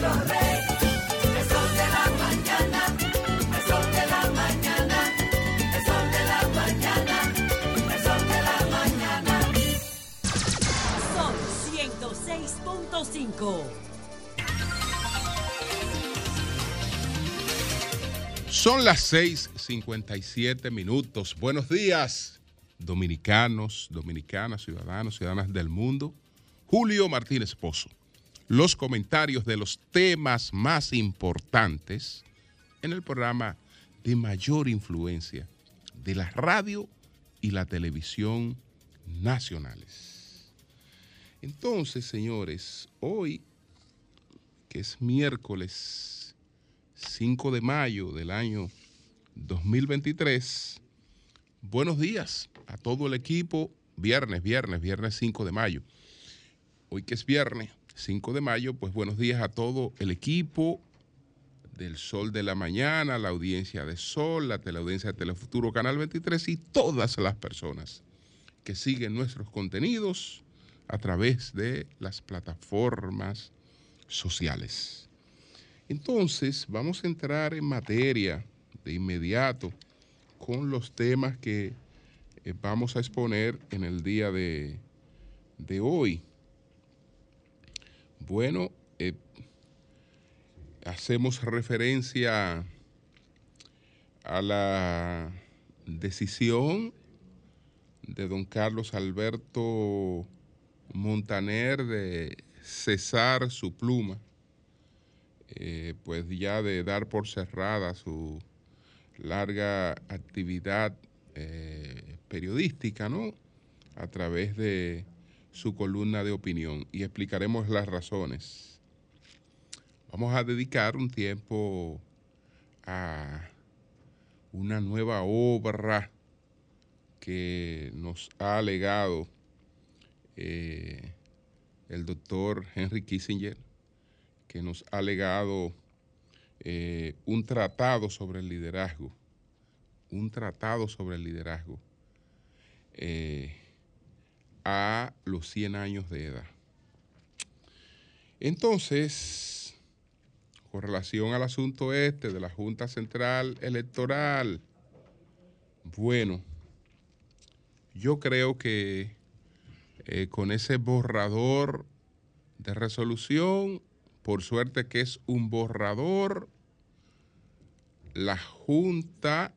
Son 106.5. Son las 6:57 minutos. Buenos días, dominicanos, dominicanas, ciudadanos, ciudadanas del mundo. Julio Martínez Pozo. Los comentarios de los temas más importantes en el programa de mayor influencia de la radio y la televisión nacionales. Entonces, señores, hoy, que es miércoles 5 de mayo del año 2023. Buenos días a todo el equipo. Viernes, viernes, viernes 5 de mayo. Hoy que es viernes 5 de mayo, pues buenos días a todo el equipo del Sol de la Mañana, la audiencia de Sol, la teleaudiencia de Telefuturo Canal 23 y todas las personas que siguen nuestros contenidos a través de las plataformas sociales. Entonces, vamos a entrar en materia de inmediato con los temas que eh, vamos a exponer en el día de, de hoy. Bueno, eh, hacemos referencia a la decisión de don Carlos Alberto Montaner de cesar su pluma eh, pues ya de dar por cerrada su larga actividad eh, periodística, ¿no? A través de su columna de opinión y explicaremos las razones. Vamos a dedicar un tiempo a una nueva obra que nos ha legado eh, el doctor Henry Kissinger que nos ha legado eh, un tratado sobre el liderazgo, un tratado sobre el liderazgo eh, a los 100 años de edad. Entonces, con relación al asunto este de la Junta Central Electoral, bueno, yo creo que eh, con ese borrador de resolución por suerte que es un borrador, la Junta,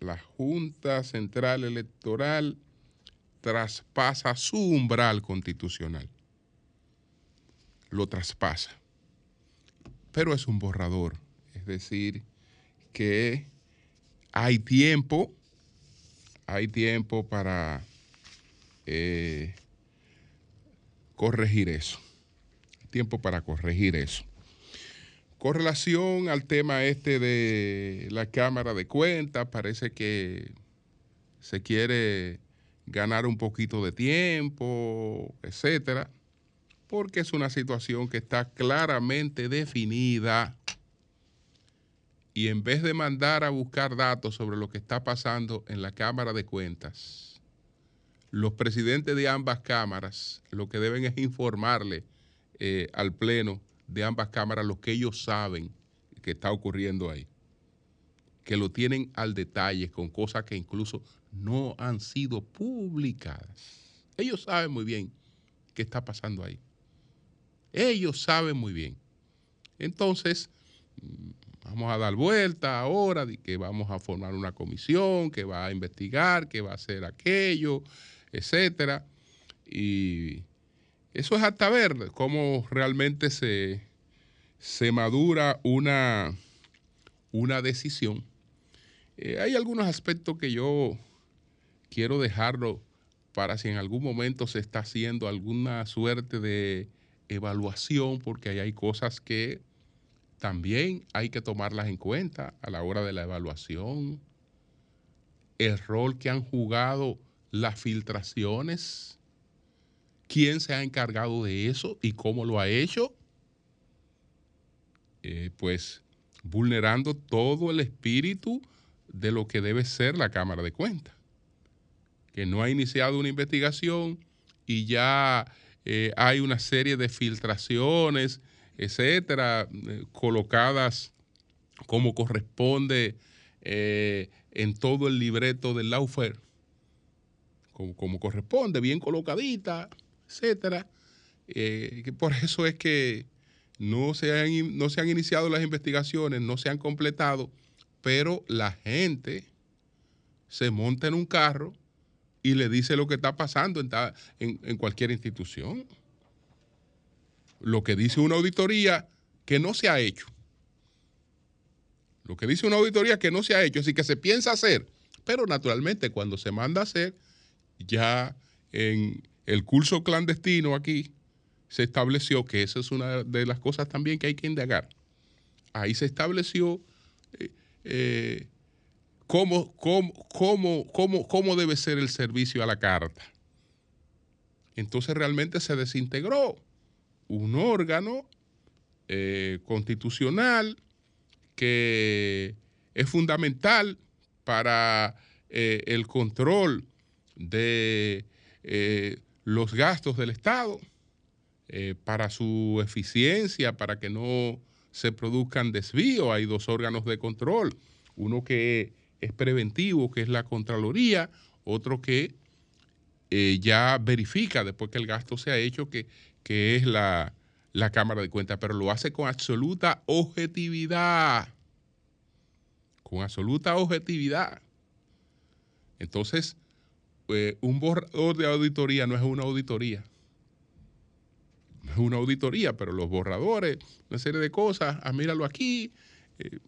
la Junta Central Electoral traspasa su umbral constitucional. Lo traspasa. Pero es un borrador. Es decir, que hay tiempo, hay tiempo para eh, corregir eso tiempo para corregir eso. Con relación al tema este de la Cámara de Cuentas, parece que se quiere ganar un poquito de tiempo, etcétera, porque es una situación que está claramente definida y en vez de mandar a buscar datos sobre lo que está pasando en la Cámara de Cuentas, los presidentes de ambas cámaras lo que deben es informarle eh, al Pleno de ambas cámaras lo que ellos saben que está ocurriendo ahí. Que lo tienen al detalle con cosas que incluso no han sido publicadas. Ellos saben muy bien qué está pasando ahí. Ellos saben muy bien. Entonces, mm, vamos a dar vuelta ahora de que vamos a formar una comisión que va a investigar, que va a hacer aquello, etcétera. Y eso es hasta ver cómo realmente se, se madura una, una decisión. Eh, hay algunos aspectos que yo quiero dejarlo para si en algún momento se está haciendo alguna suerte de evaluación, porque ahí hay cosas que también hay que tomarlas en cuenta a la hora de la evaluación. El rol que han jugado las filtraciones quién se ha encargado de eso y cómo lo ha hecho, eh, pues vulnerando todo el espíritu de lo que debe ser la Cámara de Cuentas, no ha iniciado una investigación y ya eh, hay una serie de filtraciones etcétera, eh, colocadas como corresponde eh, en todo el libreto del Laufer, como, corresponde, bien colocadita, etcétera. Por eso es que no se, han, no se han iniciado las investigaciones, no se han completado, pero la gente se monta en un carro y le dice lo que está pasando en, en cualquier institución. Lo que dice una auditoría que no se ha hecho. Lo que dice una auditoría que no se ha hecho, así que se piensa hacer, pero naturalmente cuando se manda a hacer, ya en el curso clandestino aquí se estableció que esa es una de las cosas también que hay que indagar. Ahí se estableció eh, eh, cómo, cómo, cómo, cómo, cómo debe ser el servicio a la carta. Entonces realmente se desintegró un órgano eh, constitucional que es fundamental para eh, el control de eh, los gastos del Estado, para su eficiencia, para que no se produzcan desvíos. Hay dos órganos de control, uno que es preventivo, que es la Contraloría, otro que eh, ya verifica después que el gasto se ha hecho, que, que es la, la Cámara de Cuentas, pero lo hace con absoluta objetividad. Con absoluta objetividad. Entonces, eh, un borrador de auditoría no es una auditoría. No es una auditoría, pero los borradores, una serie de cosas, ah, míralo aquí. eh,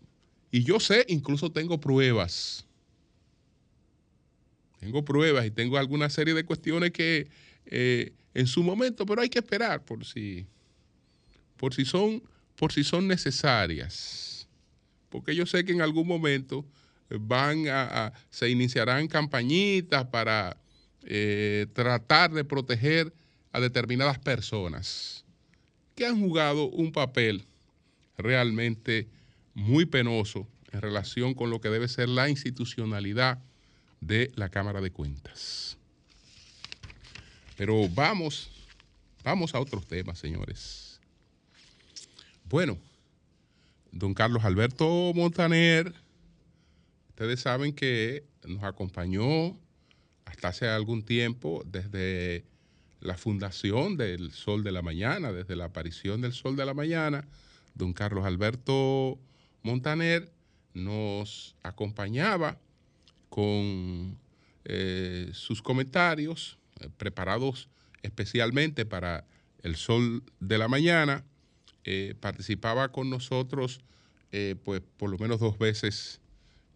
y yo sé, incluso tengo pruebas. Tengo pruebas y tengo alguna serie de cuestiones que eh, en su momento, pero hay que esperar por si, por si son, por si son necesarias. Porque yo sé que en algún momento van a, a- se iniciarán campañitas para eh, tratar de proteger a determinadas personas que han jugado un papel realmente muy penoso en relación con lo que debe ser la institucionalidad de la Cámara de Cuentas. Pero vamos, vamos a otros temas, señores. Bueno, don Carlos Alberto Montaner, ustedes saben que nos acompañó hasta hace algún tiempo desde la fundación del Sol de la Mañana, desde la aparición del Sol de la Mañana, don Carlos Alberto Montaner nos acompañaba con eh, sus comentarios eh, preparados especialmente para el Sol de la Mañana. Eh, participaba con nosotros pues por lo menos dos veces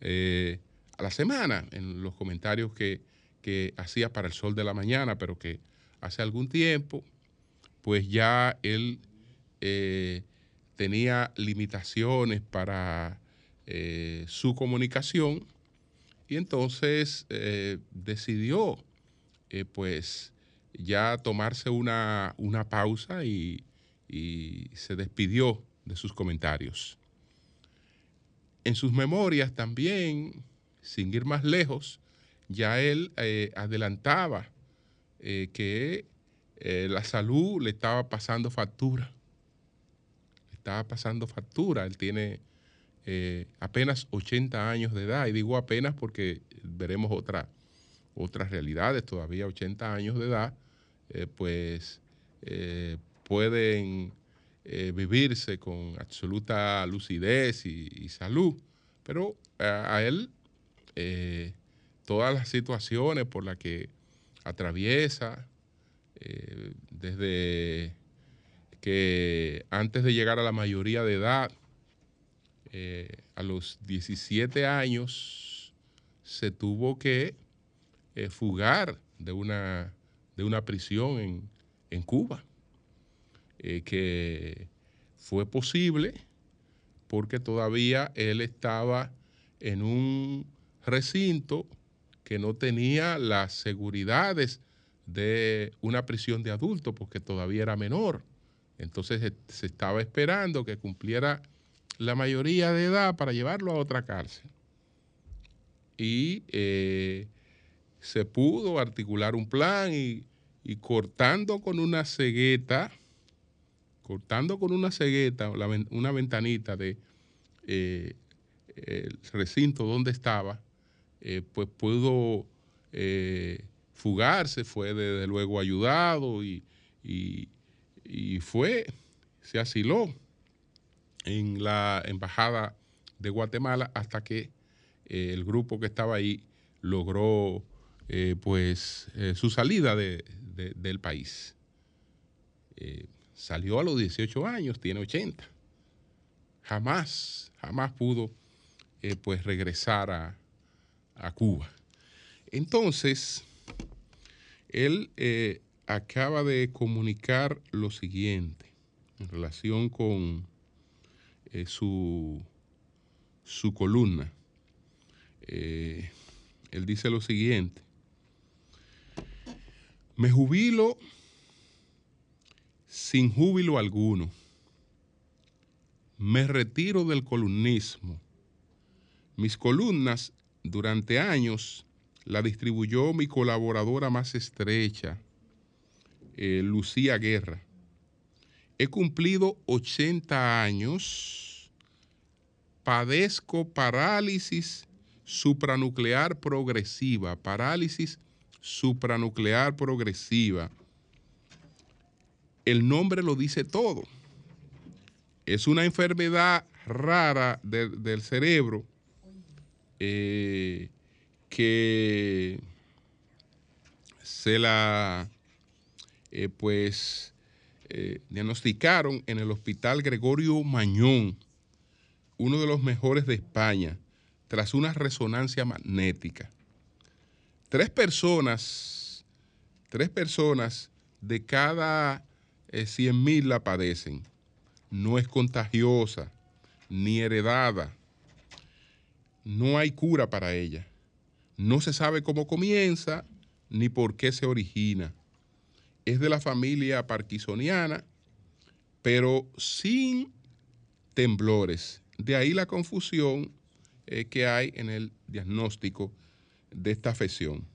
a la semana en los comentarios que, que hacía para el Sol de la Mañana, pero que hace algún tiempo pues ya él tenía limitaciones para eh, su comunicación y entonces eh, decidió eh, pues ya tomarse una, una pausa y, se despidió de sus comentarios. En sus memorias también, sin ir más lejos, ya él adelantaba que la salud le estaba pasando factura. Estaba pasando factura. Él tiene eh, apenas 80 años de edad. Y digo apenas porque veremos otra, otras realidades. Todavía 80 años de edad, eh, pues eh, pueden vivirse con absoluta lucidez y, salud. Pero a, él, todas las situaciones por las que atraviesa, desde que antes de llegar a la mayoría de edad, eh, a los 17 años, se tuvo que eh, fugar de una, de una prisión en, en Cuba, eh, que fue posible porque todavía él estaba en un recinto que no tenía las seguridades de una prisión de adultos porque todavía era menor. Entonces eh, se estaba esperando que cumpliera la mayoría de edad para llevarlo a otra cárcel. Y eh, se pudo articular un plan y, cortando con una cegueta, cortando con una cegueta, una ventanita de eh, el recinto donde estaba, pues pudo fugarse, fue desde luego ayudado y- y fue, se asiló en la embajada de Guatemala hasta que eh, el grupo que estaba ahí logró eh, pues eh, su salida de- de- del país. Salió a los 18 años, tiene 80. Jamás, jamás pudo pues regresar a, a Cuba. Entonces, él acaba de comunicar lo siguiente en relación con eh, su, su columna. Eh, él dice lo siguiente. Me jubilo sin júbilo alguno. Me retiro del columnismo. Mis columnas durante años la distribuyó mi colaboradora más estrecha, eh, Lucía Guerra. He cumplido 80 años, padezco parálisis supranuclear progresiva, parálisis supranuclear progresiva. El nombre lo dice todo. Es una enfermedad rara de- del cerebro eh, que se la eh, pues eh, diagnosticaron en el hospital Gregorio Mañón, uno de los mejores de España, tras una resonancia magnética. Tres personas, tres personas de cada eh, 100 mil la padecen. No es contagiosa ni heredada. No hay cura para ella. No se sabe cómo comienza ni por qué se origina. Es de la familia parkinsoniana, pero sin temblores. De ahí la confusión eh, que hay en el diagnóstico de esta afección.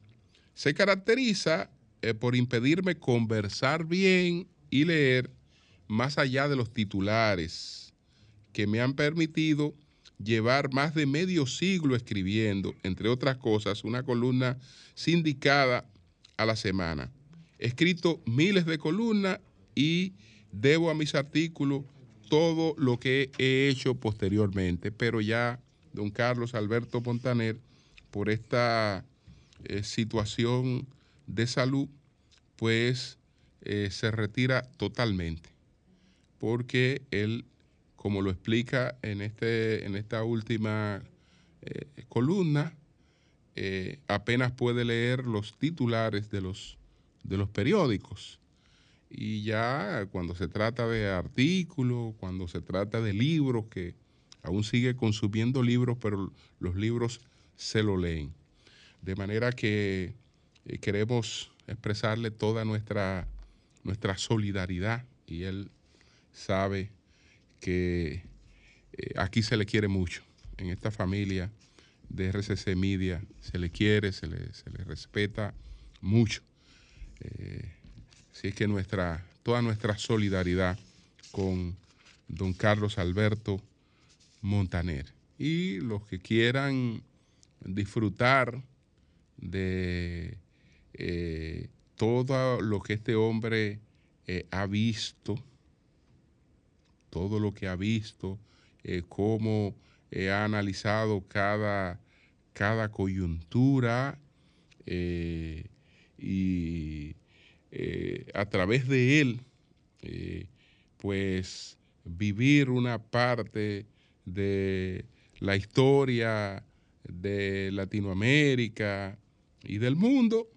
Se caracteriza eh, por impedirme conversar bien y leer más allá de los titulares que me han permitido llevar más de medio siglo escribiendo, entre otras cosas, una columna sindicada a la semana. Escrito miles de columnas y debo a mis artículos todo lo que he hecho posteriormente, pero ya don Carlos Alberto Montaner, por esta eh, situación de salud, pues eh, se retira totalmente, porque él, como lo explica en, este, en esta última eh, columna, apenas puede leer los titulares de los, de los periódicos. Y ya cuando se trata de artículos, cuando se trata de libros, que aún sigue consumiendo libros, pero los libros se lo leen. De manera que eh, queremos expresarle toda nuestra, nuestra solidaridad y él sabe que eh, aquí se le quiere mucho. En esta familia de RCC Media se le quiere, se le, se le respeta mucho. Eh, así es que nuestra, toda nuestra solidaridad con don Carlos Alberto Montaner. Y los que quieran disfrutar de eh, todo lo que este hombre eh, ha visto, todo lo que ha visto, eh, cómo ha analizado cada, cada coyuntura y eh, a través de él, eh, pues vivir una parte de la historia de Latinoamérica y del mundo,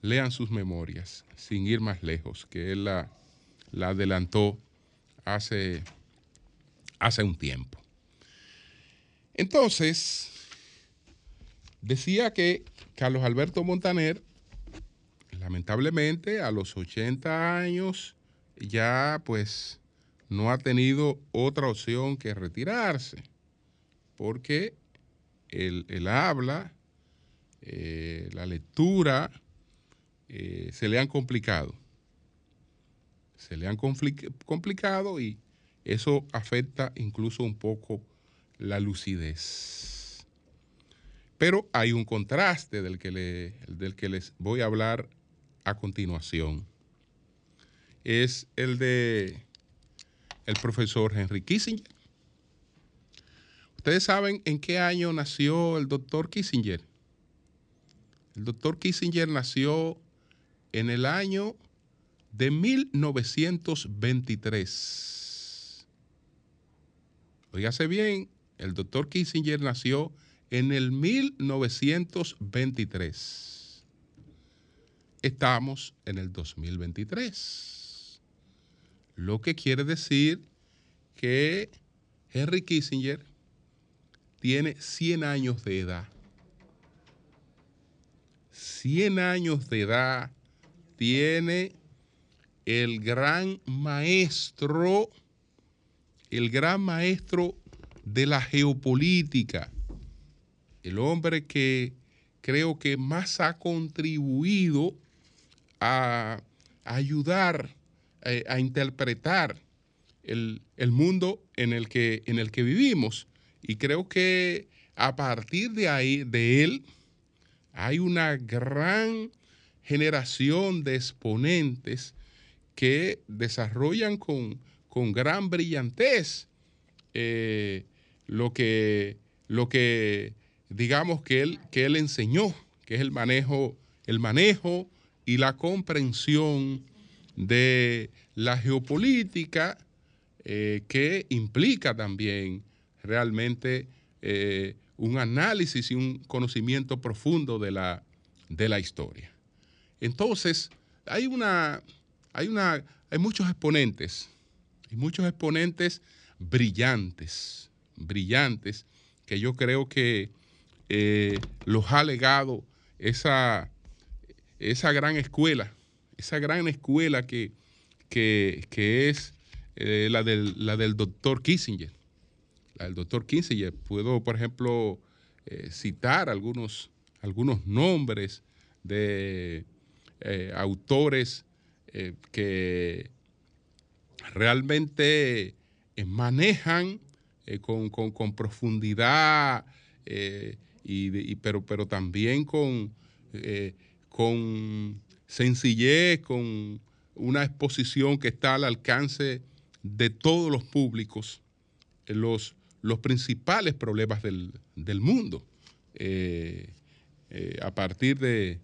lean sus memorias, sin ir más lejos, que él la, la adelantó hace, hace un tiempo. Entonces, decía que Carlos Alberto Montaner, lamentablemente, a los 80 años, ya pues no ha tenido otra opción que retirarse, porque el, habla, eh, la lectura, eh, se le han complicado. se le han complicado y eso afecta incluso un poco la lucidez. Pero hay un contraste del que, le- del que les voy a hablar a continuación. Es el de el profesor Henry Kissinger. Ustedes saben en qué año nació el doctor Kissinger. El doctor Kissinger nació en el año de 1923. Oígase bien, el doctor Kissinger nació en el 1923. Estamos en el 2023. Lo que quiere decir que Henry Kissinger tiene 100 años de edad. 100 años de edad tiene el gran maestro, el gran maestro de la geopolítica, el hombre que creo que más ha contribuido a, ayudar eh, a interpretar el, el mundo en el, que, en el que vivimos. Y creo que a partir de ahí, de él, hay una gran generación de exponentes que desarrollan con, con gran brillantez eh, lo, que, lo que digamos que él, que él enseñó, que es el manejo, el manejo y la comprensión de la geopolítica eh, que implica también realmente eh, un análisis y un conocimiento profundo de la, de la historia. Entonces, hay una, hay una, hay muchos exponentes, muchos exponentes brillantes, brillantes, que yo creo que eh, los ha legado esa, esa gran escuela, esa gran escuela que, que, que es eh, la, del, la del doctor Kissinger. La del doctor Kissinger. Puedo, por ejemplo, eh, citar algunos, algunos nombres de eh, autores que realmente manejan con, con- con profundidad, y, pero, pero también con, con sencillez, con una exposición que está al alcance de todos los públicos, eh, los, los principales problemas del, del mundo. Eh, eh, a partir de,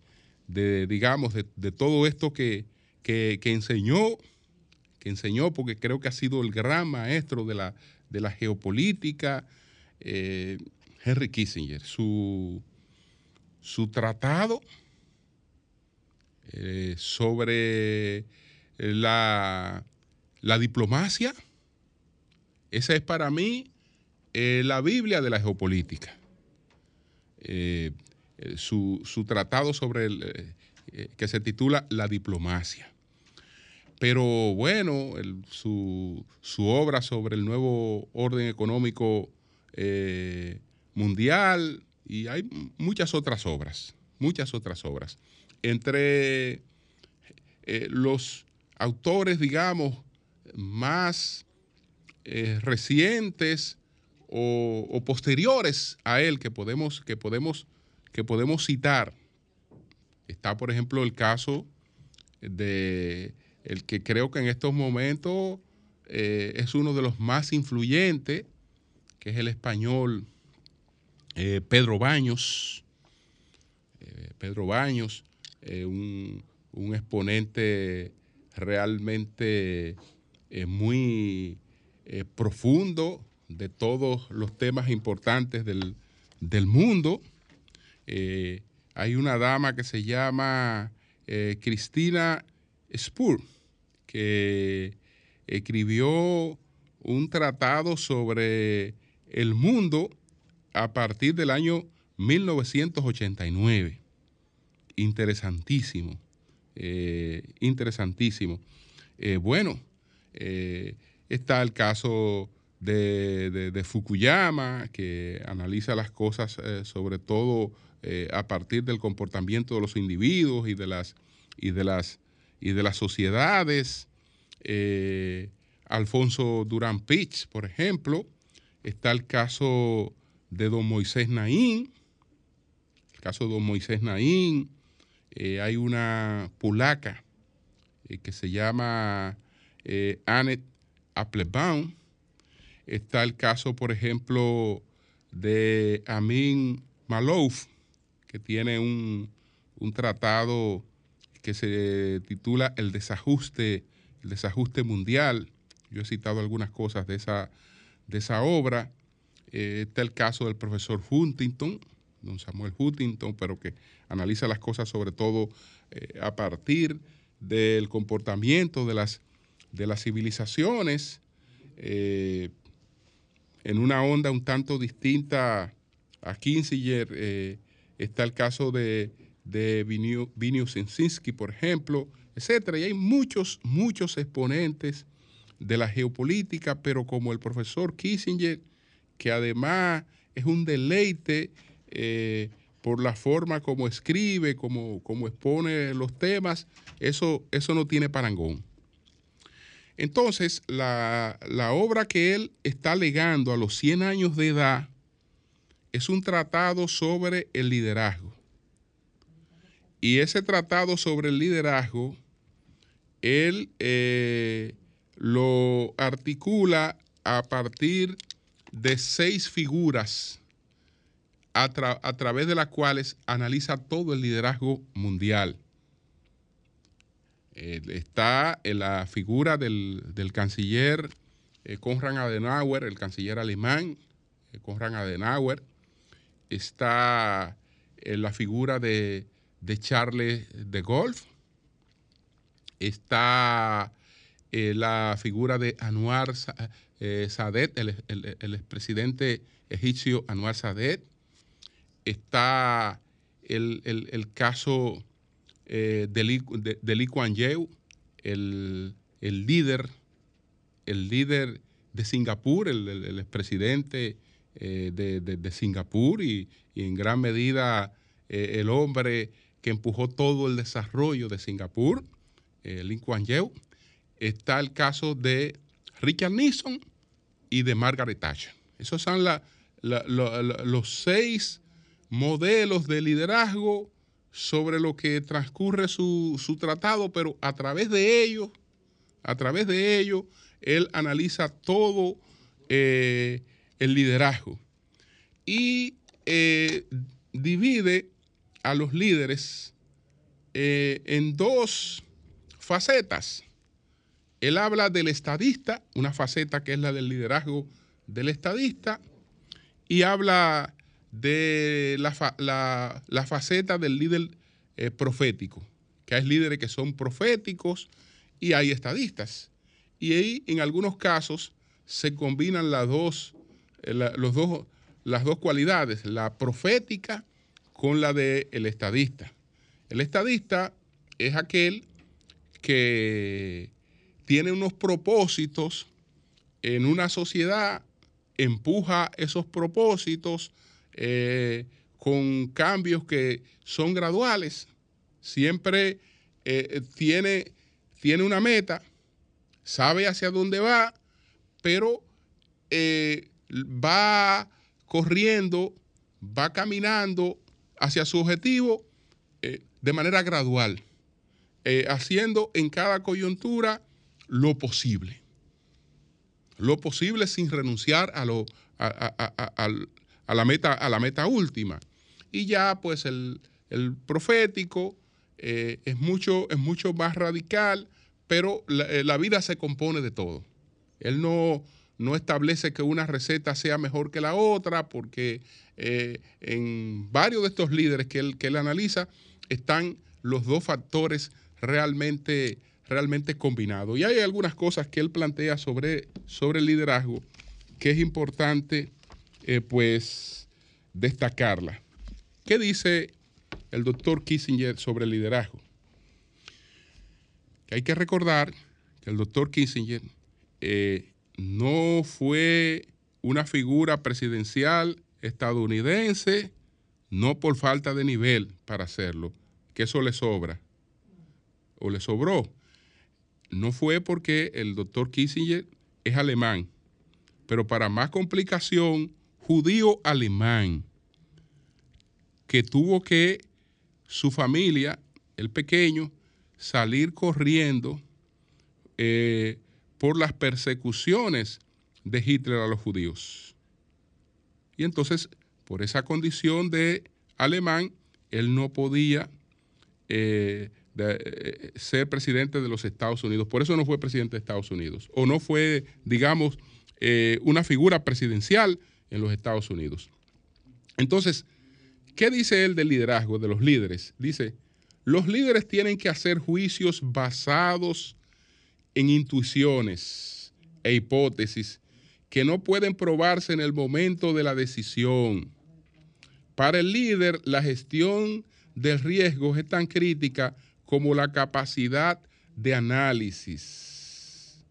de, digamos, de, de todo esto que, que- que enseñó, que enseñó, porque creo que ha sido el gran maestro de la, de la geopolítica, Henry Kissinger. Su, su tratado eh, sobre la, la diplomacia, esa es para mí eh, la Biblia de la geopolítica. Eh, eh, su, su tratado sobre eh, eh, que se titula La diplomacia. Pero bueno, su, su obra sobre el nuevo orden económico eh, mundial y hay muchas otras obras, muchas otras obras. Entre eh, los autores, digamos, más eh, recientes o, posteriores a él que podemos, que, podemos, que podemos citar, está por ejemplo el caso de el que creo que en estos momentos eh, es uno de los más influyentes, que es el español Pedro Baños. Pedro Baños, eh, un, un exponente realmente eh, muy eh, profundo de todos los temas importantes del, del mundo. Hay una dama que se llama Cristina Spur, que escribió un tratado sobre el mundo a partir del año 1989. Interesantísimo, eh, interesantísimo. Eh, bueno, eh, está el caso de, de- Fukuyama, que analiza las cosas sobre todo a partir del comportamiento de los individuos y de las, y de las, y de las sociedades. Alfonso Durán Pitch, por ejemplo. Está el caso de don Moisés Naín, el caso de don Moisés Naín. Eh, hay una polaca eh, que se llama eh, Annette Applebaum. Está el caso, por ejemplo, de Amin Malouf, que tiene un, un tratado que se titula El desajuste, el desajuste mundial. Yo he citado algunas cosas de esa, de esa obra. Eh, está el caso del profesor Huntington, don Samuel Huntington, pero que analiza las cosas sobre todo eh, a partir del comportamiento de las, de las civilizaciones eh, en una onda un tanto distinta a Kinsinger. eh, está el caso de, de Vinius por ejemplo, etcétera. Y hay muchos, muchos exponentes de la geopolítica, pero como el profesor Kissinger, que además es un deleite eh, por la forma como escribe, como, expone los temas, eso, eso no tiene parangón. Entonces, la, la obra que él está legando a los 100 años de edad es un tratado sobre el liderazgo. Y ese tratado sobre el liderazgo, él eh, lo articula a partir de seis figuras a, tra- a través de las cuales analiza todo el liderazgo mundial. Eh, está la figura del, del canciller eh, Konrad Adenauer, el canciller alemán, eh, Konrad Adenauer. Está la figura de, de Charles de Gaulle. Está eh, la figura de Anwar Sa- eh, el, el- el expresidente egipcio Anwar Sadet. Está el, el- caso eh, de, Lee, de- Kuan Yew, el, el líder, el líder de Singapur, el, expresidente eh, de, de- Singapur y, en gran medida eh, el hombre que empujó todo el desarrollo de Singapur, eh, Lee Kuan Yew. Está el caso de Richard Nixon y de Margaret Thatcher. Esos son la- los seis modelos de liderazgo sobre lo que transcurre su, su tratado, pero a través de ellos, a través de ellos, él analiza todo eh, el liderazgo y eh, divide a los líderes eh, en dos facetas. Él habla del estadista, una faceta que es la del liderazgo del estadista, y habla de la, la- la faceta del líder eh, profético, que hay líderes que son proféticos y hay estadistas. Y ahí en algunos casos se combinan las dos, eh, los dos, las dos cualidades, la profética con la del estadista. El estadista es aquel que tiene unos propósitos en una sociedad, empuja esos propósitos eh, con cambios que son graduales, siempre eh, tiene, tiene una meta, sabe hacia dónde va, pero eh, va corriendo, va caminando hacia su objetivo de manera gradual, haciendo en cada coyuntura lo posible. Lo posible sin renunciar a, lo, a- a- la, meta, a la meta última. Y ya pues el, el profético eh, es, mucho, es mucho más radical, pero la, eh, la vida se compone de todo. Él no, no establece que una receta sea mejor que la otra, porque eh, en varios de estos líderes que él, que él analiza están los dos factores realmente, realmente combinados. Y hay algunas cosas que él plantea sobre, sobre el liderazgo que es importante eh, pues destacarla. ¿Qué dice el doctor Kissinger sobre el liderazgo? Que hay que recordar que el doctor Kissinger eh, no fue una figura presidencial estadounidense, no por falta de nivel para hacerlo, que eso le sobra o le sobró. no fue porque el doctor Kissinger es alemán, pero para más complicación, judío alemán, que tuvo que su familia, el pequeño, salir corriendo eh, por las persecuciones de Hitler a los judíos. Y entonces, por esa condición de alemán, él no podía eh, eh, ser presidente de los Estados Unidos. Por eso no fue presidente de Estados Unidos. O no fue, digamos, una figura presidencial en los Estados Unidos. Entonces, ¿qué dice él del liderazgo, de los líderes? Dice, los líderes tienen que hacer juicios basados en intuiciones e hipótesis que no pueden probarse en el momento de la decisión. Para el líder, la gestión del riesgo es tan crítica como la capacidad de análisis.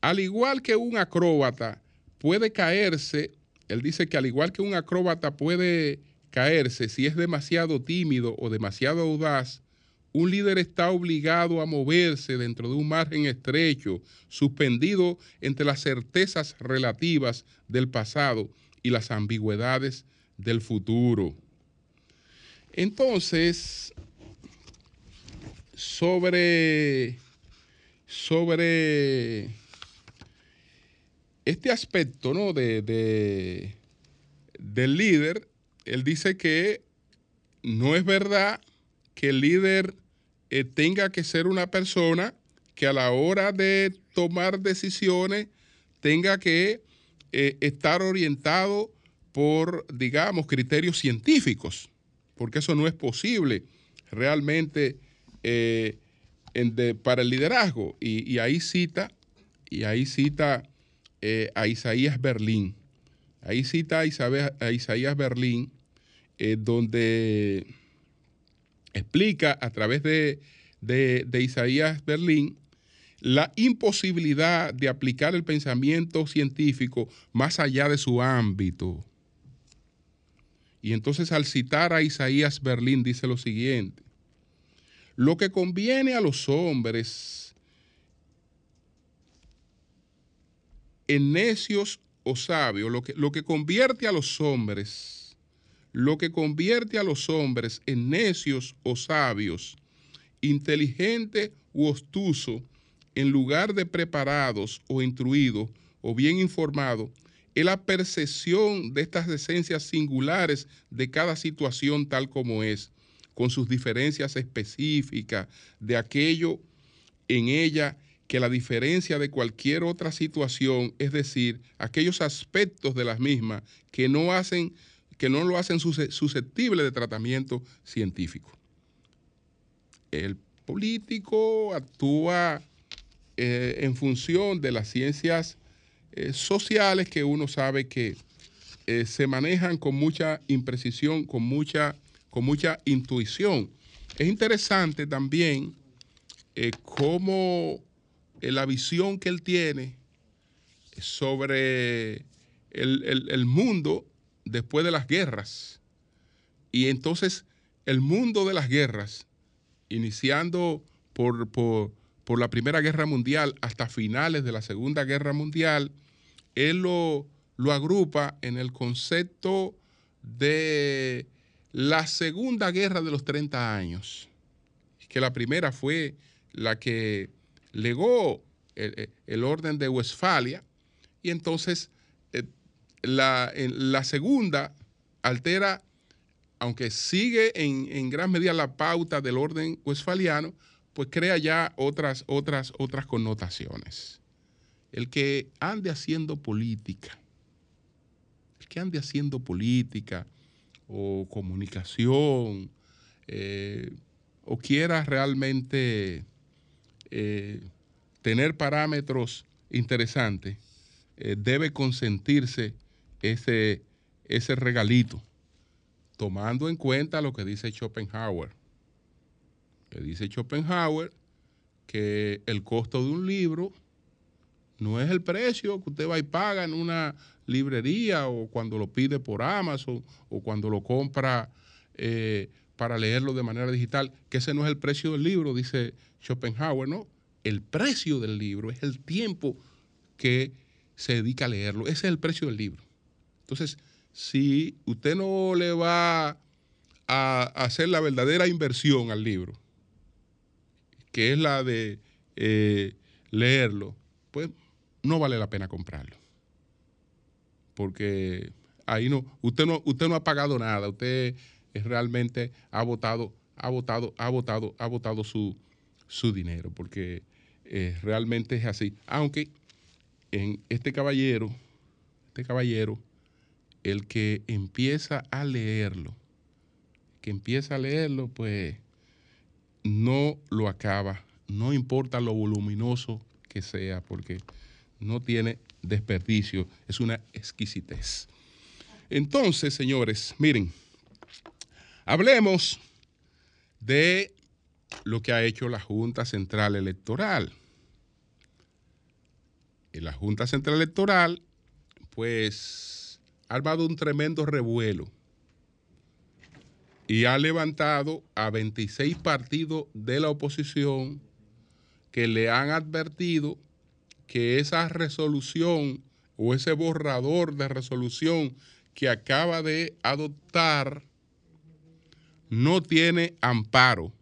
Al igual que un acróbata puede caerse, él dice que al igual que un acróbata puede caerse si es demasiado tímido o demasiado audaz, un líder está obligado a moverse dentro de un margen estrecho, suspendido entre las certezas relativas del pasado y las ambigüedades del futuro. Entonces, sobre, sobre este aspecto ¿no? de, de, del líder, él dice que no es verdad que el líder eh, tenga que ser una persona que a la hora de tomar decisiones tenga que eh, estar orientado por, digamos, criterios científicos, porque eso no es posible realmente eh, para el liderazgo. Y, ahí cita, y ahí cita eh, a Isaías Berlín. Ahí cita a, Isaías Berlín, eh, donde explica a través de, de Isaías Berlín la imposibilidad de aplicar el pensamiento científico más allá de su ámbito. Y entonces al citar a Isaías Berlín dice lo siguiente, lo que conviene a los hombres en necios o sabios, lo que, lo que convierte a los hombres, lo que convierte a los hombres en necios o sabios, inteligente u obtuso, en lugar de preparados o instruidos o bien informados, es la percepción de estas esencias singulares de cada situación tal como es, con sus diferencias específicas de aquello en ella que la diferencia de cualquier otra situación, es decir, aquellos aspectos de las mismas que no hacen que no lo hacen susceptible de tratamiento científico. El político actúa eh, en función de las ciencias eh, sociales que uno sabe que eh, se manejan con mucha imprecisión, con mucha, con mucha intuición. Es interesante también cómo la visión que él tiene sobre el, el, el mundo después de las guerras. Y entonces el mundo de las guerras, iniciando por, por, por la Primera Guerra Mundial hasta finales de la Segunda Guerra Mundial, él lo, lo, agrupa en el concepto de la Segunda Guerra de los 30 años, que la primera fue la que legó el, el orden de Westfalia, y entonces eh, la, segunda altera, aunque sigue en, gran medida la pauta del orden westfaliano, pues crea ya otras, otras, otras connotaciones. El que ande haciendo política, el que ande haciendo política o comunicación, eh, o quiera realmente eh, tener parámetros interesantes, eh, debe consentirse ese, ese regalito, tomando en cuenta lo que dice Schopenhauer. Que dice Schopenhauer que el costo de un libro no es el precio que usted va y paga en una librería o cuando lo pide por Amazon o cuando lo compra eh, para leerlo de manera digital, que ese no es el precio del libro, dice Schopenhauer, ¿no? el precio del libro es el tiempo que se dedica a leerlo. Ese es el precio del libro. Entonces, si usted no le va a hacer la verdadera inversión al libro, que es la de eh, leerlo, pues no vale la pena comprarlo. Porque ahí no, usted no, usted no ha pagado nada, usted realmente ha votado, ha votado, ha votado, ha votado su, su dinero, porque eh, realmente es así. Aunque en este caballero, este caballero, el que empieza a leerlo, que empieza a leerlo, pues no lo acaba, no importa lo voluminoso que sea, porque no tiene desperdicio, es una exquisitez. Entonces, señores, miren, hablemos de lo que ha hecho la Junta Central Electoral. En la Junta Central Electoral, pues, ha armado un tremendo revuelo y ha levantado a 26 partidos de la oposición que le han advertido que esa resolución o ese borrador de resolución que acaba de adoptar no tiene amparo,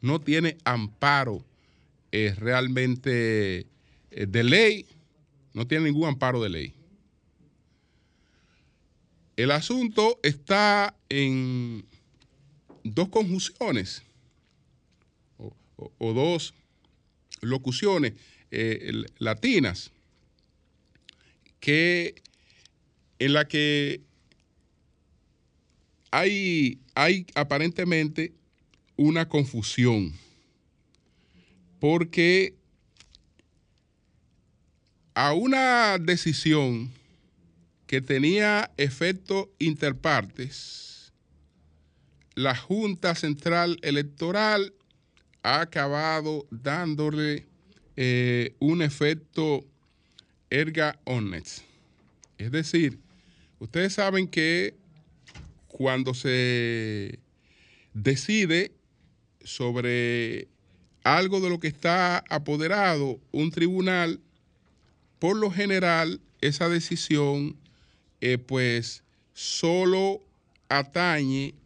no tiene amparo eh, realmente eh, de ley, no tiene ningún amparo de ley. El asunto está en dos conjunciones o, dos locuciones eh, latinas que en la que hay, hay aparentemente una confusión porque a una decisión que tenía efectos interpartes, la Junta Central Electoral ha acabado dándole eh, un efecto erga omnes. Es decir, ustedes saben que cuando se decide sobre algo de lo que está apoderado un tribunal, por lo general esa decisión eh, pues solo atañe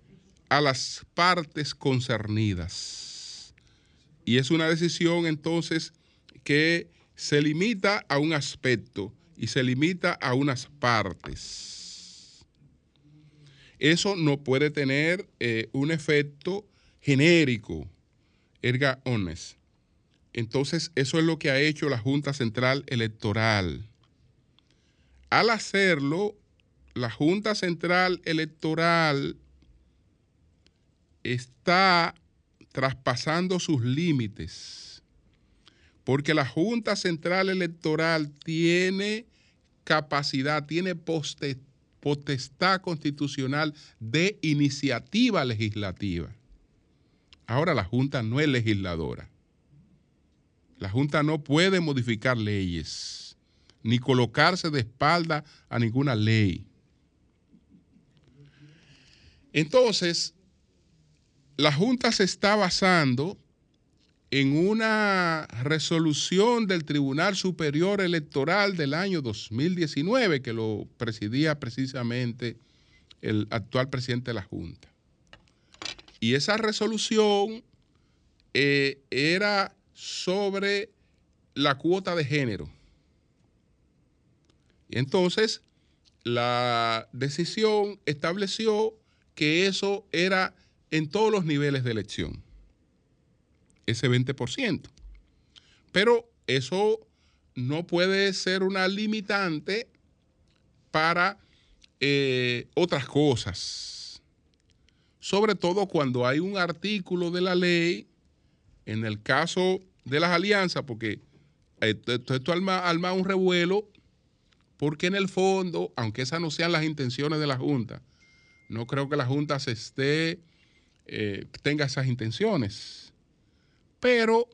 a las partes concernidas. Y es una decisión entonces que se limita a un aspecto y se limita a unas partes. Eso no puede tener eh, un efecto genérico, erga omnes. Entonces, eso es lo que ha hecho la Junta Central Electoral. Al hacerlo, la Junta Central Electoral está traspasando sus límites, porque la Junta Central Electoral tiene capacidad, tiene poste- potestad constitucional de iniciativa legislativa. Ahora la Junta no es legisladora. La Junta no puede modificar leyes, ni colocarse de espalda a ninguna ley. Entonces, la Junta se está basando en una resolución del Tribunal Superior Electoral del año 2019, que lo presidía precisamente el actual presidente de la Junta. Y esa resolución eh, era sobre la cuota de género. Y entonces la decisión estableció que eso era en todos los niveles de elección, ese 20%. Pero eso no puede ser una limitante para eh, otras cosas, sobre todo cuando hay un artículo de la ley, en el caso de las alianzas, porque esto, arma, arma un revuelo, porque en el fondo, aunque esas no sean las intenciones de la Junta, no creo que la Junta se esté, eh, tenga esas intenciones. Pero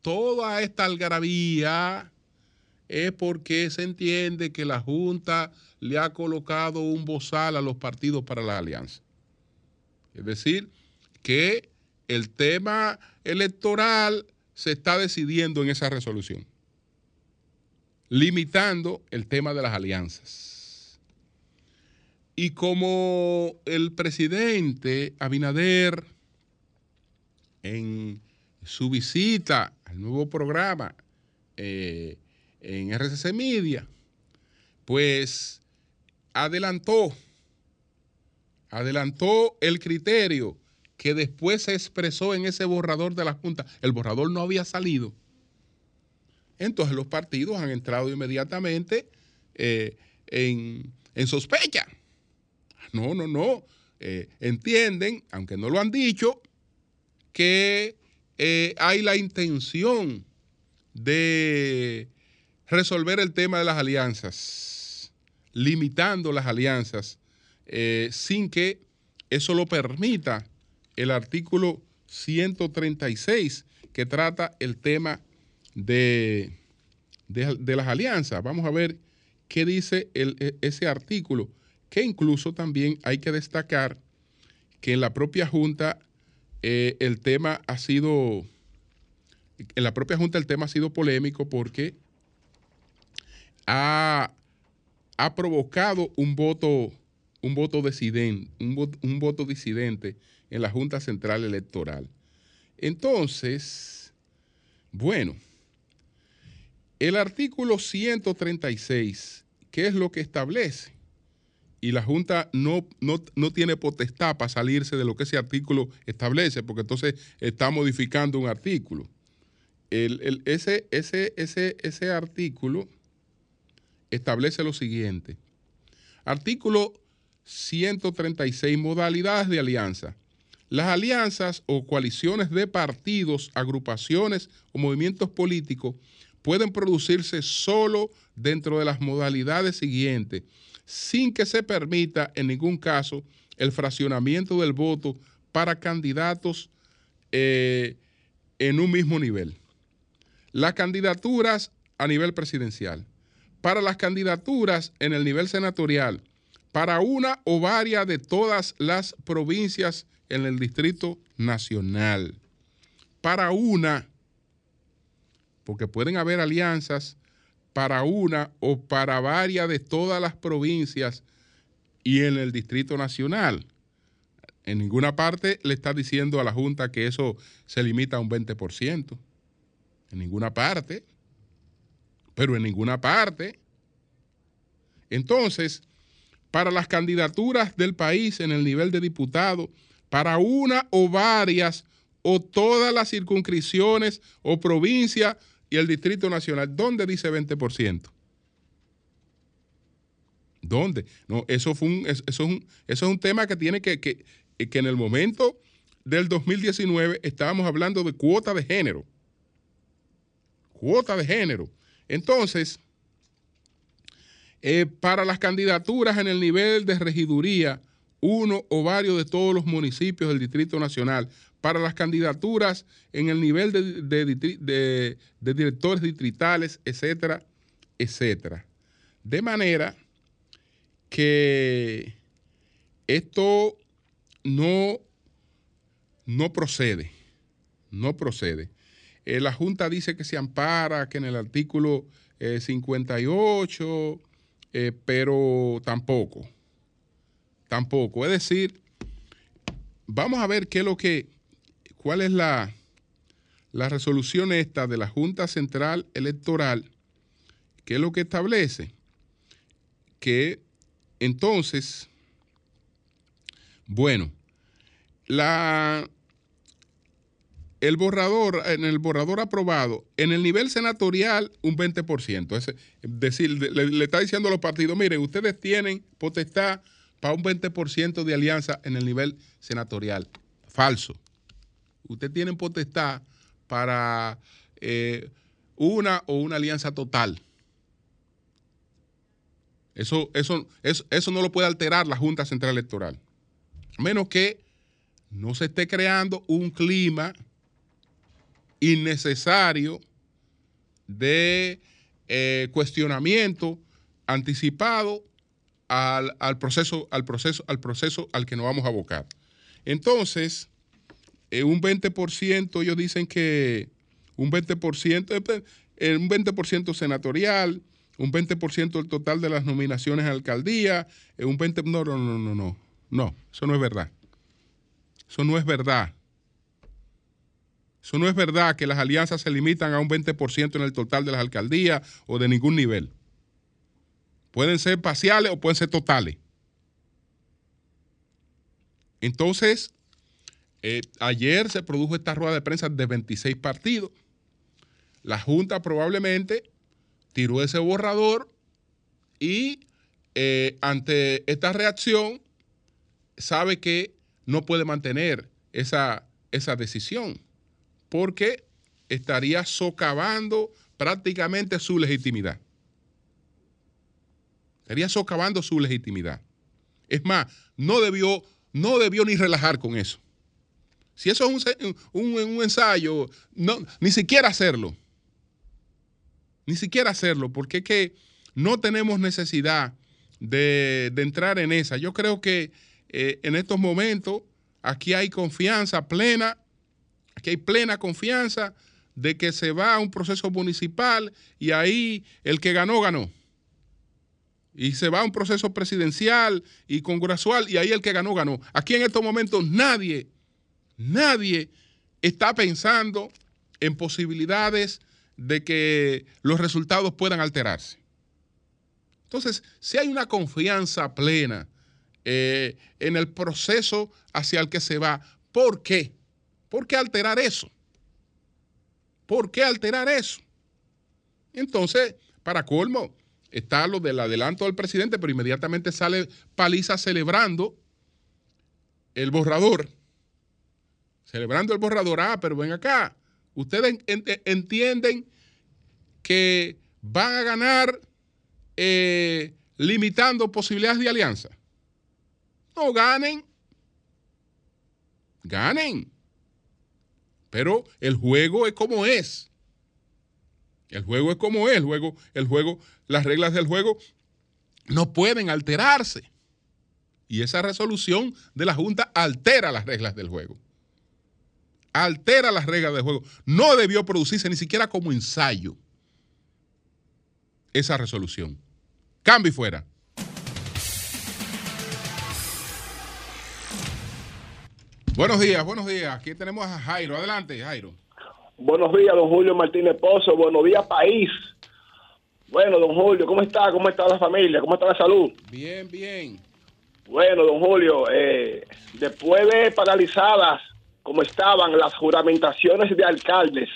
toda esta algarabía es porque se entiende que la Junta le ha colocado un bozal a los partidos para la alianza. Es decir, que el tema electoral se está decidiendo en esa resolución, limitando el tema de las alianzas. Y como el presidente Abinader, en su visita al nuevo programa eh, en RCC Media, pues adelantó, adelantó el criterio que después se expresó en ese borrador de la Junta. El borrador no había salido. Entonces los partidos han entrado inmediatamente eh, en, en, sospecha. No, no, no. Eh, entienden, aunque no lo han dicho, que eh, hay la intención de resolver el tema de las alianzas, limitando las alianzas, eh, sin que eso lo permita el artículo 136 que trata el tema de, de, las alianzas. Vamos a ver qué dice e, ese artículo, que incluso también hay que destacar que en la propia Junta eh, el tema ha sido, en la propia Junta el tema ha sido polémico porque ha, ha provocado un voto, un voto disidente, un voto, un voto disidente en la Junta Central Electoral. Entonces, bueno, el artículo 136, ¿qué es lo que establece? Y la Junta no, no, no, tiene potestad para salirse de lo que ese artículo establece, porque entonces está modificando un artículo. El, el, ese, ese, ese, ese artículo establece lo siguiente. Artículo 136, modalidades de alianza. Las alianzas o coaliciones de partidos, agrupaciones o movimientos políticos pueden producirse solo dentro de las modalidades siguientes, sin que se permita en ningún caso el fraccionamiento del voto para candidatos eh, en un mismo nivel. Las candidaturas a nivel presidencial. Para las candidaturas en el nivel senatorial, para una o varias de todas las provincias en el Distrito Nacional. Para una, porque pueden haber alianzas para una o para varias de todas las provincias y en el Distrito Nacional. En ninguna parte le está diciendo a la Junta que eso se limita a un 20%. En ninguna parte. Pero en ninguna parte. Entonces, para las candidaturas del país en el nivel de diputado, para una o varias o todas las circunscripciones o provincias y el Distrito Nacional, ¿dónde dice 20%? ¿Dónde? No, eso, fue un, eso, es un, eso es un tema que tiene que, que, que en el momento del 2019 estábamos hablando de cuota de género. Cuota de género. Entonces, eh, para las candidaturas en el nivel de regiduría, uno o varios de todos los municipios del Distrito Nacional, para las candidaturas en el nivel de, directores distritales, etcétera, etcétera. De manera que esto no, no procede, no procede. Eh, la Junta dice que se ampara, que en el artículo eh, 58, eh, pero tampoco, tampoco. Es decir, vamos a ver qué es lo que, cuál es la, la resolución esta de la Junta Central Electoral, qué es lo que establece, que entonces, bueno, la, el borrador, en el borrador aprobado, en el nivel senatorial, un 20%. Es decir, le, le, está diciendo a los partidos, miren, ustedes tienen potestad para un 20% de alianza en el nivel senatorial. Falso. Ustedes tienen potestad para eh, una o una alianza total. Eso, eso, eso, no lo puede alterar la Junta Central Electoral. A menos que no se esté creando un clima innecesario de eh, cuestionamiento anticipado al, al, proceso, al, proceso, al proceso al que nos vamos a abocar. Entonces, un 20%, ellos dicen que un 20%, eh, un 20% senatorial, un 20% del total de las nominaciones a alcaldía, eh, un 20%, no, no, no, no, no, no, eso no es verdad. Eso no es verdad. Eso no es verdad que las alianzas se limitan a un 20% en el total de las alcaldías o de ningún nivel. Pueden ser parciales o pueden ser totales. Entonces, eh, ayer se produjo esta rueda de prensa de 26 partidos. La Junta probablemente tiró ese borrador y eh, ante esta reacción sabe que no puede mantener esa, esa decisión porque estaría socavando prácticamente su legitimidad. Estaría socavando su legitimidad. Es más, no debió, no debió ni relajar con eso. Si eso es un, un, ensayo, no, ni siquiera hacerlo. Ni siquiera hacerlo, porque es que no tenemos necesidad de, entrar en esa. Yo creo que eh, en estos momentos aquí hay confianza plena, aquí hay plena confianza de que se va a un proceso municipal y ahí el que ganó, ganó. Y se va a un proceso presidencial y congresual y ahí el que ganó, ganó. Aquí en estos momentos nadie Nadie está pensando en posibilidades de que los resultados puedan alterarse. Entonces, si hay una confianza plena eh, en el proceso hacia el que se va, ¿por qué? ¿Por qué alterar eso? ¿Por qué alterar eso? Entonces, para colmo, está lo del adelanto del presidente, pero inmediatamente sale Paliza celebrando el borrador celebrando el borrador. Ah, pero ven acá. Ustedes entienden que van a ganar eh, limitando posibilidades de alianza. No ganen. Ganen. Pero el juego es como es. El juego es como es. El juego, el juego, las reglas del juego no pueden alterarse. Y esa resolución de la Junta altera las reglas del juego altera las reglas del juego. No debió producirse ni siquiera como ensayo esa resolución. Cambio y fuera. Buenos días, buenos días. Aquí tenemos a Jairo. Adelante, Jairo. Buenos días, don Julio Martínez Pozo. Buenos días, país. Bueno, don Julio, ¿cómo está? ¿Cómo está la familia? ¿Cómo está la salud? Bien, bien. Bueno, don Julio, eh, después de paralizadas como estaban las juramentaciones de alcaldes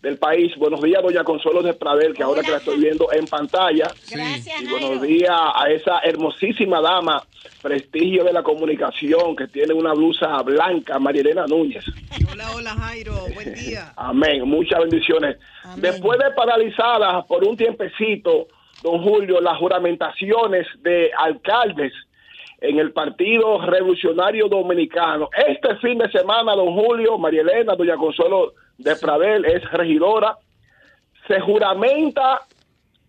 del país. Buenos días, doña Consuelo de Pradel, que ahora que la estoy viendo en pantalla. Gracias, Y buenos días a esa hermosísima dama, prestigio de la comunicación, que tiene una blusa blanca, Marielena Núñez. Hola, hola, Jairo. Buen día. Amén. Muchas bendiciones. Después de paralizadas por un tiempecito, don Julio, las juramentaciones de alcaldes en el Partido Revolucionario Dominicano. Este fin de semana, don Julio, María Elena, doña Consuelo de Pradel es regidora, se juramenta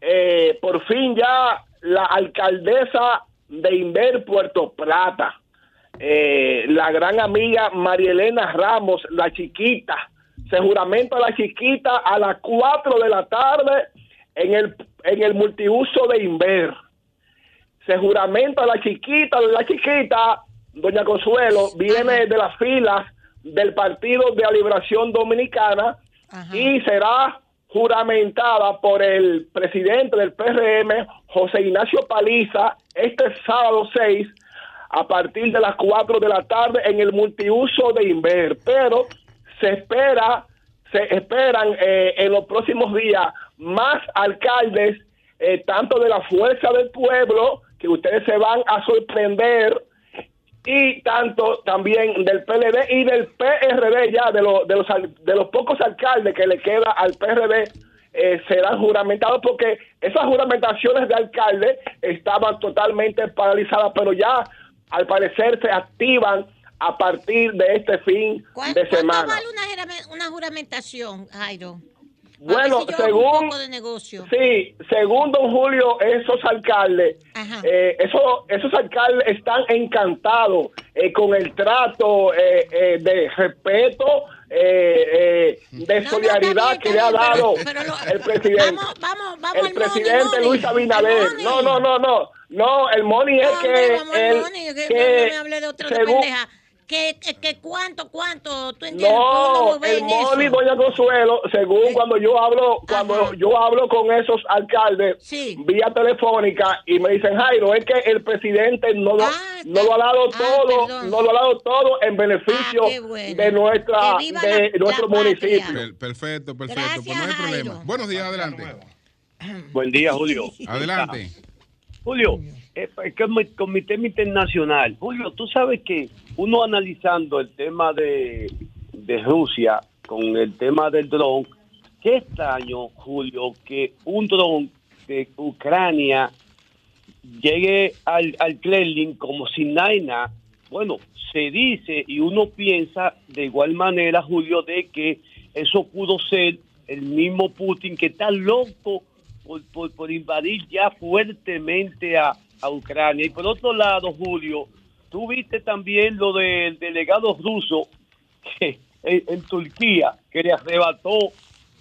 eh, por fin ya la alcaldesa de Inver Puerto Plata, eh, la gran amiga María Elena Ramos, la chiquita. Se juramenta la chiquita a las 4 de la tarde en el, en el multiuso de Inver se juramenta la chiquita, la chiquita, doña Consuelo, viene de las filas del Partido de la Liberación Dominicana y será juramentada por el presidente del PRM, José Ignacio Paliza, este sábado 6 a partir de las 4 de la tarde en el multiuso de Inver. Pero se espera, se esperan eh, en los próximos días más alcaldes, eh, tanto de la Fuerza del Pueblo, que ustedes se van a sorprender y tanto también del PLD y del PRD ya de, los de, los, de los pocos alcaldes que le queda al PRD eh, serán juramentados porque esas juramentaciones de alcalde estaban totalmente paralizadas pero ya al parecer se activan a partir de este fin de semana. ¿Cuánto vale una, una juramentación, Jairo? Bueno, según sí, según don Julio, esos alcaldes, eh, esos, esos alcaldes están encantados eh, con el trato eh, de respeto eh, eh, de solidaridad que le ha dado el presidente. Vamos, vamos, vamos el presidente money, Luis. Abinader. No, no, no, no. No, el money es Hombre, que, vamos al el, money, que, me hable de de según- pendeja. Que, que, que cuánto, cuánto, tú entiendes. No, ¿Cómo ven el eso? doña Consuelo, según cuando yo hablo, cuando yo hablo con esos alcaldes vía telefónica y me dicen, Jairo, es que el presidente no lo, no lo ha dado todo, no lo ha dado todo en beneficio de nuestra, de la- nuestro la municipio. Per- perfecto, perfecto. Pues no hay problema. Buenos días, adelante. Buen día, Julio. Adelante. Julio, eh, es que mi- con mi tema internacional. Julio, tú sabes que uno analizando el tema de, de Rusia con el tema del dron, qué extraño, Julio, que un dron de Ucrania llegue al, al Kremlin como sin nada. Bueno, se dice y uno piensa de igual manera, Julio, de que eso pudo ser el mismo Putin que está loco por, por, por invadir ya fuertemente a, a Ucrania. Y por otro lado, Julio, tú viste también lo del delegado ruso que en, en Turquía, que le arrebató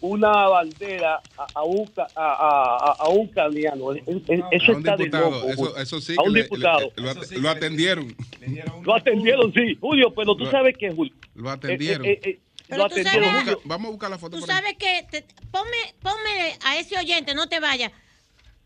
una bandera a, a un, a, a- a un es- Eso A un está de loco, eso, sí a que un le- le- diputado. lo, at- lo atendieron. Lo atendieron, sí, Julio, pero tú Lo- sabes que, Julio. Lo atendieron. Eh, eh, eh, Pero lo tú atendieron, sabes- Julio. Vamos a buscar la foto. Tú por ahí. sabes que, te- ponme, ponme a ese oyente, no te vayas.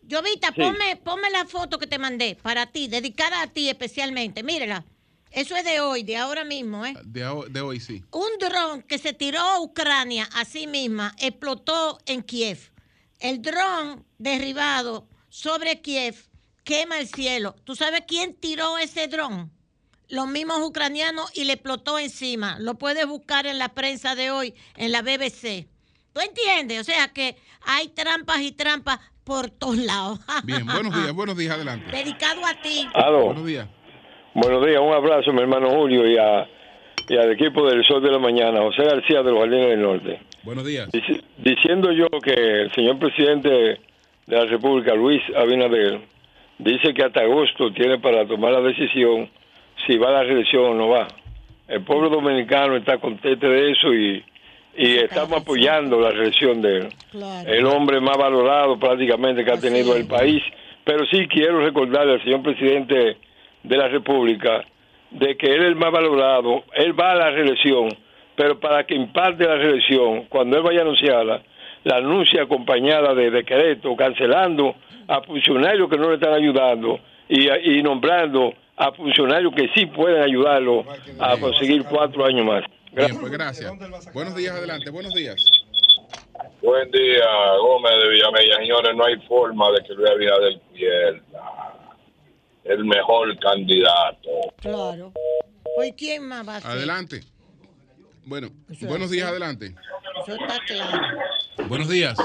Llovita, Sí. ponme, ponme la foto que te mandé para ti, dedicada a ti especialmente. Mírela. Eso es de hoy, de ahora mismo, ¿eh? De, de hoy sí. Un dron que se tiró a Ucrania a sí misma explotó en Kiev. El dron derribado sobre Kiev quema el cielo. ¿Tú sabes quién tiró ese dron? Los mismos ucranianos y le explotó encima. Lo puedes buscar en la prensa de hoy, en la BBC. ¿Tú entiendes? O sea que hay trampas y trampas por todos lados. Bien, buenos días, buenos días, adelante. Dedicado a ti. Aló. Buenos días. Buenos días, un abrazo, mi hermano Julio, y, a- y al equipo del Sol de la Mañana, José García de los Jardines del Norte. Buenos días. Dici- diciendo yo que el señor presidente de la República, Luis Abinader, dice que hasta agosto tiene para tomar la decisión si va a la reelección o no va. El pueblo dominicano está contento de eso y, y estamos apoyando la reelección de él. El hombre más valorado prácticamente que ha tenido el país. Pero sí quiero recordarle al señor presidente de la República de que él es el más valorado, él va a la reelección, pero para que imparte la reelección, cuando él vaya a anunciarla, la anuncia acompañada de decreto, cancelando a funcionarios que no le están ayudando y, y nombrando a funcionarios que sí pueden ayudarlo a conseguir cuatro años más. Bien, pues gracias. Buenos días, adelante, buenos días. Buen día, Gómez de Villamella. Señores, no hay forma de que Luis Abinader pierda. El mejor candidato. Claro. Hoy, ¿quién más va a ser? Adelante. Bueno, Eso buenos días, adelante. Eso está claro. Buenos días.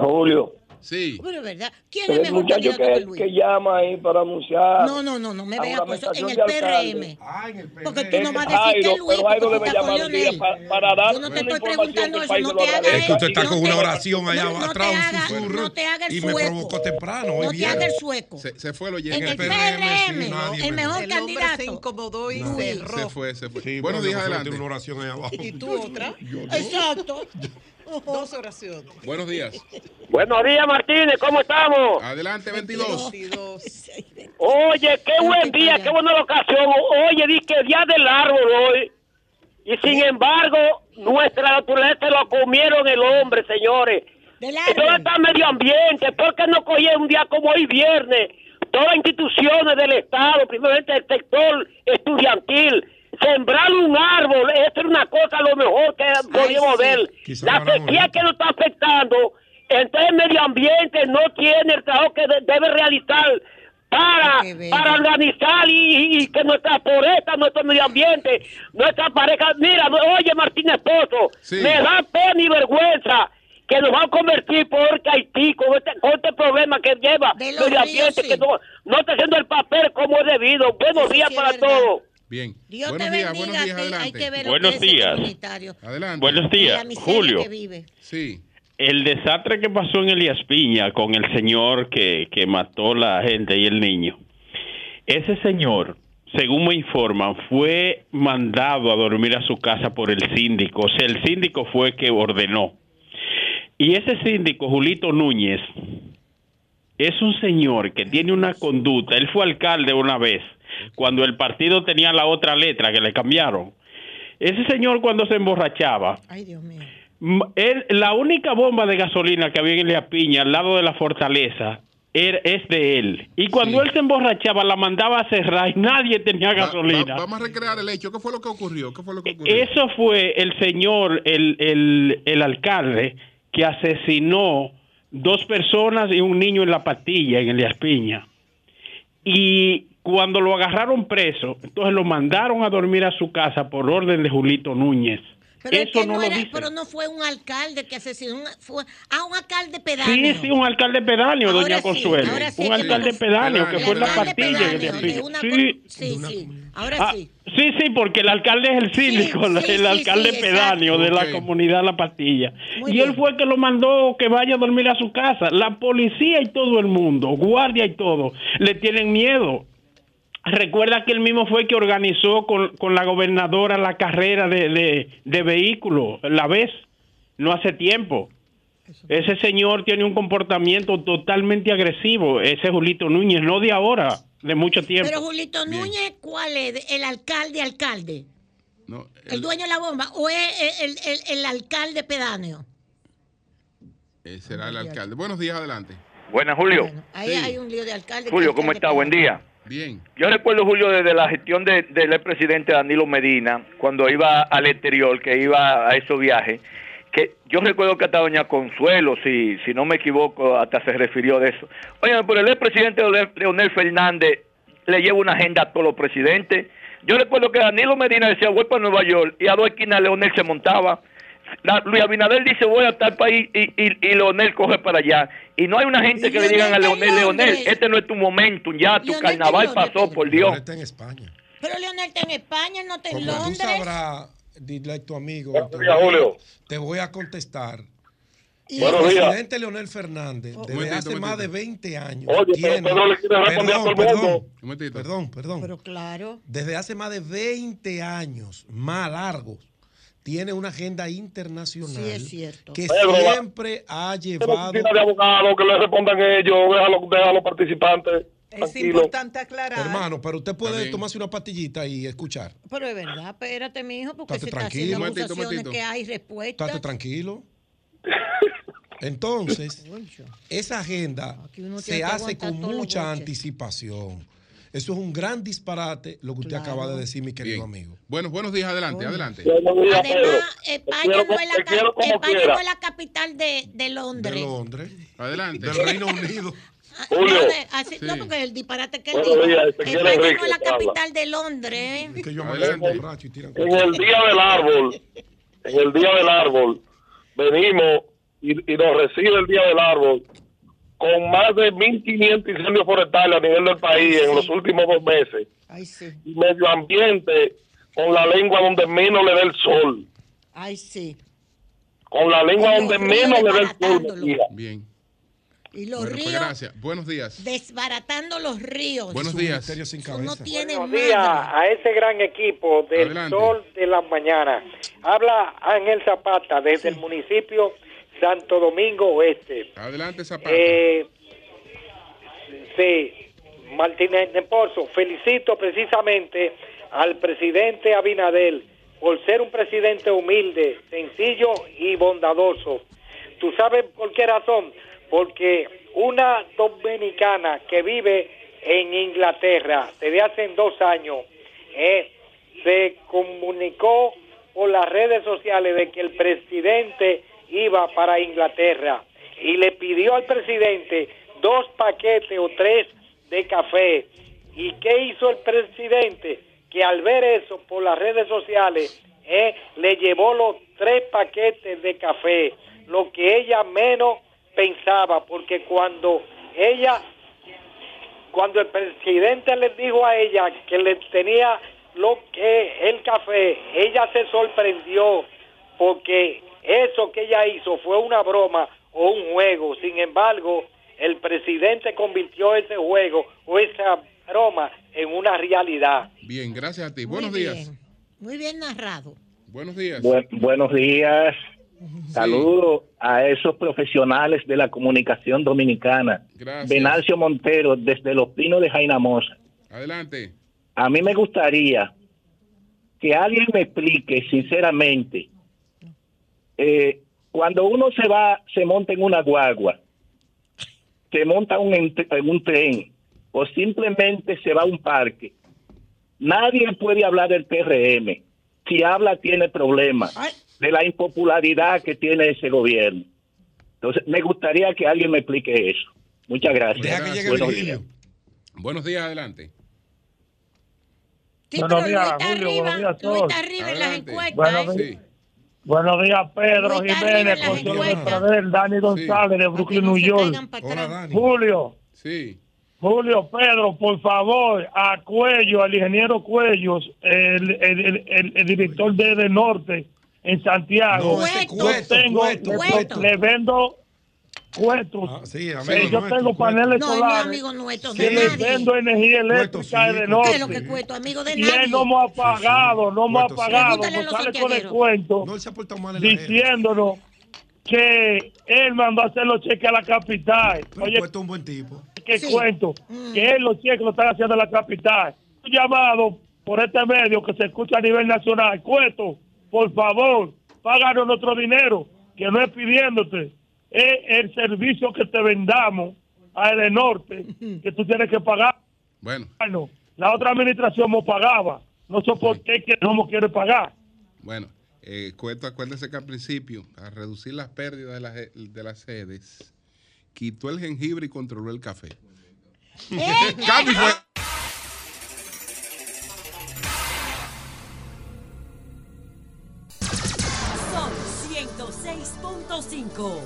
Julio. Sí. Pero es verdad. ¿Quién es El mejor muchacho candidato que que, Luis? que llama ahí para anunciar. No, no, no, no me veas con eso. En el juramentación de alcalde. PRM. Porque tú no vas a decir que Luis, pero Jairo debe llamar un día para dar Yo no te estoy preguntando que el eso, no lo te hagas Es que usted está con una oración allá atrás, un hagas- susurro, No te hagas el y me sueco. provocó temprano, No te hagas el sueco. Se, fue el En el PRM, el me- mejor El candidato. se incomodó y cerró. Se fue, se fue. Buenos días, adelante. una oración ahí abajo. ¿Y tú otra? Exacto. Dos oraciones. Buenos días. Buenos días, Martínez, ¿cómo estamos? Adelante, 22. Oye, qué buen día, qué buena ocasión. Oye, di que día del árbol hoy. Y sin embargo, nuestra naturaleza lo comieron el hombre, señores. ¿Dónde está medio ambiente? ¿Por qué no cogieron un día como hoy viernes? Todas las instituciones del Estado, primeramente el sector estudiantil, sembrar un árbol, esto es una cosa lo mejor que podríamos ver. Quizá La sequía que nos está afectando, entonces el medio ambiente no tiene el trabajo que de- debe realizar para, para organizar y, y- y que nuestra floresta, nuestro medio ambiente, nuestra pareja, mira, no- oye Martín Esposo, Sí. me da pena y vergüenza que nos va a convertir por Haití con este, con este problema que lleva medio ríos, ambiente, sí. que no, no está haciendo el papel como es debido. Buenos días sí para todos. Bien. Dios buenos te días, bendiga buenos días. Hay que ver Buenos días. Adelante. Buenos días, Julio. que vive. Sí. El desastre que pasó en Elías Piña con el señor que, que mató la gente y el niño. Ese señor según me informan, fue mandado a dormir a su casa por el síndico. O sea, el síndico fue que ordenó. Y ese síndico, Julito Núñez, es un señor que tiene una conducta. Él fue alcalde una vez, cuando el partido tenía la otra letra que le cambiaron. Ese señor cuando se emborrachaba, Ay, Dios mío. Él- la única bomba de gasolina que había en La Piña, al lado de la fortaleza, era- es de él. Y cuando él se emborrachaba, la mandaba a cerrar y nadie tenía Va- gasolina. va- vamos a recrear el hecho. ¿Qué fue lo que ocurrió? ¿Qué fue lo que ocurrió? Eso fue el señor, el, el, el alcalde, que asesinó dos personas y un niño en la pastilla, en Elías Piña. Y cuando lo agarraron preso, entonces lo mandaron a dormir a su casa por orden de Julito Núñez. Pero, es Eso que no, no lo era- dice. pero no fue un alcalde que asesinó, fue a un alcalde pedáneo. Sí, sí, un alcalde pedáneo, Ahora doña sí, Consuelo. ahora sí, un que alcalde no- pedáneo que fue en la pastilla. que pedáneo de aplicó. una Sí. Sí, sí. Ahora Ah, sí. sí, sí, porque el alcalde es el síndico, sí, el alcalde sí, pedáneo de la comunidad La Pastilla. Muy y él bien. fue el que lo mandó que vaya a dormir a su casa. La policía y todo el mundo, guardia y todo, le tienen miedo. Recuerda que él mismo fue el que organizó con, con la gobernadora la carrera de, de, de vehículos, la vez, no hace tiempo. Ese señor tiene un comportamiento totalmente agresivo, ese Julito Núñez, no de ahora, de mucho tiempo. Pero Julito Núñez, ¿cuál es? ¿El alcalde, alcalde? No, ¿El dueño de la bomba? ¿O es el, el- el alcalde pedáneo? eh, será el alcalde. Buenos días, adelante. Buenas, Julio. Ahí hay un lío de alcalde. Julio, ¿cómo está? Buen día. Yo recuerdo, Julio, desde la gestión de- del expresidente Danilo Medina, cuando iba al exterior, que iba a esos viajes, que yo recuerdo que hasta doña Consuelo, si, si no me equivoco, hasta se refirió de eso. Oye, pero el expresidente Leonel Fernández le lleva una agenda a todos los presidentes. Yo recuerdo que Danilo Medina decía, voy para Nueva York, y a dos esquinas Leonel se montaba. La- Luis Abinader dice, voy a tal país, y, y, y Leonel coge para allá. Y no hay una gente que le digan a Leonel Leonel, Leonel, Londres. este no es tu momento, ya tu Leonel carnaval Londres, pasó, por Dios. Está en España. Pero Leonel está en España, no está en Como tú Londres. sabrás, dile a tu amigo. Buenos te días, voy a- Julio. Te voy a contestar. Y- El Buenos días. presidente Leonel Fernández, desde momentito, hace más de momentito. 20 años, Oye, tiene. le a todo el perdón, mundo. Momentito. perdón, perdón. Pero claro. Desde hace más de 20 años, más largos, tiene una agenda internacional Sí, es cierto. que siempre ha llevado. de abogados que le respondan ellos, déjalo, déjalo a los participantes. Es Tranquilo. importante aclarar. Hermano, pero usted Está puede tomarse una pastillita y escuchar. Pero es verdad, espérate, mi hijo, porque Estate si está tranquilo. haciendo acusaciones momentito. que hay respuestas. Estate tranquilo. Entonces, esa agenda se hace con mucha anticipación. Eso es un gran disparate lo que usted Claro. acaba de decir, mi querido Bien. amigo. Bueno, buenos días, adelante, adelante. Días, Pedro. Además, Te España, no es, la, España no es capital de, de De Londres. Londres, Adelante. del Reino Unido. Ah, Julio. No, de- así- no, Sí. porque el disparate que él dijo. España no es la capital de Londres. Es que yo me Adelante. borracho y tiran En el día del árbol, en el día del árbol, venimos y, y nos recibe el día del árbol con más de 1.500 incendios forestales a nivel del país en los últimos dos meses. Ay, sí. Y medio ambiente con la lengua donde menos le da el sol. Ay, sí. Con la lengua Con los donde menos le da el sol. Bien. Y los Bueno, pues ríos, gracias. Buenos días. desbaratando los ríos. Buenos días. sin no cabeza. tiene Buenos días a ese gran equipo del Adelante. Sol de la Mañana. Habla Ángel Zapata desde el municipio Santo Domingo Oeste. Adelante, Zapata. Eh, sí, Martínez Neposo, felicito precisamente al presidente Abinadel por ser un presidente humilde, sencillo y bondadoso. ¿Tú sabes por qué razón? Porque una dominicana que vive en Inglaterra desde hace dos años eh, se comunicó por las redes sociales de que el presidente iba para Inglaterra y le pidió al presidente dos paquetes o tres de café. ¿Y qué hizo el presidente? Que al ver eso por las redes sociales, eh, le llevó los tres paquetes de café, lo que ella menos pensaba, porque cuando ella, cuando el presidente le dijo a ella que le tenía lo que el café, ella se sorprendió porque eso que ella hizo fue una broma o un juego. Sin embargo, el presidente convirtió ese juego o esa broma en una realidad. Bien, gracias a ti. Muy Buenos bien. días. Muy bien narrado. Buenos días. Bu- buenos días. Saludos a esos profesionales de la comunicación dominicana. Gracias. Venancio Montero, desde Los Pinos de Jainamosa. Adelante. A mí me gustaría que alguien me explique sinceramente, eh, cuando uno se va, se monta en una guagua, se monta un, en, un tren o simplemente se va a un parque, nadie puede hablar del PRM. Si habla tiene problemas de la impopularidad que tiene ese gobierno. Entonces, me gustaría que alguien me explique eso. Muchas gracias. Buenos Virgilio. días. Buenos días, adelante. Sí, Buenos pero días, Luis está Julio, arriba, buenos días a Luis todos. está arriba en las encuestas. ¿eh? Buenos días, Pedro arriba Jiménez, Consuelo Dani González de Brooklyn, New York. Julio, Sí. Julio, Pedro, por favor, a Cuello, al ingeniero Cuellos, el, el, el, el- el director de, de Norte en Santiago. No, Yo tengo, Cueto, le, Cueto. le vendo sí, amigo Eh, yo nuestro, tengo paneles No, no, solares amigo nuestro, que de le nadie. vendo energía eléctrica de ¿Qué Norte. es lo que cuento, amigo de Y él no me ha pagado, no me ha pagado, a los sale con el cuento No, él se ha portado mal en la era. diciéndonos que él mandó a hacer los cheques a la capital. Pero Oye, un buen tipo. qué Sí. cuento, que él los cheques lo están haciendo en la capital. Un llamado por este medio que se escucha a nivel nacional. Cueto, por favor, páganos nuestro dinero, que no es pidiéndote, es el servicio que te vendamos a el norte, que tú tienes que pagar. Bueno, Bueno, la otra administración me pagaba. No sé por qué que no me quiere pagar. bueno. Eh, Cueto, acuérdese que al principio, a reducir las pérdidas de las, de las sedes, quitó el jengibre y controló el café. Cambio fue. Son 106.5.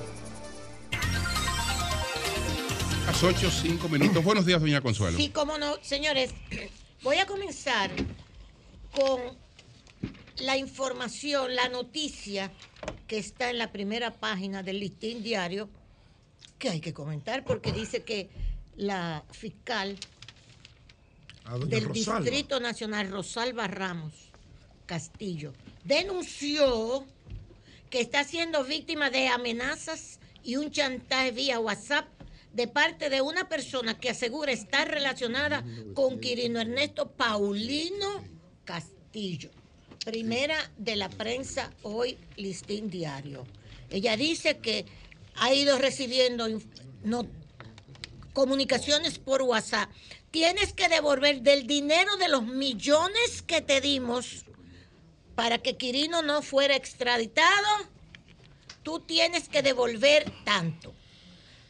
Las 8, 5 minutos. Buenos días, doña Consuelo. Sí, cómo no. Señores, voy a comenzar con la información, la noticia que está en la primera página del listín diario, que hay que comentar porque dice que la fiscal A doña del Rosalba. Distrito Nacional, Rosalba Ramos Castillo, denunció que está siendo víctima de amenazas y un chantaje vía WhatsApp de parte de una persona que asegura estar relacionada con Quirino Ernesto Paulino Castillo. Primera de la prensa hoy, listín diario. Ella dice que ha ido recibiendo no- comunicaciones por WhatsApp. Tienes que devolver del dinero de los millones que te dimos para que Quirino no fuera extraditado. Tú tienes que devolver tanto.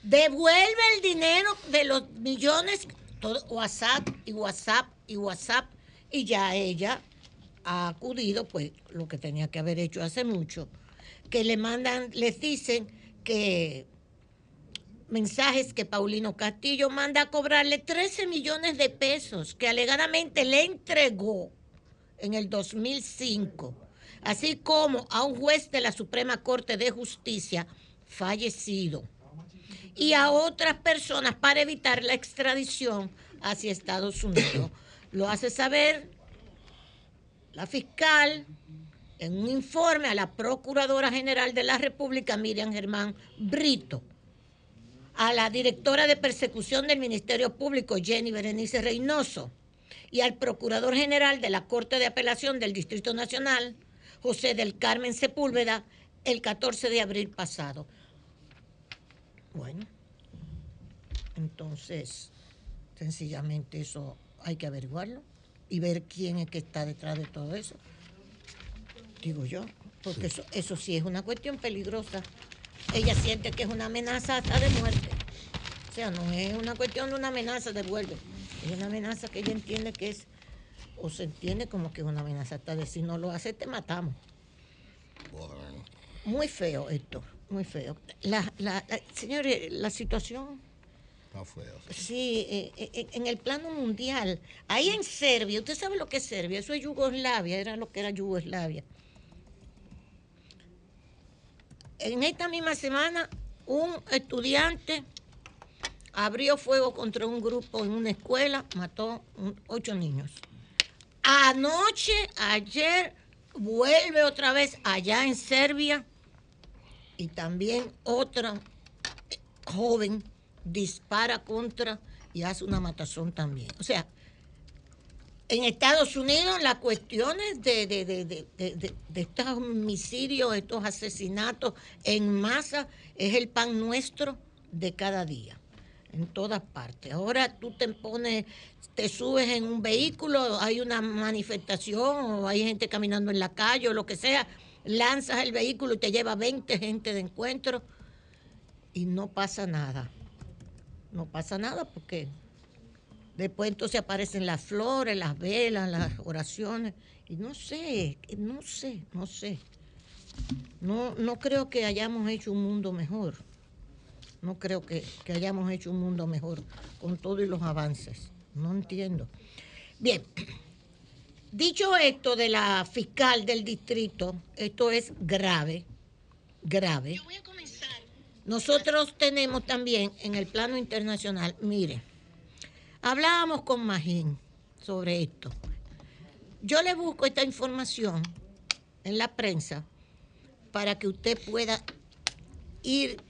Devuelve el dinero de los millones, WhatsApp y WhatsApp y WhatsApp. Y ya ella ha acudido, pues lo que tenía que haber hecho hace mucho, que le mandan, les dicen que mensajes que Paulino Castillo manda a cobrarle 13 millones de pesos que alegadamente le entregó en el 2005, así como a un juez de la Suprema Corte de Justicia fallecido y a otras personas para evitar la extradición hacia Estados Unidos. Lo hace saber la fiscal en un informe a la Procuradora General de la República, Miriam Germán Brito, a la directora de persecución del Ministerio Público, Jenny Berenice Reynoso, y al Procurador General de la Corte de Apelación del Distrito Nacional, José del Carmen Sepúlveda, el 14 de abril pasado. Bueno, entonces, sencillamente eso hay que averiguarlo y ver quién es que está detrás de todo eso. Digo yo, porque eso, eso sí es una cuestión peligrosa. Ella siente que es una amenaza hasta de muerte. O sea, no es una cuestión de una amenaza de vuelve. Es una amenaza que ella entiende que es, o se entiende como que es una amenaza hasta de si no lo hace, te matamos. Muy feo esto, muy feo. La, la, la- señores, la situación Está feo. Sí, eh, eh, en el plano mundial. Ahí en Serbia, usted sabe lo que es Serbia, eso es Yugoslavia, era lo que era Yugoslavia. En esta misma semana, un estudiante abrió fuego contra un grupo en una escuela, mató ocho niños. Anoche, ayer, vuelve otra vez allá en Serbia y también otra joven dispara contra y hace una matazón también. O sea, en Estados Unidos las cuestiones de, de- de- de estos homicidios, estos asesinatos en masa, es el pan nuestro de cada día, en todas partes. Ahora tú te pones, te subes en un vehículo, hay una manifestación o hay gente caminando en la calle o lo que sea, lanzas el vehículo y te lleva 20 gente de encuentro y no pasa nada. No pasa nada porque Después entonces aparecen las flores, las velas, las oraciones. Y no sé, no sé, no sé. No, no creo que hayamos hecho un mundo mejor. No creo que, que hayamos hecho un mundo mejor con todos los avances. No entiendo. Bien, dicho esto de la fiscal del distrito, esto es grave, grave. Nosotros tenemos también en el plano internacional, mire, Hablábamos con Magín sobre esto. Yo le busco esta información en la prensa para que usted pueda ir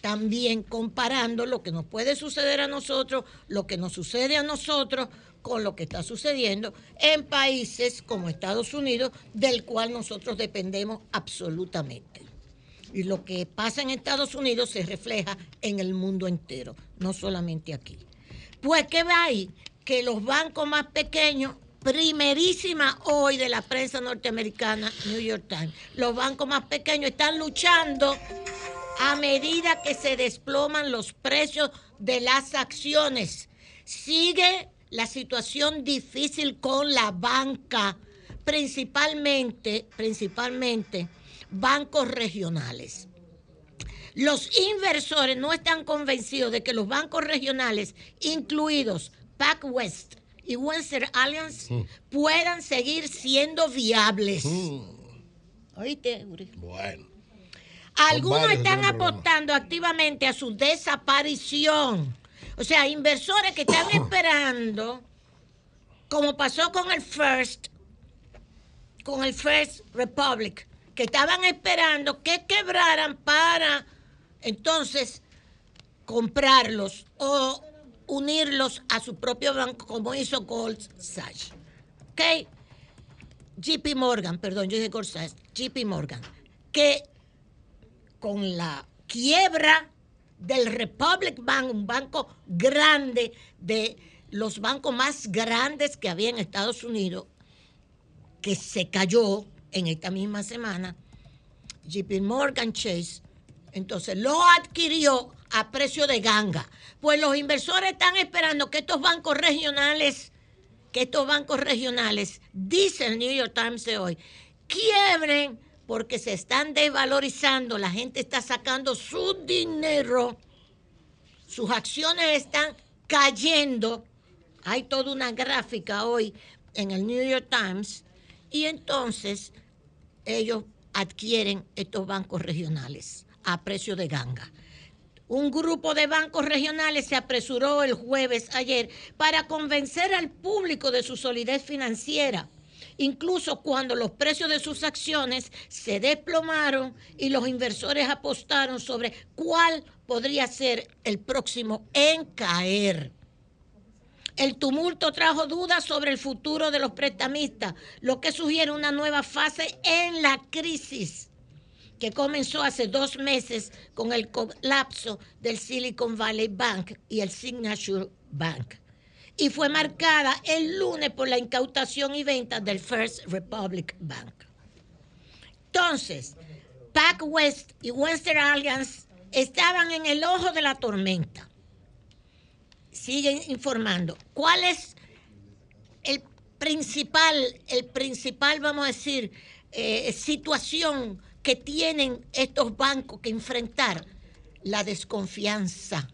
también comparando lo que nos puede suceder a nosotros, lo que nos sucede a nosotros con lo que está sucediendo en países como Estados Unidos, del cual nosotros dependemos absolutamente. Y lo que pasa en Estados Unidos se refleja en el mundo entero, no solamente aquí. Pues que va ahí que los bancos más pequeños, primerísima hoy de la prensa norteamericana, New York Times, los bancos más pequeños están luchando a medida que se desploman los precios de las acciones. Sigue la situación difícil con la banca, principalmente, principalmente bancos regionales. Los inversores no están convencidos de que los bancos regionales, incluidos PacWest y Western Alliance, puedan seguir siendo viables. ¿Oíste, Uri? Bueno. Algunos están apostando activamente a su desaparición. O sea, inversores que están esperando, como pasó con el First, con el First Republic, que estaban esperando que quebraran para entonces comprarlos o unirlos a su propio banco, como hizo Gold Sachs. ¿Ok? JP Morgan, perdón, yo dije Gold Sachs, JP Morgan, que con la quiebra del Republic Bank, un banco grande de los bancos más grandes que había en Estados Unidos, que se cayó en esta misma semana, JP Morgan Chase, entonces lo adquirió a precio de ganga. Pues los inversores están esperando que estos bancos regionales, que estos bancos regionales, dice el New York Times de hoy, quiebren porque se están desvalorizando, la gente está sacando su dinero, sus acciones están cayendo. Hay toda una gráfica hoy en el New York Times y entonces ellos adquieren estos bancos regionales a precio de ganga. Un grupo de bancos regionales se apresuró el jueves ayer para convencer al público de su solidez financiera, incluso cuando los precios de sus acciones se desplomaron y los inversores apostaron sobre cuál podría ser el próximo en caer. El tumulto trajo dudas sobre el futuro de los prestamistas, lo que sugiere una nueva fase en la crisis que comenzó hace dos meses con el colapso del Silicon Valley Bank y el Signature Bank. Y fue marcada el lunes por la incautación y venta del First Republic Bank. Entonces, PacWest y Western Alliance estaban en el ojo de la tormenta. Siguen informando. ¿Cuál es el principal, el principal, vamos a decir, eh, situación que tienen estos bancos que enfrentar? La desconfianza.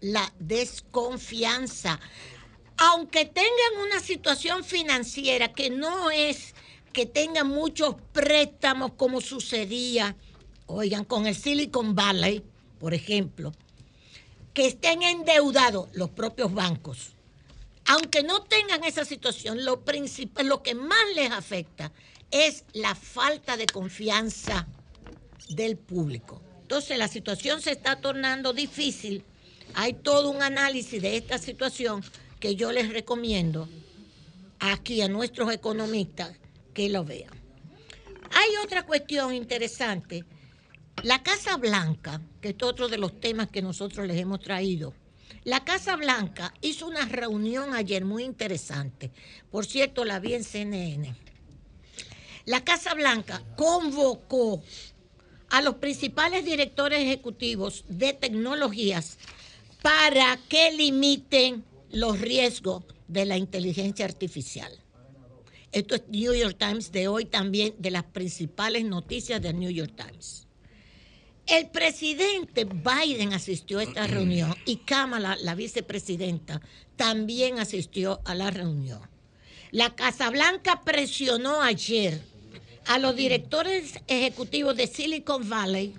La desconfianza. Aunque tengan una situación financiera que no es que tengan muchos préstamos como sucedía, oigan, con el Silicon Valley, por ejemplo, que estén endeudados los propios bancos. Aunque no tengan esa situación, lo, principal, lo que más les afecta es la falta de confianza del público. Entonces la situación se está tornando difícil. Hay todo un análisis de esta situación que yo les recomiendo aquí a nuestros economistas que lo vean. Hay otra cuestión interesante. La Casa Blanca, que es otro de los temas que nosotros les hemos traído, la Casa Blanca hizo una reunión ayer muy interesante. Por cierto, la vi en CNN. La Casa Blanca convocó a los principales directores ejecutivos de tecnologías para que limiten los riesgos de la inteligencia artificial. Esto es New York Times de hoy también, de las principales noticias del New York Times. El presidente Biden asistió a esta reunión y Kamala, la vicepresidenta, también asistió a la reunión. La Casa Blanca presionó ayer a los directores ejecutivos de Silicon Valley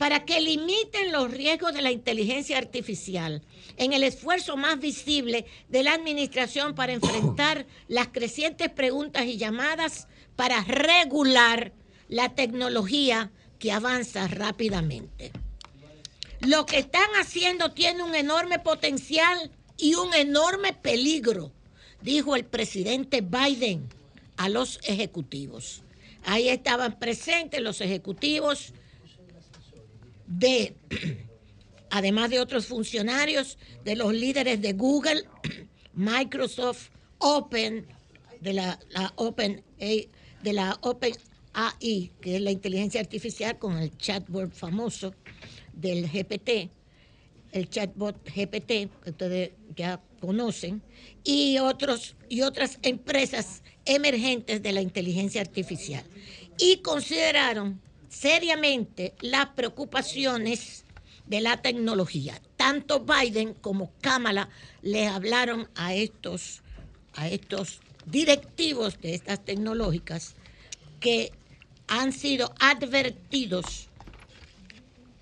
para que limiten los riesgos de la inteligencia artificial en el esfuerzo más visible de la administración para enfrentar las crecientes preguntas y llamadas para regular la tecnología que avanza rápidamente. Lo que están haciendo tiene un enorme potencial y un enorme peligro, dijo el presidente Biden a los ejecutivos. Ahí estaban presentes los ejecutivos de, además de otros funcionarios, de los líderes de Google, Microsoft, Open, de la, Open, de la Open AI, que es la inteligencia artificial con el chatbot famoso del GPT, el chatbot GPT, que ustedes ya conocen, y, otros, y otras empresas emergentes de la inteligencia artificial. Y consideraron seriamente las preocupaciones de la tecnología. Tanto Biden como Kamala le hablaron a estos, a estos directivos de estas tecnológicas que han sido advertidos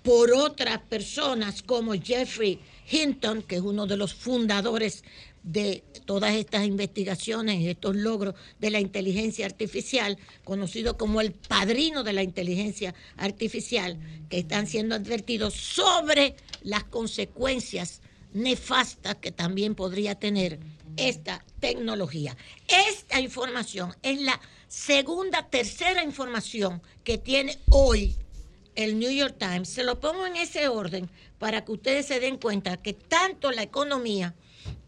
por otras personas como Jeffrey Hinton, que es uno de los fundadores de todas estas investigaciones y estos logros de la inteligencia artificial, conocido como el padrino de la inteligencia artificial, que están siendo advertidos sobre las consecuencias nefastas que también podría tener esta tecnología. Esta información es la segunda, tercera información que tiene hoy el New York Times. Se lo pongo en ese orden para que ustedes se den cuenta que tanto la economía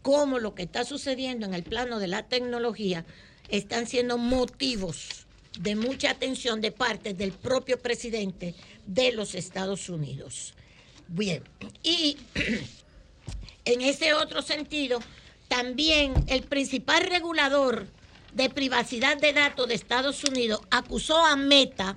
como lo que está sucediendo en el plano de la tecnología están siendo motivos de mucha atención de parte del propio presidente de los Estados Unidos. Bien, y en ese otro sentido, también el principal regulador de privacidad de datos de Estados Unidos acusó a Meta,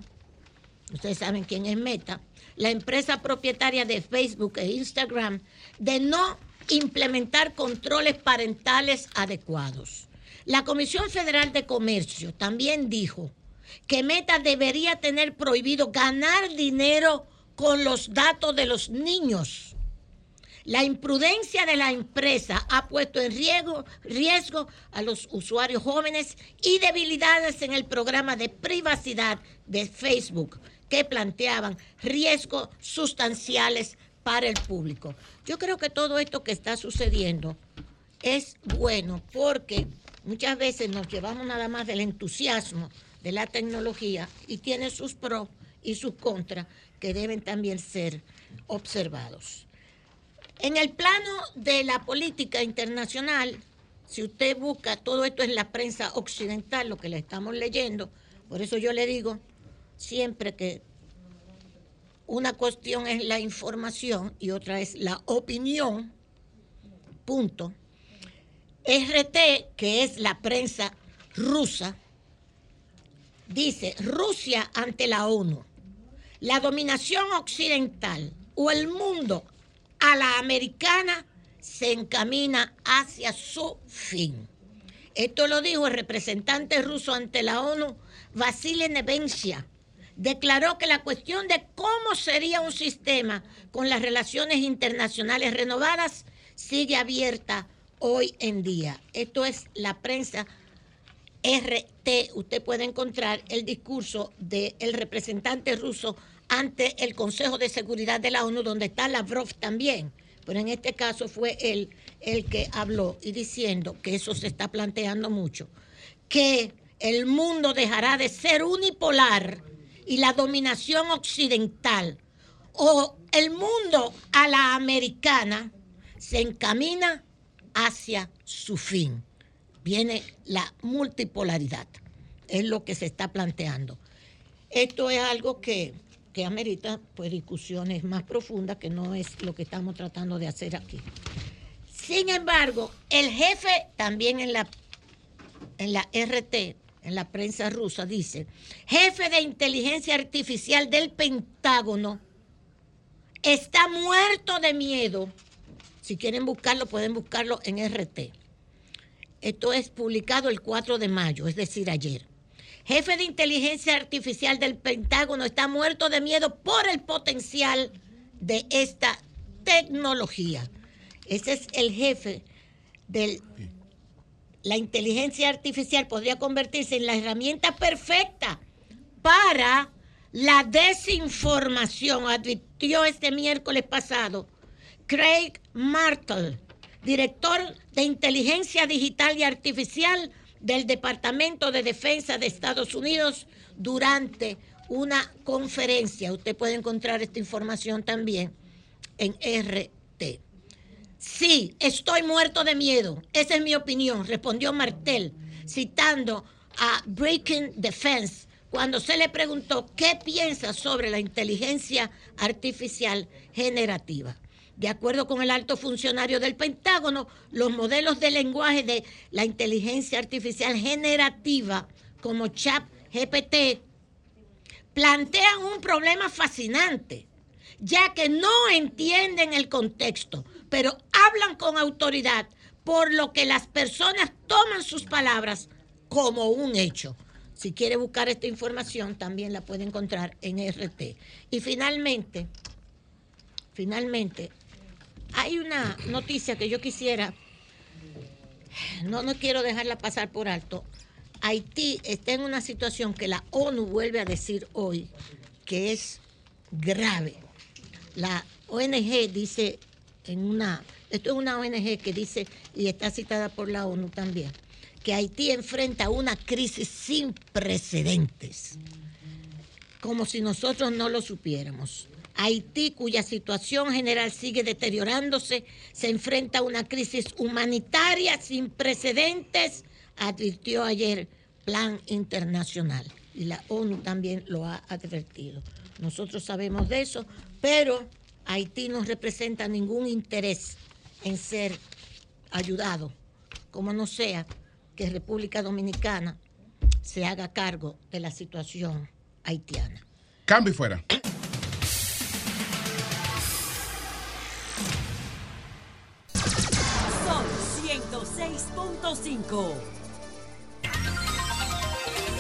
ustedes saben quién es Meta, la empresa propietaria de Facebook e Instagram, de no implementar controles parentales adecuados. La Comisión Federal de Comercio también dijo que Meta debería tener prohibido ganar dinero con los datos de los niños. La imprudencia de la empresa ha puesto en riesgo, riesgo a los usuarios jóvenes y debilidades en el programa de privacidad de Facebook que planteaban riesgos sustanciales para el público. Yo creo que todo esto que está sucediendo es bueno porque muchas veces nos llevamos nada más del entusiasmo de la tecnología y tiene sus pros y sus contras que deben también ser observados. En el plano de la política internacional, si usted busca todo esto en la prensa occidental, lo que le estamos leyendo, por eso yo le digo siempre que una cuestión es la información y otra es la opinión, punto. RT, que es la prensa rusa, dice, Rusia ante la ONU, la dominación occidental o el mundo a la americana se encamina hacia su fin. Esto lo dijo el representante ruso ante la ONU, Vasily Nevencia, declaró que la cuestión de cómo sería un sistema con las relaciones internacionales renovadas sigue abierta hoy en día. Esto es la prensa RT. Usted puede encontrar el discurso del representante ruso ante el Consejo de Seguridad de la ONU, donde está Lavrov también. Pero en este caso fue él el que habló y diciendo que eso se está planteando mucho, que el mundo dejará de ser unipolar y la dominación occidental o el mundo a la americana se encamina hacia su fin. Viene la multipolaridad, es lo que se está planteando. Esto es algo que, que amerita pues, discusiones más profundas, que no es lo que estamos tratando de hacer aquí. Sin embargo, el jefe también en la, en la RT, en la prensa rusa, dice, jefe de inteligencia artificial del Pentágono, está muerto de miedo. Si quieren buscarlo, pueden buscarlo en RT. Esto es publicado el 4 de mayo, es decir, ayer. Jefe de inteligencia artificial del Pentágono está muerto de miedo por el potencial de esta tecnología. Ese es el jefe de la inteligencia artificial. Podría convertirse en la herramienta perfecta para la desinformación, advirtió este miércoles pasado Craig Martel, director de inteligencia digital y artificial del Departamento de Defensa de Estados Unidos durante una conferencia. Usted puede encontrar esta información también en RT. Sí, estoy muerto de miedo. Esa es mi opinión, respondió Martel, citando a Breaking Defense cuando se le preguntó qué piensa sobre la inteligencia artificial generativa. De acuerdo con el alto funcionario del Pentágono, los modelos de lenguaje de la inteligencia artificial generativa como ChatGPT plantean un problema fascinante, ya que no entienden el contexto, pero hablan con autoridad, por lo que las personas toman sus palabras como un hecho. Si quiere buscar esta información, también la puede encontrar en RT. Y finalmente, finalmente, hay una noticia que yo quisiera, no, no quiero dejarla pasar por alto. Haití está en una situación que la ONU vuelve a decir hoy que es grave. La ONG dice en una, esto es una ONG que dice, y está citada por la ONU también, que Haití enfrenta una crisis sin precedentes, como si nosotros no lo supiéramos. Haití, cuya situación general sigue deteriorándose, se enfrenta a una crisis humanitaria sin precedentes, advirtió ayer Plan Internacional. Y la ONU también lo ha advertido. Nosotros sabemos de eso, pero Haití no representa ningún interés en ser ayudado, como no sea que República Dominicana se haga cargo de la situación haitiana. Cambio y fuera. Son 106.5.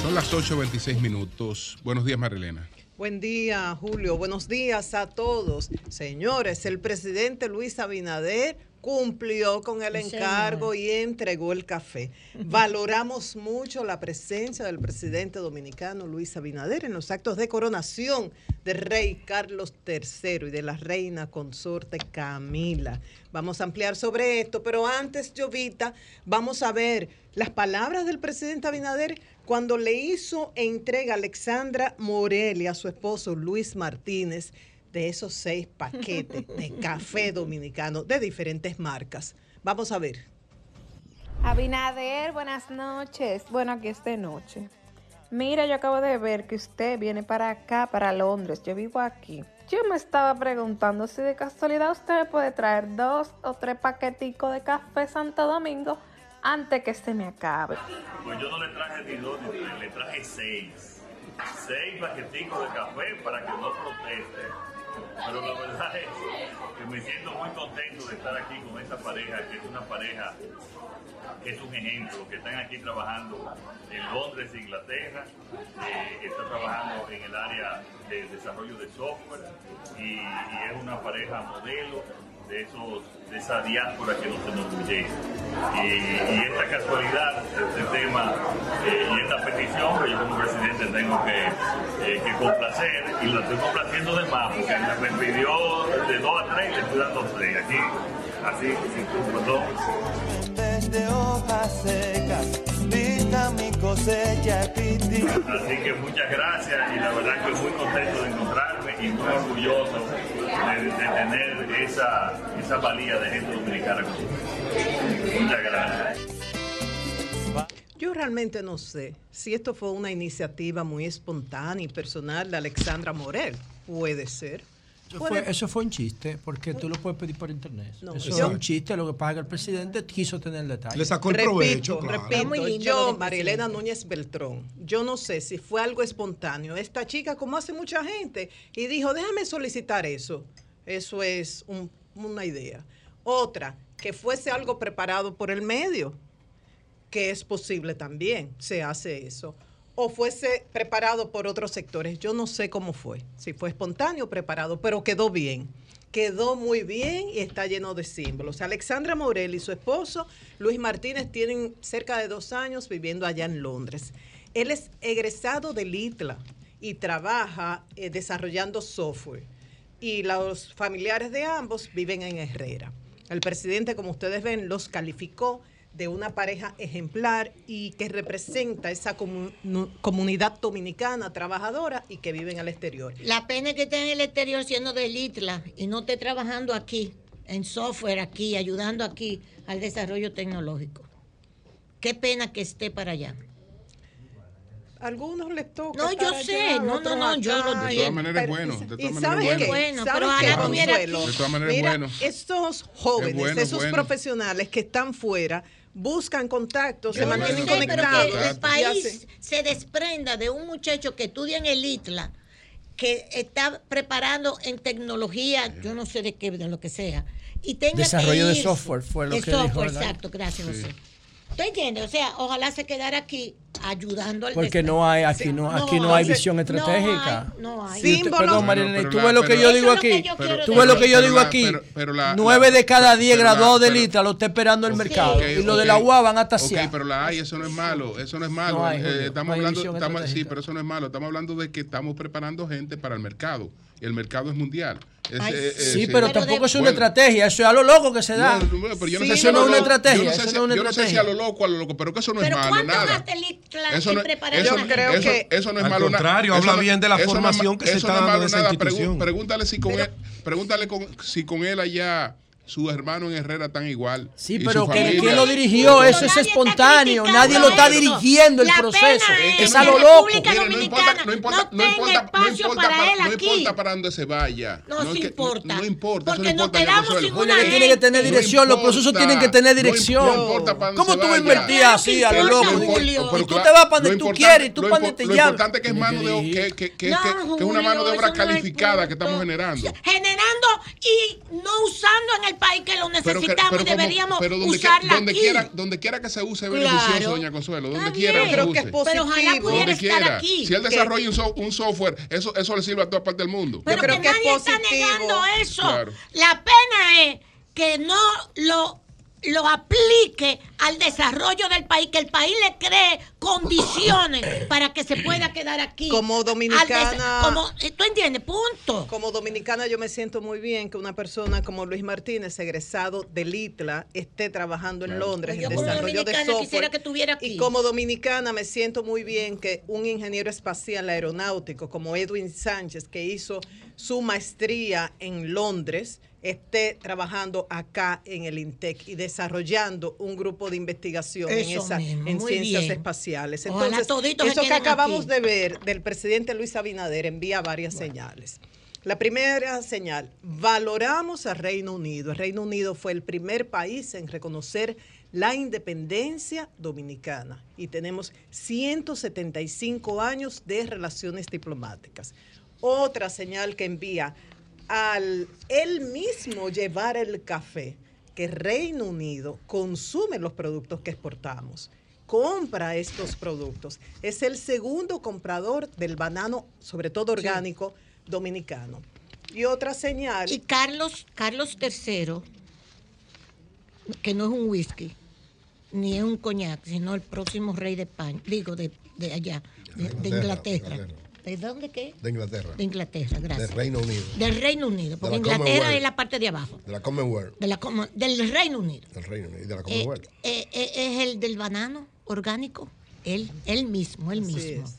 Son las 8.26 minutos. Buenos días, Marilena. Buen día, Julio. Buenos días a todos. Señores, el presidente Luis Abinader cumplió con el encargo y entregó el café. Valoramos mucho la presencia del presidente dominicano Luis Abinader en los actos de coronación del rey Carlos III y de la reina consorte Camila. Vamos a ampliar sobre esto, pero antes, Jovita, vamos a ver las palabras del presidente Abinader cuando le hizo entrega a Alexandra Morelli, a su esposo Luis Martínez, de esos seis paquetes de café dominicano de diferentes marcas. Vamos a ver. Abinader, buenas noches. Bueno, aquí es de noche. Mira, yo acabo de ver que usted viene para acá, para Londres. Yo vivo aquí. Yo me estaba preguntando si de casualidad usted me puede traer dos o tres paqueticos de café Santo Domingo antes que se me acabe. Pues yo no le traje ni dos le traje seis. Seis paqueticos de café para que no proteste. Pero la verdad es que me siento muy contento de estar aquí con esta pareja, que es una pareja que es un ejemplo, que están aquí trabajando en Londres, Inglaterra, eh, está trabajando en el área de desarrollo de software y es una pareja modelo de esos de esa diáspora que no se nos llega. Y, y esta casualidad, este tema eh, y esta petición que yo como presidente tengo que, eh, que complacer y la estoy complaciendo de más porque me pidió de dos a tres y le estoy dando tres. Aquí, así, sin tu perdón. En vez de hojas secas, pinta mi cosecha. Así que muchas gracias y la verdad que muy contento de encontrarme y muy orgulloso de, tener esa, esa valía de gente dominicana. Muchas gracias. Yo realmente no sé si esto fue una iniciativa muy espontánea y personal de Alexandra Morel. Puede ser. Eso fue, eso fue un chiste, porque tú lo puedes pedir por internet. No, eso es un chiste, lo que pasa es que el presidente quiso tener el detalle. repito, repito, yo, Marielena Núñez Beltrón, yo no sé si fue algo espontáneo. Esta chica, como hace mucha gente, y dijo, déjame solicitar eso. Eso es un- una idea. Otra, que fuese algo preparado por el medio, que es posible también, se hace eso. O fuese preparado por otros sectores. Yo no sé cómo fue, si fue espontáneo o preparado, pero quedó bien. Quedó muy bien y está lleno de símbolos. Alexandra Morel y su esposo, Luis Martínez, tienen cerca de dos años viviendo allá en Londres. Él es egresado del ITLA y trabaja eh, desarrollando software. Y los familiares de ambos viven en Herrera. El presidente, como ustedes ven, los calificó de una pareja ejemplar y que representa esa comunidad dominicana trabajadora y que vive en el exterior. La pena es que esté en el exterior siendo del ITLA y no esté trabajando aquí, en software aquí, ayudando aquí al desarrollo tecnológico. Qué pena que esté para allá. Algunos les toca. No, yo sé, allá, no, no, no, yo lo De todas maneras es bueno. y- De todas maneras ¿saben es qué? bueno. Bueno, ¿Saben pero ojalá tuviera. De todas maneras es bueno. estos jóvenes, Es bueno, es esos bueno. profesionales que están fuera, buscan contactos, se no mantienen sé, pero conectados. que el país se desprenda de un muchacho que estudia en el ITLA, que está preparando en tecnología, yo no sé de qué, de lo que sea, y tenga Desarrollo que de software fue lo que dijo, software, ¿verdad? exacto, gracias, Sí. José. ¿Tú entiendes? O sea, ojalá se quedara aquí ayudando al Porque no hay, aquí no, aquí no hay visión estratégica. No hay. Y usted- perdón, Marilena, y tú ves lo que yo digo aquí. Tú ves lo que yo digo aquí. Nueve de cada diez graduados del pero- ITRA lo está esperando el mercado. Ok, y lo de ok. la UA van hasta Ok, hacia. pero la hay, eso no es malo, eso no es malo. No hay, Eh, estamos no hay hablando, estamos, sí, pero eso no es malo. Estamos hablando de que estamos preparando gente para el mercado. El mercado es mundial. Es, Ay, eh, eh, sí, pero tampoco es una Bueno, estrategia, eso es a lo loco que se da. no, no, pero yo no Sí, sé si eso a no lo es una estrategia, yo no sé eso si- no es una yo no sé si estrategia. a lo loco, a lo loco, pero que eso no Pero es malo, ¿cuánto nada. Eso no, eso, a la eso- gente? eso no es Al malo. na- contrario, eso habla bien de la formación que se eso está no es dando malo en esa nada. institución. pregúntale si con él, pregúntale con, si con él allá sus hermanos en Herrera están igual. Sí, pero ¿quién, lo dirigió? Eso es espontáneo. Nadie lo está dirigiendo el proceso. Es a lo loco. Mire, no importa, no importa, no importa, no importa para para, no importa para dónde se vaya. No, es sí que- importa. No, importa, eso Porque no nos importa. tiene que tener No dirección, los procesos importa, tienen que tener no dirección. importa para dónde ¿Cómo se tú invertir así a lo loco? no importa, Y tú te vas para lo donde tú quieres y tú lo para donde te Lo llaman. importante es que es mano de que, No, es una mano de obra eso no es calificada que estamos generando. generando y no usando en el país que lo Pero, que- necesitamos pero y deberíamos pero donde, que- usarla donde aquí. quiera, donde quiera que se use es Claro. beneficioso, doña Consuelo, donde quiera que se que use. Pero ojalá Donde pudiera estar quiera. aquí. Si él desarrolla un, so- un software, eso, eso le sirve a toda parte del mundo. Pero que, nadie está negando eso. Claro. La pena es que no lo, lo aplique al desarrollo del país, que el país le cree condiciones para que se pueda quedar aquí. Como dominicana. como, eh, ¿Tú entiendes? Punto. Como dominicana yo me siento muy bien que una persona como Luis Martínez, egresado del ITLA, esté trabajando en Londres Yo en como desarrollo de dominicana software. quisiera que estuviera aquí. Y como dominicana me siento muy bien que un ingeniero espacial aeronáutico como Edwin Sánchez, que hizo su maestría en Londres, esté trabajando acá en el INTEC y desarrollando un grupo de investigación en, esa, mismo, en ciencias bien. espaciales. Entonces, eso que acabamos aquí. de ver del presidente Luis Abinader envía varias señales. La primera señal, valoramos al Reino Unido. El Reino Unido fue el primer país en reconocer la independencia dominicana y tenemos 175 años de relaciones diplomáticas. Otra señal que envía, al él mismo llevar el café, que Reino Unido consume los productos que exportamos, compra estos productos, es el segundo comprador del banano, sobre todo orgánico, dominicano. Y otra señal. Y Carlos, Carlos III, que no es un whisky, ni es un coñac, sino el próximo rey de España, digo, de, de allá, de, de Inglaterra. ¿De dónde qué? De Inglaterra. De Inglaterra, gracias. Del Reino Unido. Del Reino Unido, porque la Inglaterra es la parte de abajo. De la Commonwealth. De la, del Reino Unido. Del Reino Unido. Y de la Eh, Commonwealth. eh, eh, es el del banano orgánico. Él, él mismo, él Así mismo. es.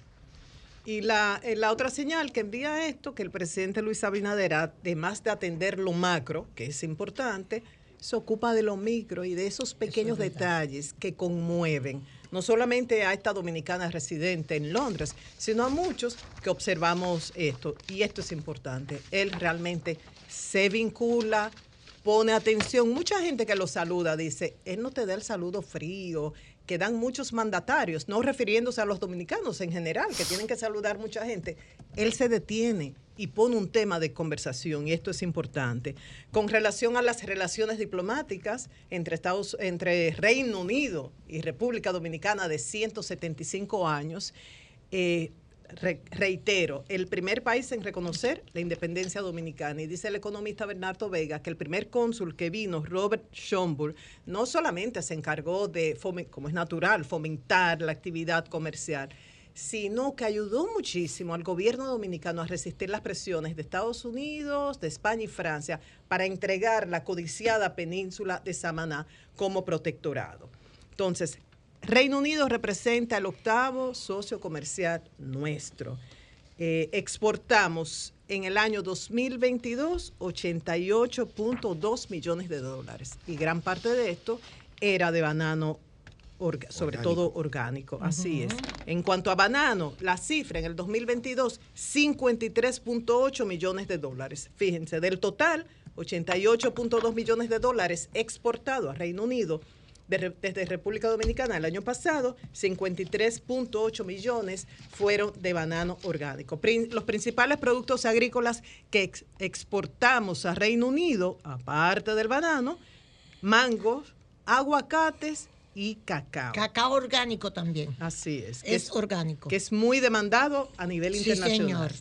Y la, eh, la otra señal que envía esto, que el presidente Luis Abinader, además de atender lo macro, que es importante, se ocupa de lo micro y de esos pequeños detalles que conmueven, no solamente a esta dominicana residente en Londres, sino a muchos que observamos esto. Y esto es importante. Él realmente se vincula, pone atención. Mucha gente que lo saluda dice, él no te da el saludo frío, que dan muchos mandatarios, no refiriéndose a los dominicanos en general, que tienen que saludar mucha gente. Él se detiene y pone un tema de conversación y esto es importante. Con relación a las relaciones diplomáticas entre Estados entre Reino Unido y República Dominicana de 175 años, eh, re- reitero, el primer país en reconocer la independencia dominicana. Y dice el economista Bernardo Vega que el primer cónsul que vino, Robert Schomburg, no solamente se encargó de, como es natural, fomentar la actividad comercial, sino que ayudó muchísimo al gobierno dominicano a resistir las presiones de Estados Unidos, de España y Francia para entregar la codiciada península de Samaná como protectorado. Entonces, Reino Unido representa el octavo socio comercial nuestro. Eh, exportamos en el año 2022 88.2 millones de dólares y gran parte de esto era de banano, orga- sobre Orgánico. todo orgánico, así es. En cuanto a banano, la cifra en el 2022, 53.8 millones de dólares. Fíjense, del total, 88.2 millones de dólares exportado a Reino Unido de desde República Dominicana el año pasado, 53.8 millones fueron de banano orgánico. Prin- los principales productos agrícolas que ex- exportamos a Reino Unido, aparte del banano, mangos, aguacates y cacao. Cacao orgánico también. Así es. que Es orgánico. Que es muy demandado a nivel Sí, internacional. señor.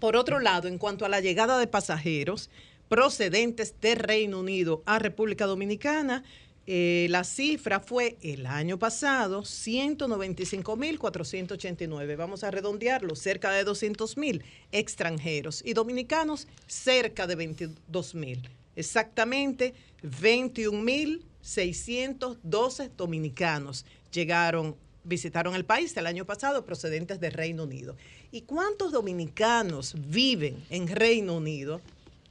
Por otro lado, en cuanto a la llegada de pasajeros procedentes de Reino Unido a República Dominicana, eh, la cifra fue el año pasado 195.489. Vamos a redondearlo, cerca de 200.000 extranjeros y dominicanos cerca de 22.000. Exactamente 21.612 dominicanos llegaron visitaron el país el año pasado procedentes de Reino Unido. ¿Y cuántos dominicanos viven en Reino Unido?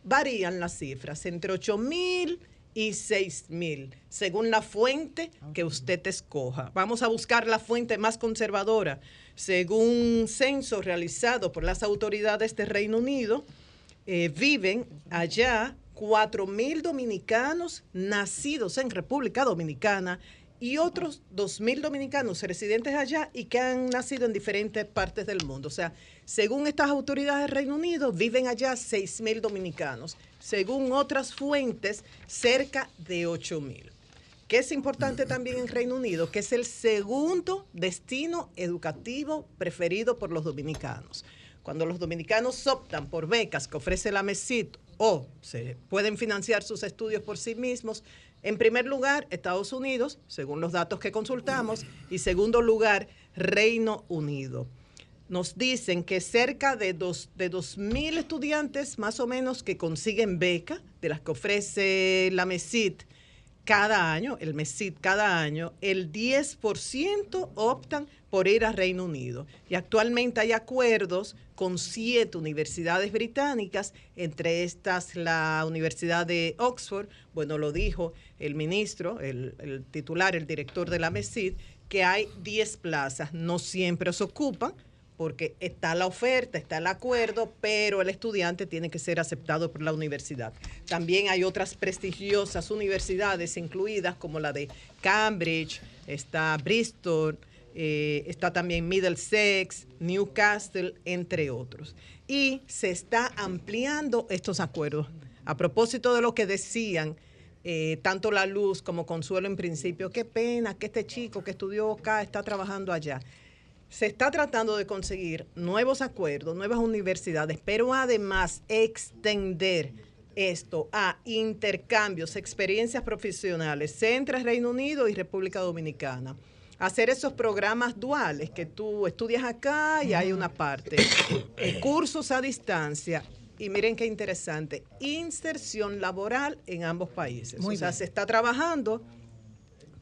Varían las cifras, entre 8 mil y 6 mil, según la fuente que usted escoja. Vamos a buscar la fuente más conservadora. Según un censo realizado por las autoridades de Reino Unido, eh, viven allá 4 mil dominicanos nacidos en República Dominicana y otros 2 mil dominicanos residentes allá y que han nacido en diferentes partes del mundo. O sea, según estas autoridades del Reino Unido, viven allá 6 mil dominicanos. Según otras fuentes, cerca de 8 mil. Que es importante también en Reino Unido, que es el segundo destino educativo preferido por los dominicanos. Cuando los dominicanos optan por becas que ofrece la MESIT o se pueden financiar sus estudios por sí mismos, en primer lugar, Estados Unidos, según los datos que consultamos, y segundo lugar, Reino Unido. Nos dicen que cerca de dos de 2.000 estudiantes más o menos que consiguen beca, de las que ofrece la MESIT cada año, el MESIT cada año, el 10% optan por ir a Reino Unido. Y actualmente hay acuerdos con siete universidades británicas, entre estas la Universidad de Oxford, bueno, lo dijo el ministro, el, el titular, el director de la MESID, que hay 10 plazas, no siempre se ocupan, porque está la oferta, está el acuerdo, pero el estudiante tiene que ser aceptado por la universidad. También hay otras prestigiosas universidades incluidas como la de Cambridge, está Bristol, eh, está también Middlesex, Newcastle, entre otros. y se está ampliando estos acuerdos. A propósito de lo que decían, eh, tanto La Luz como Consuelo en principio, qué pena que este chico que estudió acá está trabajando allá. Se está tratando de conseguir nuevos acuerdos, nuevas universidades, pero además extender esto a intercambios, experiencias profesionales entre Reino Unido y República Dominicana. Hacer esos programas duales que tú estudias acá y hay una parte. Eh, cursos a distancia. Y miren qué interesante, inserción laboral en ambos países. Muy o sea, bien. se está trabajando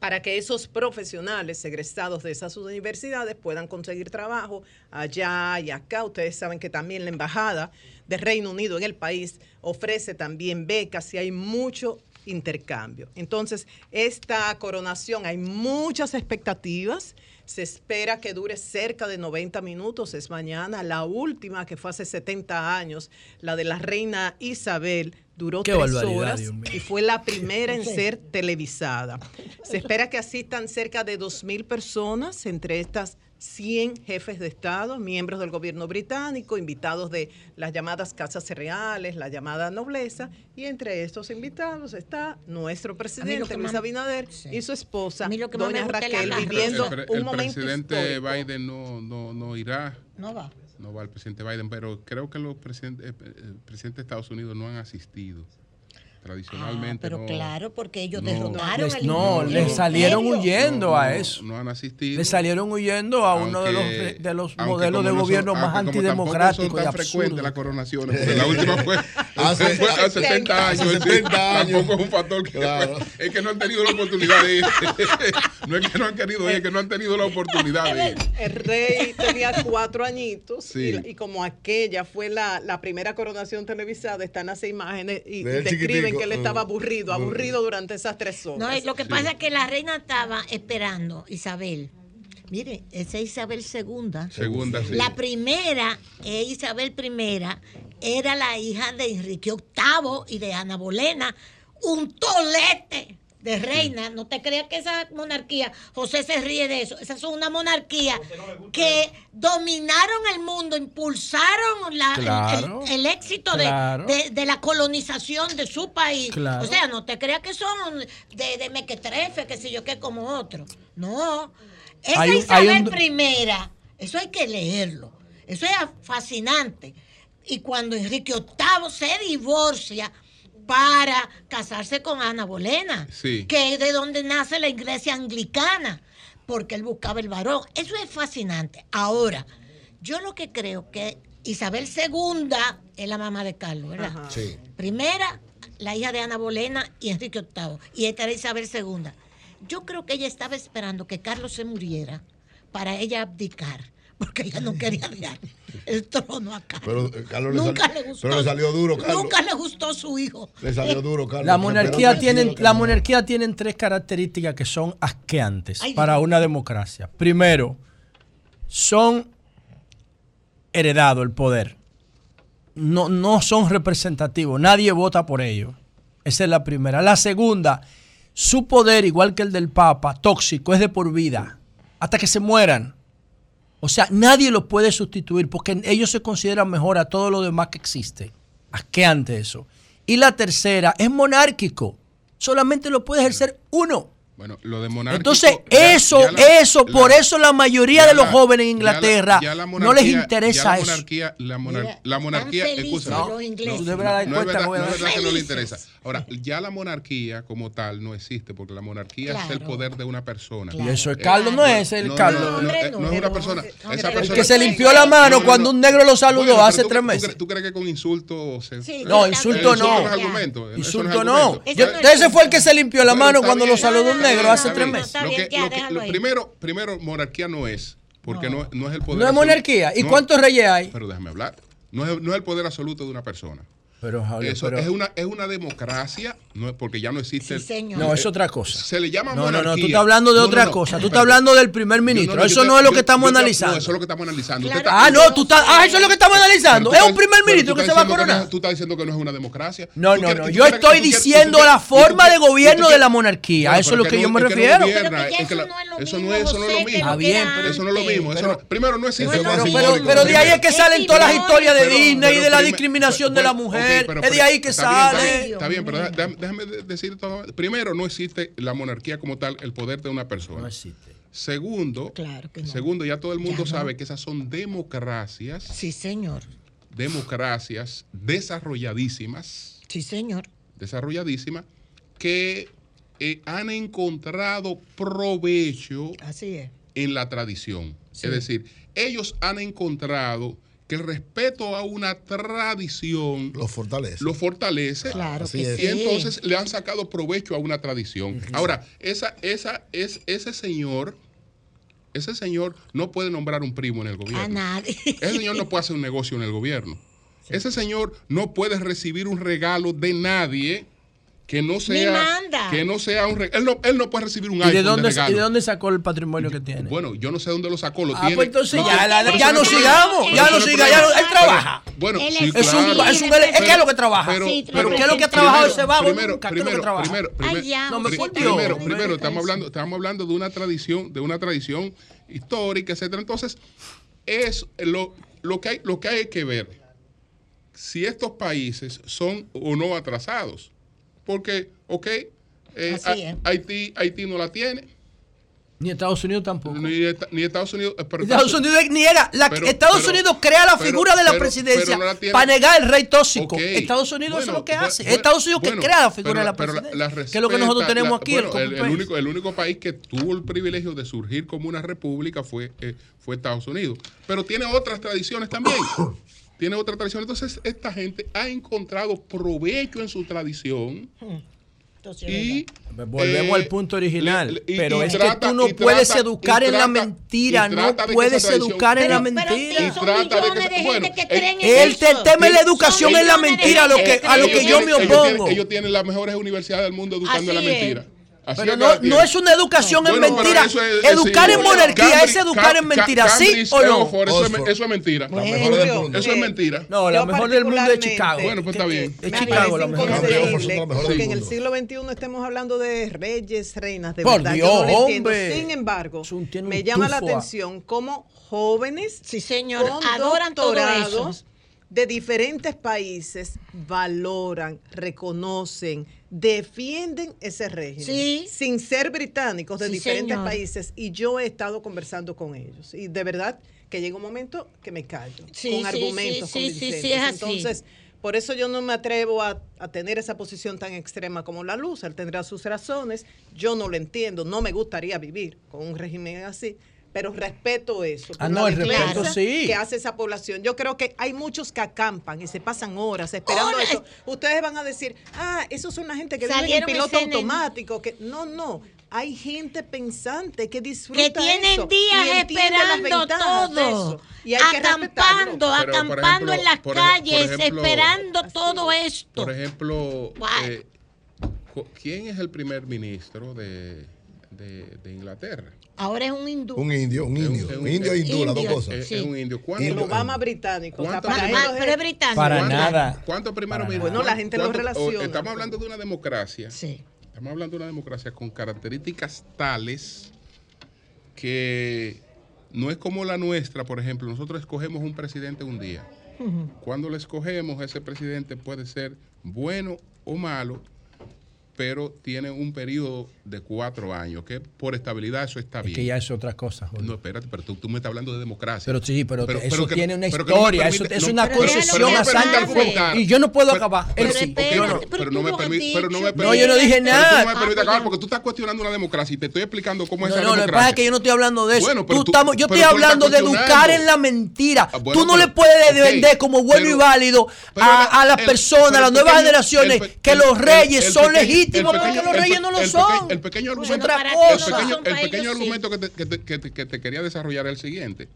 para que esos profesionales egresados de esas universidades puedan conseguir trabajo allá y acá. Ustedes saben que también la Embajada de Reino Unido en el país ofrece también becas y hay mucho intercambio. Entonces, esta coronación, hay muchas expectativas. Se espera que dure cerca de 90 minutos. Es mañana. La última, que fue hace 70 años, la de la reina Isabel, duró Qué tres horas y fue la primera en ser televisada. Se espera que asistan cerca de 2.000 personas, entre estas 100 jefes de Estado, miembros del gobierno británico, invitados de las llamadas casas reales, la llamada nobleza, y entre estos invitados está nuestro presidente Luis Abinader y su esposa, doña Raquel, viviendo el, pre- un el momento presidente histórico. Biden no, no, no irá. No va. No va el presidente Biden, pero creo que los presidentes, eh, eh, presidentes de Estados Unidos no han asistido. Tradicionalmente. Ah, pero no- claro, porque ellos no- derrotaron Les- el no, le salieron huyendo No, a eso. No han asistido. Le salieron huyendo a uno de los, Aunque- de los aunque modelos de son- gobierno más aunque como tampoco antidemocráticos son y absurdos. las coronaciones. la última fue Hace- fue hace 70 hace años. 70 años. Tampoco es un factor que Claro. es que no han tenido la oportunidad de ir. no es que no han querido ir, es que no han tenido la oportunidad de ir. El rey tenía cuatro añitos Sí. y, y como aquella fue la, la primera coronación televisada, están las imágenes y, describen que él estaba aburrido, aburrido durante esas tres horas. No, lo que pasa es que la reina estaba esperando, Isabel. Mire, esa es Isabel II. Segunda, sí. La primera, eh, Isabel I, era la hija de Enrique VIII y de Ana Bolena. Un tolete de reina. No te creas que esa monarquía, José se ríe de eso. Esa es una monarquía que dominaron el mundo, impulsaron la- el- Claro, el, el éxito de- claro. de, de la colonización de su país. Claro. O sea, no te creas que son de, de mequetrefe, que sé yo qué, como otro. No. Esa Hay Isabel un- primera, eso hay que leerlo. Eso es fascinante. Y cuando Enrique VIII se divorcia para casarse con Ana Bolena, Sí. que es de donde nace la iglesia anglicana, porque él buscaba el varón. Eso es fascinante. Ahora, yo lo que creo que Isabel II es la mamá de Carlos, ¿verdad? Sí. Primera, la hija de Ana Bolena y Enrique VIII. Y esta era Isabel II. Yo creo que ella estaba esperando que Carlos se muriera para ella abdicar, porque ella no quería dar el trono a Carlos. Pero eh, Carlos le, Nunca sal- le gustó. pero le salió duro, Carlos. Nunca le gustó su hijo. Le salió duro, Carlos. La Pero monarquía, tranquilo, tienen, la monarquía tienen tres características que son asqueantes Ay, para Dios. una democracia. Primero, son heredado el poder. No, no son representativos. Nadie vota por ellos. Esa es la primera. La segunda, su poder, igual que el del Papa, tóxico, es de por vida. Hasta que se mueran. O sea, nadie los puede sustituir porque ellos se consideran mejor a todo lo demás que existe. Asqueante eso. Y la tercera, es monárquico. Solamente lo puede ejercer uno. Bueno, lo de. Entonces, ya- eso, ya la- eso, la- por eso la mayoría de los la- jóvenes en ya la- Inglaterra ya la no les monarquía- interesa ya la eso. monarquía, la, monarquía, dar no es verdad, no verdad que no le interesa. Ahora, ya la monarquía como tal no existe, porque la monarquía es el Claro. poder de una persona. Y eso es Eh, Carlos, no es el no, Carlos. No, no, hombre, eh, no, no es una no, persona. Esa el persona que se limpió la mano No, no, cuando no. un negro lo saludó hace tres meses. ¿Tú crees que con insulto se... No, Eso insulto Eso no. eso Insulto no. Eso ese fue el que se limpió la mano cuando lo saludó un No, no, negro no, hace no, tres no, meses. Lo que- lo que- lo primero, primero, monarquía no es, porque no, no es el poder No es monarquía. ¿Y No, cuántos reyes hay? Pero déjame hablar. No es, no es el poder absoluto de una persona. Pero, Javier, eso es, una, es una democracia, no, porque ya no existe. No, es otra cosa. Se le llama no, monarquía. No, no, tú estás hablando de otra cosa. Tú estás hablando del primer ministro. eso no es lo que estamos analizando. Eso es lo que estamos analizando. Ah, no, tú estás. Ah, eso es lo que estamos analizando. es un primer ministro que se va a coronar. tú estás diciendo que no es una democracia. No, no, no. Yo estoy diciendo la forma de gobierno de la monarquía. A eso es lo que yo me refiero. Eso no es lo mismo. Está bien, pero eso no es lo mismo. Primero, no existe. Pero de ahí es que salen todas las historias de Disney y de la discriminación de la mujer es de ahí que sale. Está, bien, pero déjame, déjame decir todo. Primero, no existe la monarquía como tal, el poder de una persona. No existe. Segundo, segundo, ya todo el mundo sabe que esas son democracias. Sí, señor. Democracias desarrolladísimas. Sí, señor. Desarrolladísimas que eh, han encontrado provecho en la tradición. Es decir, ellos han encontrado que el respeto a una tradición lo fortalece. Lo fortalece. Claro, y sí. entonces le han sacado provecho a una tradición. Ahora, esa, esa, es, ese señor, ese señor no puede nombrar un primo en el gobierno. A nadie. Ese señor no puede hacer un negocio en el gobierno. Ese señor no puede recibir un regalo de nadie que no sea que no sea un él no, él no puede recibir un iPhone de, dónde, de regalo. ¿Y de dónde sacó el patrimonio que tiene? Bueno, yo no sé dónde lo sacó, lo ah, tiene. Pues entonces no, ya, la, ya no, sigamos, ya no sigamos, ya no él trabaja. Pero, bueno, él sí, es, claro. un, es un, es que es lo que trabaja. Pero, sí, pero, ¿qué es lo que ha trabajado ese vago? Primero, nunca, primero, que trabaja? primero, primero, Ay, ya, me primero, primero, primero estamos hablando estamos hablando de una tradición, de una tradición histórica, etcétera. Entonces, es lo lo que hay lo que hay que ver si estos países son o no atrasados porque, ok, eh, Haití, Haití no la tiene. Ni Estados Unidos tampoco. Ni, Estados Unidos. Eh, pero, Estados Unidos ni era. Estados Unidos crea la figura de la presidencia para negar el rey tóxico. Estados Unidos bueno, es lo que hace. Estados Unidos que crea la figura de la presidencia. La, que es lo que nosotros tenemos aquí. El, único, el único país que tuvo el privilegio de surgir como una república fue, eh, fue Estados Unidos. Pero tiene otras tradiciones también tiene otra tradición. Entonces, esta gente ha encontrado provecho en su tradición. Y volvemos eh, al punto original, pero es que tú no puedes educar en la mentira, no puedes educar en la mentira. el tema es la educación en la mentira, a lo que, a lo que yo me opongo. Ellos tienen, las mejores universidades del mundo educando en la mentira. Pero no, es una educación en mentira. Educar en monarquía es educar en mentira, ¿sí o no? Eso, es, mentira. La mejor del mundo. Eso es mentira. No, la mejor del mundo es Chicago. Bueno, pues está bien. Es Chicago la mejor. Porque sí. en el siglo XXI estemos hablando de reyes, reinas, de Por verdad. Dios, hombre. Sin embargo, me llama la atención cómo jóvenes, sí señor, adoran todo eso de diferentes países valoran, reconocen, defienden ese régimen, ¿Sí? sin ser británicos de diferentes países. Y yo he estado conversando con ellos. Y de verdad que llega un momento que me callo, sí, con argumentos. convincentes. Es Entonces, por eso yo no me atrevo a, a, tener esa posición tan extrema como la luz. Él tendrá sus razones. Yo no lo entiendo. No me gustaría vivir con un régimen así pero respeto eso. Ah, no, el respeto sí. Que hace esa población. Yo creo que hay muchos que acampan y se pasan horas esperando eso. Ustedes van a decir, ah, esos son la gente que vive en piloto automático. Que... No, no. Hay gente pensante que disfruta que tienen días esperando todo, y acampando, acampando en las calles, esperando todo esto. Por ejemplo, eh, ¿quién es el primer ministro de, de Inglaterra? Ahora es un hindú. Un indio, un indio. Un, un indio e hindú, las dos cosas. Es, es un indio. El Obama británico. Para británico. Para nada. ¿Cuánto primero para Bueno, la gente lo oh, relaciona. Estamos hablando de una democracia. Sí. Estamos hablando de una democracia con características tales que no es como la nuestra, por ejemplo. Nosotros escogemos un presidente un día. Cuando lo escogemos, ese presidente puede ser bueno o malo, pero tiene un periodo de cuatro años, que por estabilidad eso está es bien. Que ya es otra cosa. Jorge. No, espérate, pero tú, tú, me estás hablando de democracia. Pero sí, pero, pero eso pero que, tiene una historia, no permite, eso no, es una concesión a sangre. Y yo no puedo acabar. Pero, sí, pero, no me permite. Pero no, me no, yo no dije nada. no me permite acabar porque tú estás cuestionando una democracia y te estoy explicando cómo es esa democracia. No, lo que pasa es que yo no estoy hablando de eso. Bueno, pero tú, estamos, yo estoy hablando de educar en la mentira. Ah, tú no le puedes vender como bueno y válido a las personas, a las nuevas generaciones, que los reyes son legítimos porque los reyes no lo el son. El pequeño argumento, que, te, quería desarrollar es el siguiente.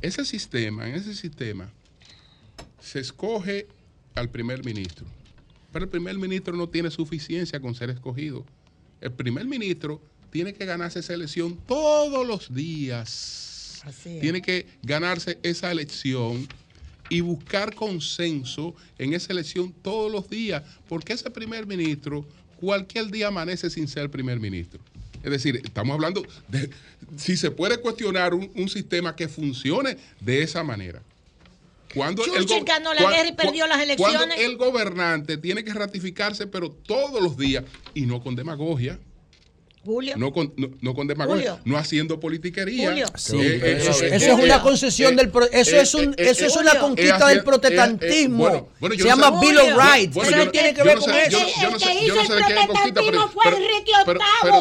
Ese sistema, en ese sistema, se escoge al primer ministro. Pero el primer ministro no tiene suficiencia con ser escogido. El primer ministro tiene que ganarse esa elección todos los días. Tiene que ganarse esa elección y buscar consenso en esa elección todos los días, porque ese primer ministro cualquier día amanece sin ser primer ministro. Es decir, estamos hablando de si se puede cuestionar un, un sistema que funcione de esa manera. Cuando el ganó la guerra y perdió las elecciones. Cuando el gobernante tiene que ratificarse, pero todos los días, y no con demagogia. Julio. No con, no, no con demagogia, Julio. no haciendo politiquería. Julio. Sí, Eh, eso, es- eh, eso eh, es una eh, concesión eh, del pro- eso eh, es un eh, eso es una conquista Eh, del eh, eh, protestantismo. bueno, bueno, yo Se no llama Bill of. Rights. Bueno, no tiene que ver con eso. de qué es conquista, pero- fue pero- Enrique pero- VIII.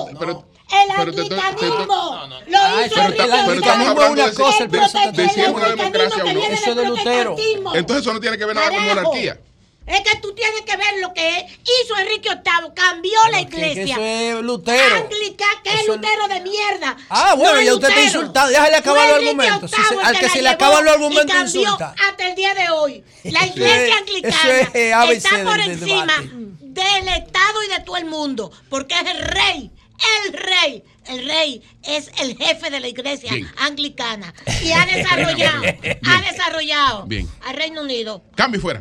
el pero te- te- te- anglicanismo. Lo hizo pero Enrique el pero VIII. estamos hablando de una cosa, el de- de si es una protestantismo democracia o que no. Eso de Lutero. protestantismo. Entonces eso no tiene que ver nada con monarquía. Es que tú tienes que ver lo que hizo Enrique VIII. Cambió la Que- que iglesia. eso es Lutero. Anglica, que es Eso es- Lutero de mierda. Ah, bueno, No ya usted está Lutero. insultando. Déjale acabar los argumentos. Si al que la se le acaban los y argumentos, cambió insulta. Hasta el día de hoy. La iglesia es- anglicana es, eh, está por del- encima del Estado y de todo el mundo. Porque es el rey. El rey. El rey es el jefe de la iglesia Bien. anglicana. Y ha desarrollado, Bien. ha desarrollado Bien. al Reino Unido. Cambio fuera.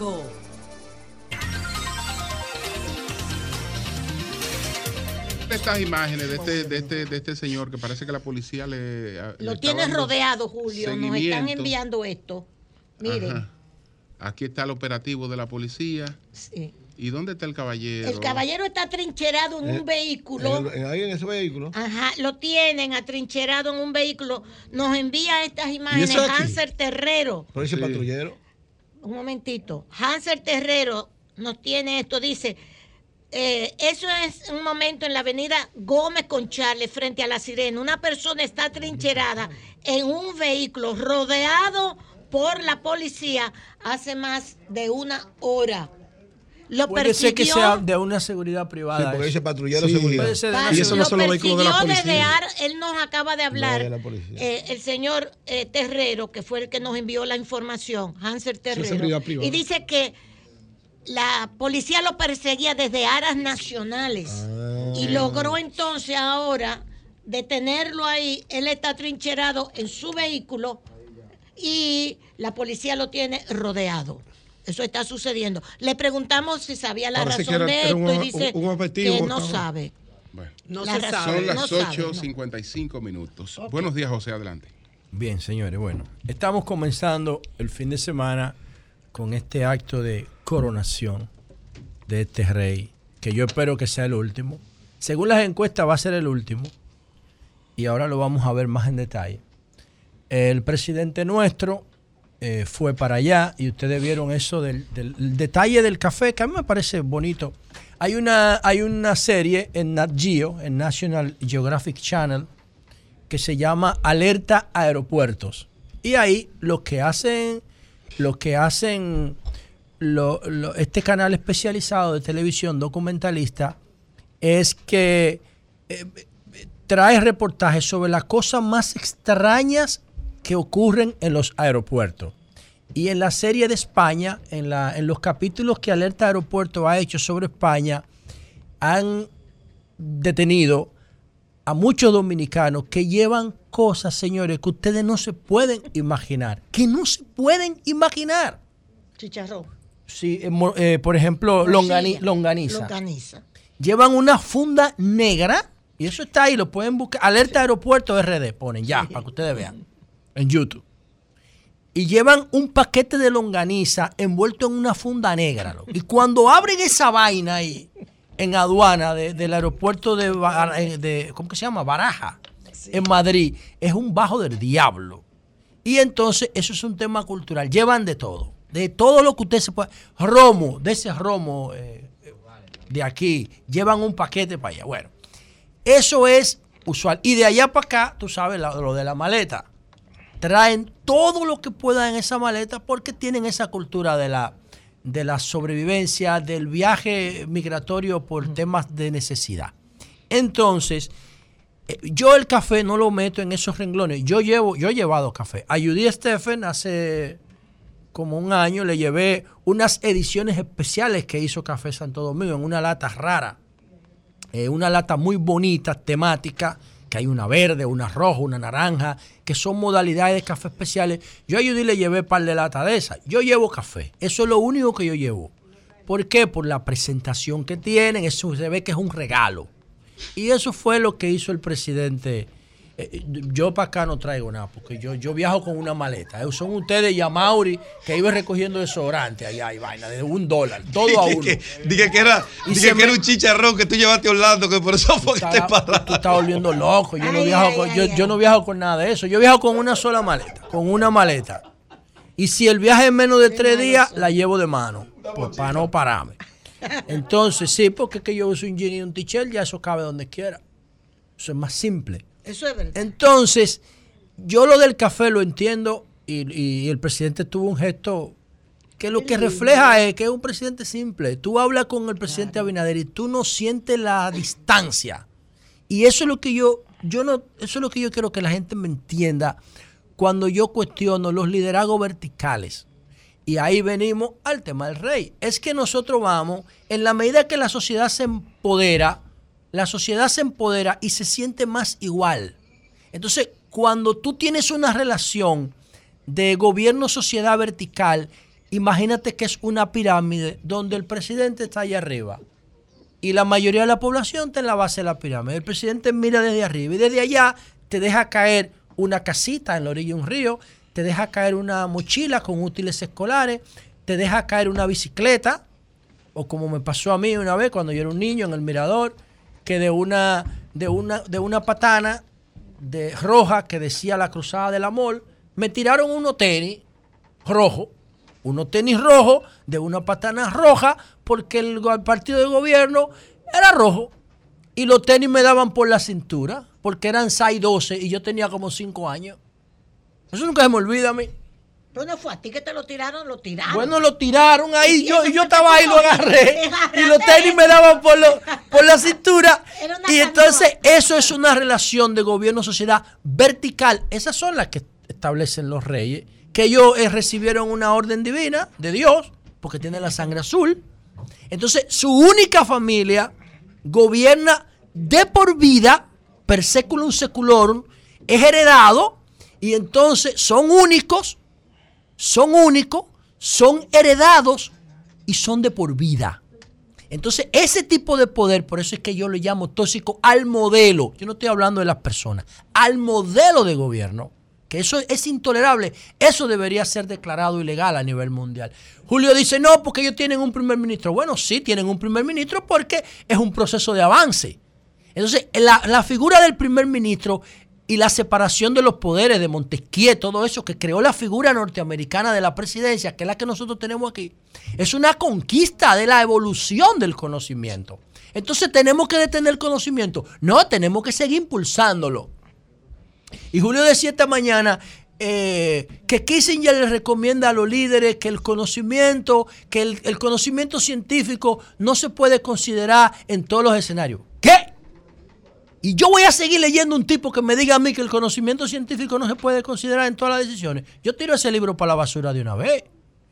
106.5. Estas imágenes de este, de este, de este señor que parece que la policía le. Lo dando rodeado, Julio. Nos están enviando esto. Miren. Ajá. Aquí está el operativo de la policía. Sí. ¿Y dónde está el caballero? El caballero está trincherado en un vehículo. En el- en- ahí en ese vehículo. Ajá, lo tienen atrincherado en un vehículo. Nos envía estas imágenes? Hanser Terrero. Por ese Sí. patrullero. Un momentito. Hanser Terrero nos tiene esto. Dice, eh, eso es un momento en la avenida Gómez con Charles frente a la sirena. Una persona está trincherada en un vehículo rodeado por la policía hace más de una hora. Lo Puede ser que sea de una seguridad Sí, privada. porque eso. dice patrullero Sí. seguridad. Puede ser de Pa- una Y eso no lo son los vehículos de la persiguió policía. desde Ar- él nos acaba de hablar, de eh, el señor eh, Terrero, que fue el que nos envió la información, Hanser Terrero, y dice que la policía lo perseguía desde aras nacionales Ah. y logró entonces ahora detenerlo ahí. Él está trincherado en su vehículo y la policía lo tiene rodeado. Eso está sucediendo. Le preguntamos si sabía la razón de esto un- y dice un- un objetivo, que no estaba- sabe. Bueno, No La se razón- sabe. son las no sabe, 8.55 minutos. Buenos días, José, adelante. Bien, señores, bueno, estamos comenzando el fin de semana con este acto de coronación de este rey, que yo espero que sea el último. Según las encuestas va a ser el último, y ahora lo vamos a ver más en detalle. El presidente nuestro eh, fue para allá y ustedes vieron eso del, del- el detalle del café, que a mí me parece bonito. Hay una, hay una serie en Nat Geo, en National Geographic Channel, que se llama Alerta Aeropuertos. Y ahí lo que hacen, lo que hacen este canal especializado de televisión documentalista es que eh, trae reportajes sobre las cosas más extrañas que ocurren en los aeropuertos. Y en la serie de España, en, la, en los capítulos que Alerta Aeropuerto ha hecho sobre España, han detenido a muchos dominicanos que llevan cosas, señores, que ustedes no se pueden imaginar. Que no se pueden imaginar. Chicharrón. Sí, eh, eh, por ejemplo, longani- longaniza. Longaniza. Llevan una funda negra y eso está ahí, lo pueden buscar. Alerta Aeropuerto RD, ponen ya, para que ustedes vean. En YouTube. Y llevan un paquete de longaniza envuelto en una funda negra. Y cuando abren esa vaina ahí, en aduana de- del aeropuerto de, eh, de- ¿cómo que se llama? Baraja, en Madrid, es un bajo del diablo. Y entonces eso es un tema cultural. Llevan de todo. De todo lo que usted se puede. Romo, de ese romo eh, de aquí. Llevan un paquete para allá. Bueno, eso es usual. Y de allá para acá, tú sabes lo de la maleta. Traen todo lo que puedan en esa maleta porque tienen esa cultura de la, de la sobrevivencia, del viaje migratorio por temas de necesidad. Entonces, eh, yo el café no lo meto en esos renglones. Yo llevo, yo he llevado café. A Judy Stephen hace como un año le llevé unas ediciones especiales que hizo Café Santo Domingo en una lata rara. Eh, una lata muy bonita, temática, que hay una verde, una roja, una naranja, que son modalidades de café especiales. Yo a le llevé par de lata de esas. Yo llevo café. Eso es lo único que yo llevo. ¿Por qué? Por la presentación que tienen. Eso se ve que es un regalo. Y eso fue lo que hizo el presidente. Eh, Yo para acá no traigo nada, porque yo, yo viajo con una maleta. Eh, Son ustedes y a Mauri que iba recogiendo desodorante allá y vaina, de un dólar, todo a uno. Dije que era, Y dije que me- era un chicharrón que tú llevaste a Orlando, que por eso fue que te paraste. Tú estás volviendo loco. Yo no, viajo con, yo, yo no viajo con nada de eso. Yo viajo con una sola maleta, con una maleta. Y si el viaje es menos de tres días, la llevo de mano, pues, para no pararme. Entonces, sí, porque es que yo uso un jean y un t-shirt, ya eso cabe donde quiera. Eso es más simple. Eso es verdad. Entonces, yo lo del café lo entiendo y, y el presidente tuvo un gesto que lo que refleja es que es un presidente simple. Tú hablas con el presidente Abinader y tú no sientes la distancia. Y eso es lo que yo, yo no, eso es lo que yo quiero que la gente me entienda cuando yo cuestiono los liderazgos verticales. Y ahí venimos al tema del rey. Es que nosotros vamos, en la medida que la sociedad se empodera, la sociedad se empodera y se siente más igual. Entonces, cuando tú tienes una relación de gobierno-sociedad vertical, imagínate que es una pirámide donde el presidente está allá arriba y la mayoría de la población está en la base de la pirámide. El presidente mira desde arriba y desde allá te deja caer una casita en la orilla de un río, te deja caer una mochila con útiles escolares, te deja caer una bicicleta, o como me pasó a mí una vez cuando yo era un niño en el mirador, que de una, de una, de una patana de roja que decía la cruzada del amor, me tiraron unos tenis rojos, unos tenis rojos de una patana roja, porque el, el partido de gobierno era rojo. Y los tenis me daban por la cintura, porque eran 6, 12 y yo tenía como 5 años. Eso nunca se me olvida a mí. Pero no fue a ti que te lo tiraron, lo tiraron. Bueno, lo tiraron ahí, Y yo, yo estaba ahí, lo agarré. Y los tenis me daban por, lo- por la cintura. Y entonces eso es una relación de gobierno-sociedad vertical. Esas son las que establecen los reyes, que ellos eh, recibieron una orden divina de Dios, porque tienen la sangre azul. Entonces su única familia gobierna de por vida, per seculum seculorum, es heredado, y entonces son únicos son únicos, son heredados y son de por vida. Entonces, ese tipo de poder, por eso es que yo le llamo tóxico al modelo. Yo no estoy hablando de las personas, al modelo de gobierno, que eso es intolerable. Eso debería ser declarado ilegal a nivel mundial. Julio dice, no, porque ellos tienen un primer ministro. Bueno, sí, tienen un primer ministro porque es un proceso de avance. Entonces, la, la figura del primer ministro y la separación de los poderes de Montesquieu, todo eso que creó la figura norteamericana de la presidencia, que es la que nosotros tenemos aquí, es una conquista de la evolución del conocimiento. Entonces, ¿tenemos que detener el conocimiento? No, tenemos que seguir impulsándolo. Y Julio decía esta mañana eh, que Kissinger le recomienda a los líderes que el conocimiento, que el, el conocimiento científico no se puede considerar en todos los escenarios. ¿Qué? Y yo voy a seguir leyendo un tipo que me diga a mí que el conocimiento científico no se puede considerar en todas las decisiones. Yo tiro ese libro para la basura de una vez.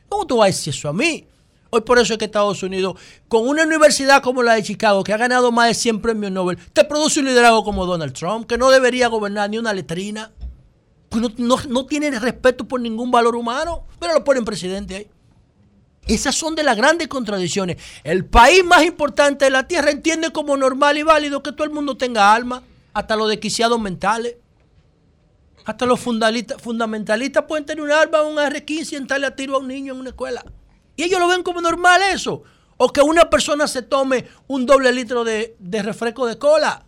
¿Cómo tú vas a decir eso a mí? Hoy por eso es que Estados Unidos, con una universidad como la de Chicago, que ha ganado más de 100 premios Nobel, te produce un liderazgo como Donald Trump, que no debería gobernar ni una letrina, pues no, no- no tiene respeto por ningún valor humano, pero lo ponen presidente ahí. Esas son de las grandes contradicciones. El país más importante de la tierra entiende como normal y válido que todo el mundo tenga alma, hasta los desquiciados mentales. Hasta los fundamentalistas pueden tener un arma, un R-15 y entrarle a tiro a un niño en una escuela. Y ellos lo ven como normal eso. O que una persona se tome un doble litro de, de refresco de cola.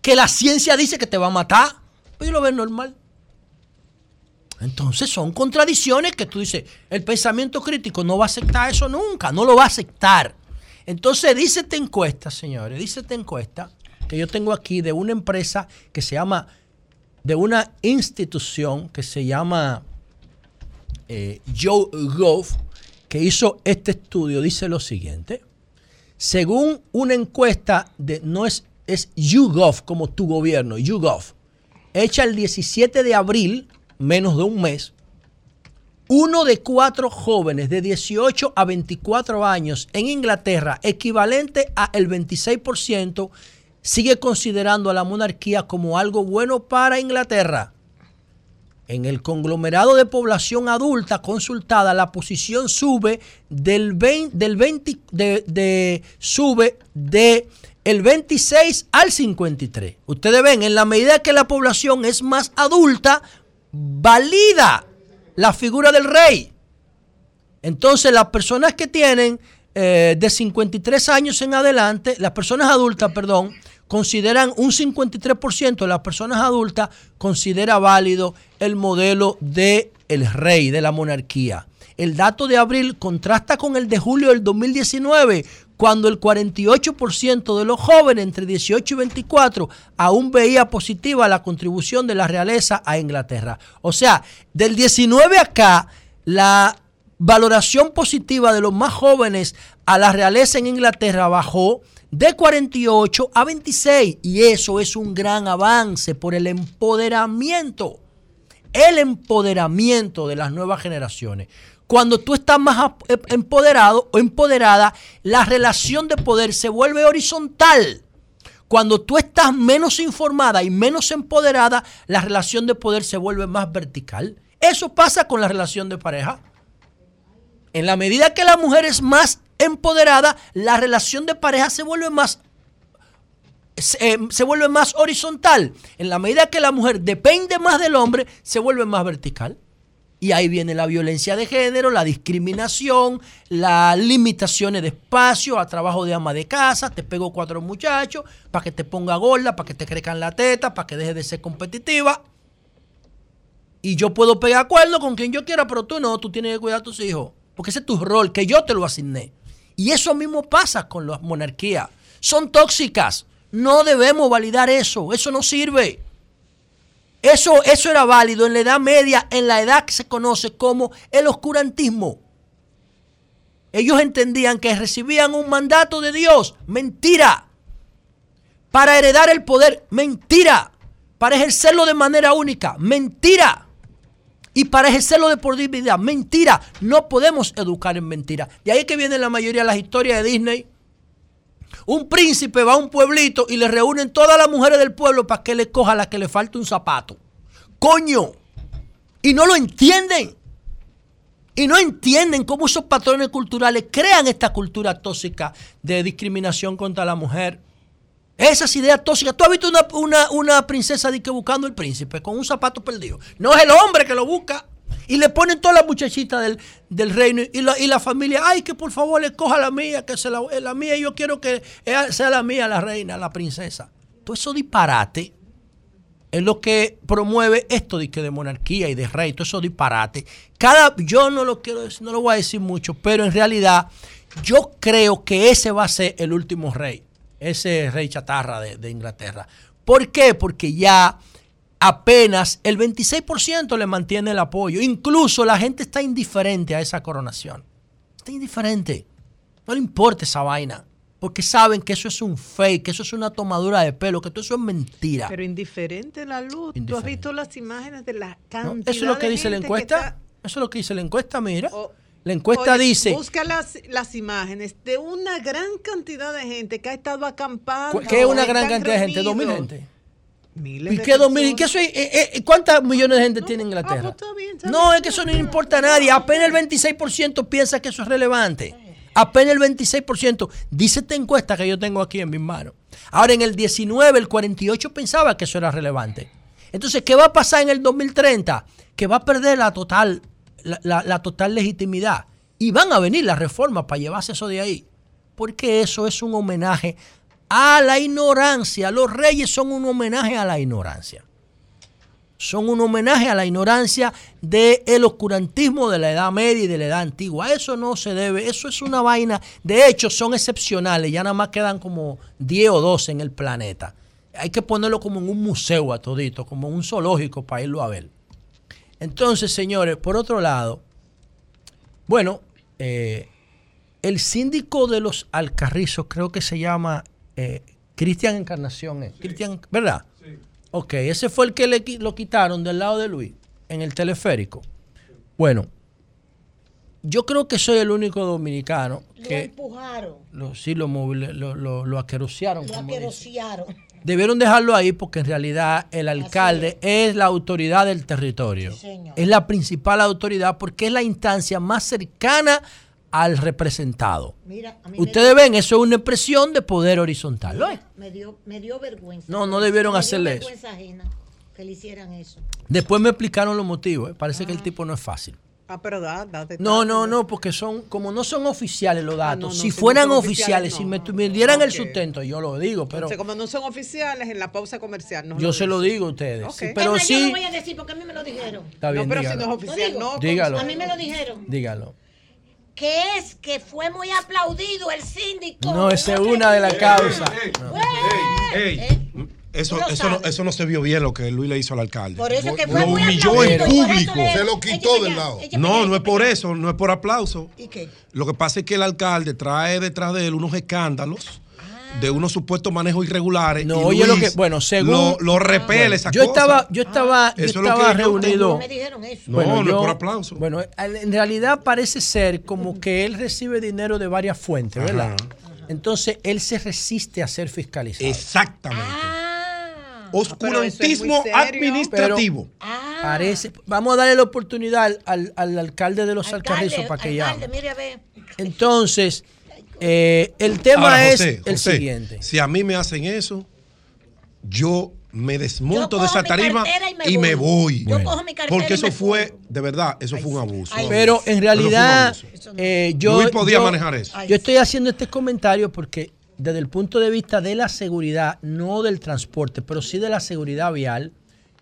Que la ciencia dice que te va a matar. Ellos lo ven normal. Entonces son contradicciones que tú dices, el pensamiento crítico no va a aceptar eso nunca, no lo va a aceptar. Entonces dice esta encuesta, señores, dice esta encuesta que yo tengo aquí de una empresa que se llama de una institución que se llama eh, YouGov, que hizo este estudio, dice lo siguiente. Según una encuesta de, no es, es YouGov, como tu gobierno, YouGov, hecha el 17 de abril, menos de un mes, uno de cuatro jóvenes de 18 a 24 años en Inglaterra, equivalente a el 26%, sigue considerando a la monarquía como algo bueno para Inglaterra. En el conglomerado de población adulta consultada, la posición sube del 20, del 20 de, de- sube de el 26 al 53. Ustedes ven, en la medida que la población es más adulta, valida la figura del rey. Entonces, las personas que tienen eh, de 53 años en adelante, las personas adultas, perdón, consideran un 53% de las personas adultas considera válido el modelo de el rey, de la monarquía. El dato de abril contrasta con el de julio del 2019, cuando el 48% de los jóvenes entre 18 y 24 aún veía positiva la contribución de la realeza a Inglaterra. O sea, del 19 acá, la valoración positiva de los más jóvenes a la realeza en Inglaterra bajó de 48 a 26 y eso es un gran avance por el empoderamiento, el empoderamiento de las nuevas generaciones. Cuando tú estás más ap- empoderado o empoderada, la relación de poder se vuelve horizontal. Cuando tú estás menos informada y menos empoderada, la relación de poder se vuelve más vertical. Eso pasa con la relación de pareja. En la medida que la mujer es más empoderada, la relación de pareja se vuelve más se, eh, se vuelve más horizontal. En la medida que la mujer depende más del hombre, se vuelve más vertical. Y ahí viene la violencia de género, la discriminación, las limitaciones de espacio, a trabajo de ama de casa, te pego cuatro muchachos para que te ponga gorda, para que te crezcan la teta, para que dejes de ser competitiva. Y yo puedo pegar cuernos con quien yo quiera, pero tú no, tú tienes que cuidar a tus hijos. Porque ese es tu rol, que yo te lo asigné. Y eso mismo pasa con las monarquías. Son tóxicas. No debemos validar eso. Eso no sirve. Eso, eso era válido en la Edad Media, en la edad que se conoce como el oscurantismo. Ellos entendían que recibían un mandato de Dios. Mentira. Para heredar el poder. Mentira. Para ejercerlo de manera única. Mentira. Y para ejercerlo de por vida. Mentira. No podemos educar en mentira. De ahí que viene la mayoría de las historias de Disney. Un príncipe va a un pueblito y le reúnen todas las mujeres del pueblo para que le coja la que le falte un zapato. Coño. Y no lo entienden. Y no entienden cómo esos patrones culturales crean esta cultura tóxica de discriminación contra la mujer. Esas ideas tóxicas. ¿Tú has visto una, princesa de buscando el príncipe con un zapato perdido? No es el hombre que lo busca. Y le ponen todas las muchachitas del, del reino y la, y la familia, ay, que por favor le coja la mía, que sea la, la mía, yo quiero que sea la mía, la reina, la princesa. Todo eso disparate es lo que promueve esto de, que de monarquía y de rey, todo eso disparate. Cada, yo no lo quiero decir, no lo voy a decir mucho, pero en realidad yo creo que ese va a ser el último rey, ese rey chatarra de, de Inglaterra. ¿Por qué? Porque ya apenas el 26% le mantiene el apoyo. Incluso la gente está indiferente a esa coronación. Está indiferente. No le importa esa vaina. Porque saben que eso es un fake, que eso es una tomadura de pelo, que todo eso es mentira. Pero indiferente la luz. ¿Tú has visto las imágenes de la ¿no? cantidad Eso es lo que dice la encuesta. está- Eso es lo que dice la encuesta, mira. la encuesta Oye, dice, Busca las, las imágenes de una gran cantidad de gente que ha estado acampando. ¿qué es una gran cantidad de gente? ¿Dos mil reunidos. gente? Miles ¿Y qué dos mil? ¿Y personas. qué soy- eh, eh, ¿Cuántas millones de gente tiene Inglaterra? No, es que eso no le importa a nadie. Apenas el 26% piensa que eso es relevante. Apenas el 26%. Dice esta encuesta que yo tengo aquí en mis manos. Ahora, en el 19, el 48% pensaba que eso era relevante. Entonces, ¿qué va a pasar en el 2030? Que va a perder la total, la, la- la total legitimidad. Y van a venir las reformas para llevarse eso de ahí. Porque eso es un homenaje a la ignorancia. Los reyes son un homenaje a la ignorancia. Son un homenaje a la ignorancia del oscurantismo de la Edad Media y de la Edad Antigua. Eso no se debe, eso es una vaina. De hecho, son excepcionales, ya nada más quedan como 10 o 12 en el planeta. hay que ponerlo como en un museo a todito, como un zoológico para irlo a ver. Entonces, señores, por otro lado, bueno, eh, el síndico de los Alcarrizos creo que se llama eh, Cristian Encarnación. eh. Cristian, ¿verdad? Ok, ese fue el que le, lo quitaron del lado de Luis, en el teleférico. Bueno, yo creo que soy el único dominicano Lo que empujaron, lo, sí lo, lo, lo, lo aquerosearon, lo aquerosearon. Debieron dejarlo ahí porque en realidad el alcalde es. la autoridad del territorio. es la principal autoridad porque es la instancia más cercana al representado. Mira, a mí Ustedes ven, eso es una expresión de poder horizontal. ¿lo es? me, dio, me dio vergüenza. No, no debieron Me dio hacerle eso. vergüenza ajena que le hicieran eso. Después me explicaron los motivos. ¿eh? Parece que el tipo no es fácil. Ah, pero da, date. No, no, no, porque son, como no son oficiales los datos. no, no, si fueran oficiales, oficiales, si me, dieran el sustento, yo lo digo, pero Entonces, como no son oficiales, en la pausa comercial no yo se lo digo a ustedes. Ok. Sí, Es pero es más, yo sí, lo voy a decir porque a mí me lo dijeron. Está bien, no, pero si no es oficial, no. Dígalo. A mí me lo dijeron. dígalo. Que es que fue muy aplaudido el síndico. No, esa es una de las causas. Ey, Eso, eso, no, eso no se vio bien lo que Luis le hizo al alcalde. Por eso que fue lo muy humilló en público. le- Se lo quitó del lado. No, no es por eso, no es por aplauso. ¿Y qué? Lo que pasa es que el alcalde trae detrás de él unos escándalos de unos supuestos manejos irregulares. No, y oye lo que, bueno, según Lo, lo repele Bueno, esa yo cosa. estaba, yo estaba, yo Eso es lo estaba que yo- reunido. No me dijeron eso. No, no es por aplauso. Bueno, en realidad parece ser como que él recibe dinero de varias fuentes, ¿verdad? Entonces él se resiste a ser fiscalizado. Exactamente. Ah, Oscurantismo administrativo. Parece, vamos a darle la oportunidad al, al- al alcalde de los Alcarrizos para que Alcalde, llame. mire a ver. Entonces, eh, el tema Ahora, es el José, siguiente. Si a mí me hacen eso, yo me desmonto Yo de esa tarima y me y me voy. Yo cojo mi cartera Porque y eso me fue, de verdad, eso fue un abuso. Pero en realidad, eh, yo, Luis podía yo- manejar eso. Yo estoy haciendo este comentario porque desde el punto de vista de la seguridad, no del transporte, pero sí de la seguridad vial,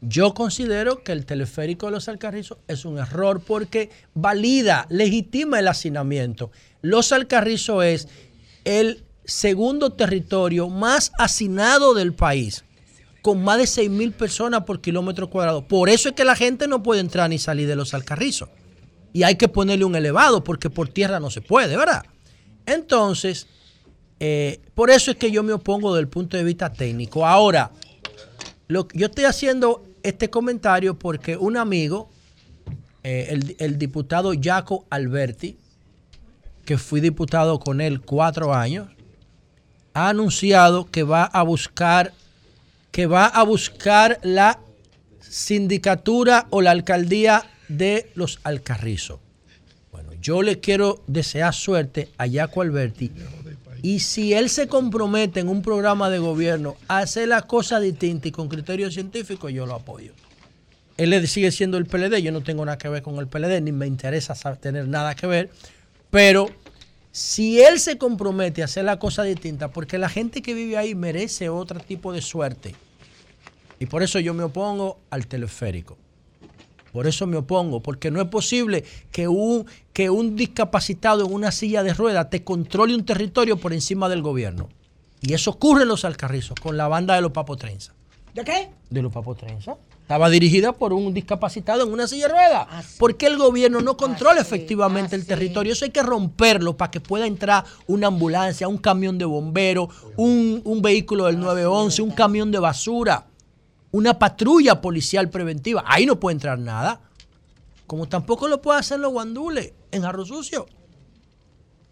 yo considero que el teleférico de los Alcarrizos es un error porque valida, legitima el hacinamiento. Los Alcarrizos es el segundo territorio más hacinado del país con más de 6 mil personas por kilómetro cuadrado. Por eso es que la gente no puede entrar ni salir de los Alcarrizos. Y hay que ponerle un elevado porque por tierra no se puede, ¿verdad? Entonces, eh, por eso es que yo me opongo desde el punto de vista técnico. Ahora, lo, yo estoy haciendo este comentario porque un amigo, eh, el, el diputado Jaco Alberti, que fui diputado con él cuatro años, ha anunciado que va a buscar que va a buscar la sindicatura o la alcaldía de los Alcarrizos. Bueno, yo le quiero desear suerte a Jaco Alberti. Y si él se compromete en un programa de gobierno a hacer las cosas distintas y con criterios científicos, yo lo apoyo. Él sigue siendo el PLD, yo no tengo nada que ver con el PLD, ni me interesa tener nada que ver, pero si él se compromete a hacer las cosas distintas, porque la gente que vive ahí merece otro tipo de suerte. Y por eso yo me opongo al teleférico. Por eso me opongo, porque no es posible que un, que un discapacitado en una silla de ruedas te controle un territorio por encima del gobierno. Y eso ocurre en los Alcarrizos, con la banda de los Papotrenza. ¿De qué? De los Papotrenza. Estaba dirigida por un discapacitado en una silla de ruedas. Porque el gobierno no controla efectivamente el territorio. Eso hay que romperlo para que pueda entrar una ambulancia, un camión de bomberos, un, un vehículo del 911, un camión de basura, una patrulla policial preventiva. Ahí no puede entrar nada. Como tampoco lo puede hacer los guandules en Arroz Sucio.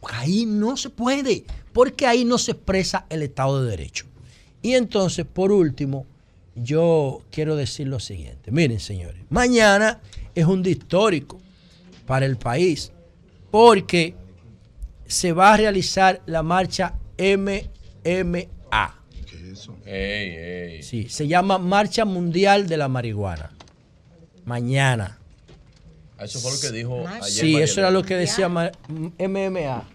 Ahí no se puede, porque ahí no se expresa el Estado de Derecho. Y entonces, por último, yo quiero decir lo siguiente. Miren, señores, mañana es un día histórico para el país, porque se va a realizar la marcha MMA. Sí, se llama Marcha Mundial de la Marihuana. Mañana. Eso fue lo que dijo ayer. Sí, eso era lo que decía Ma- MMA.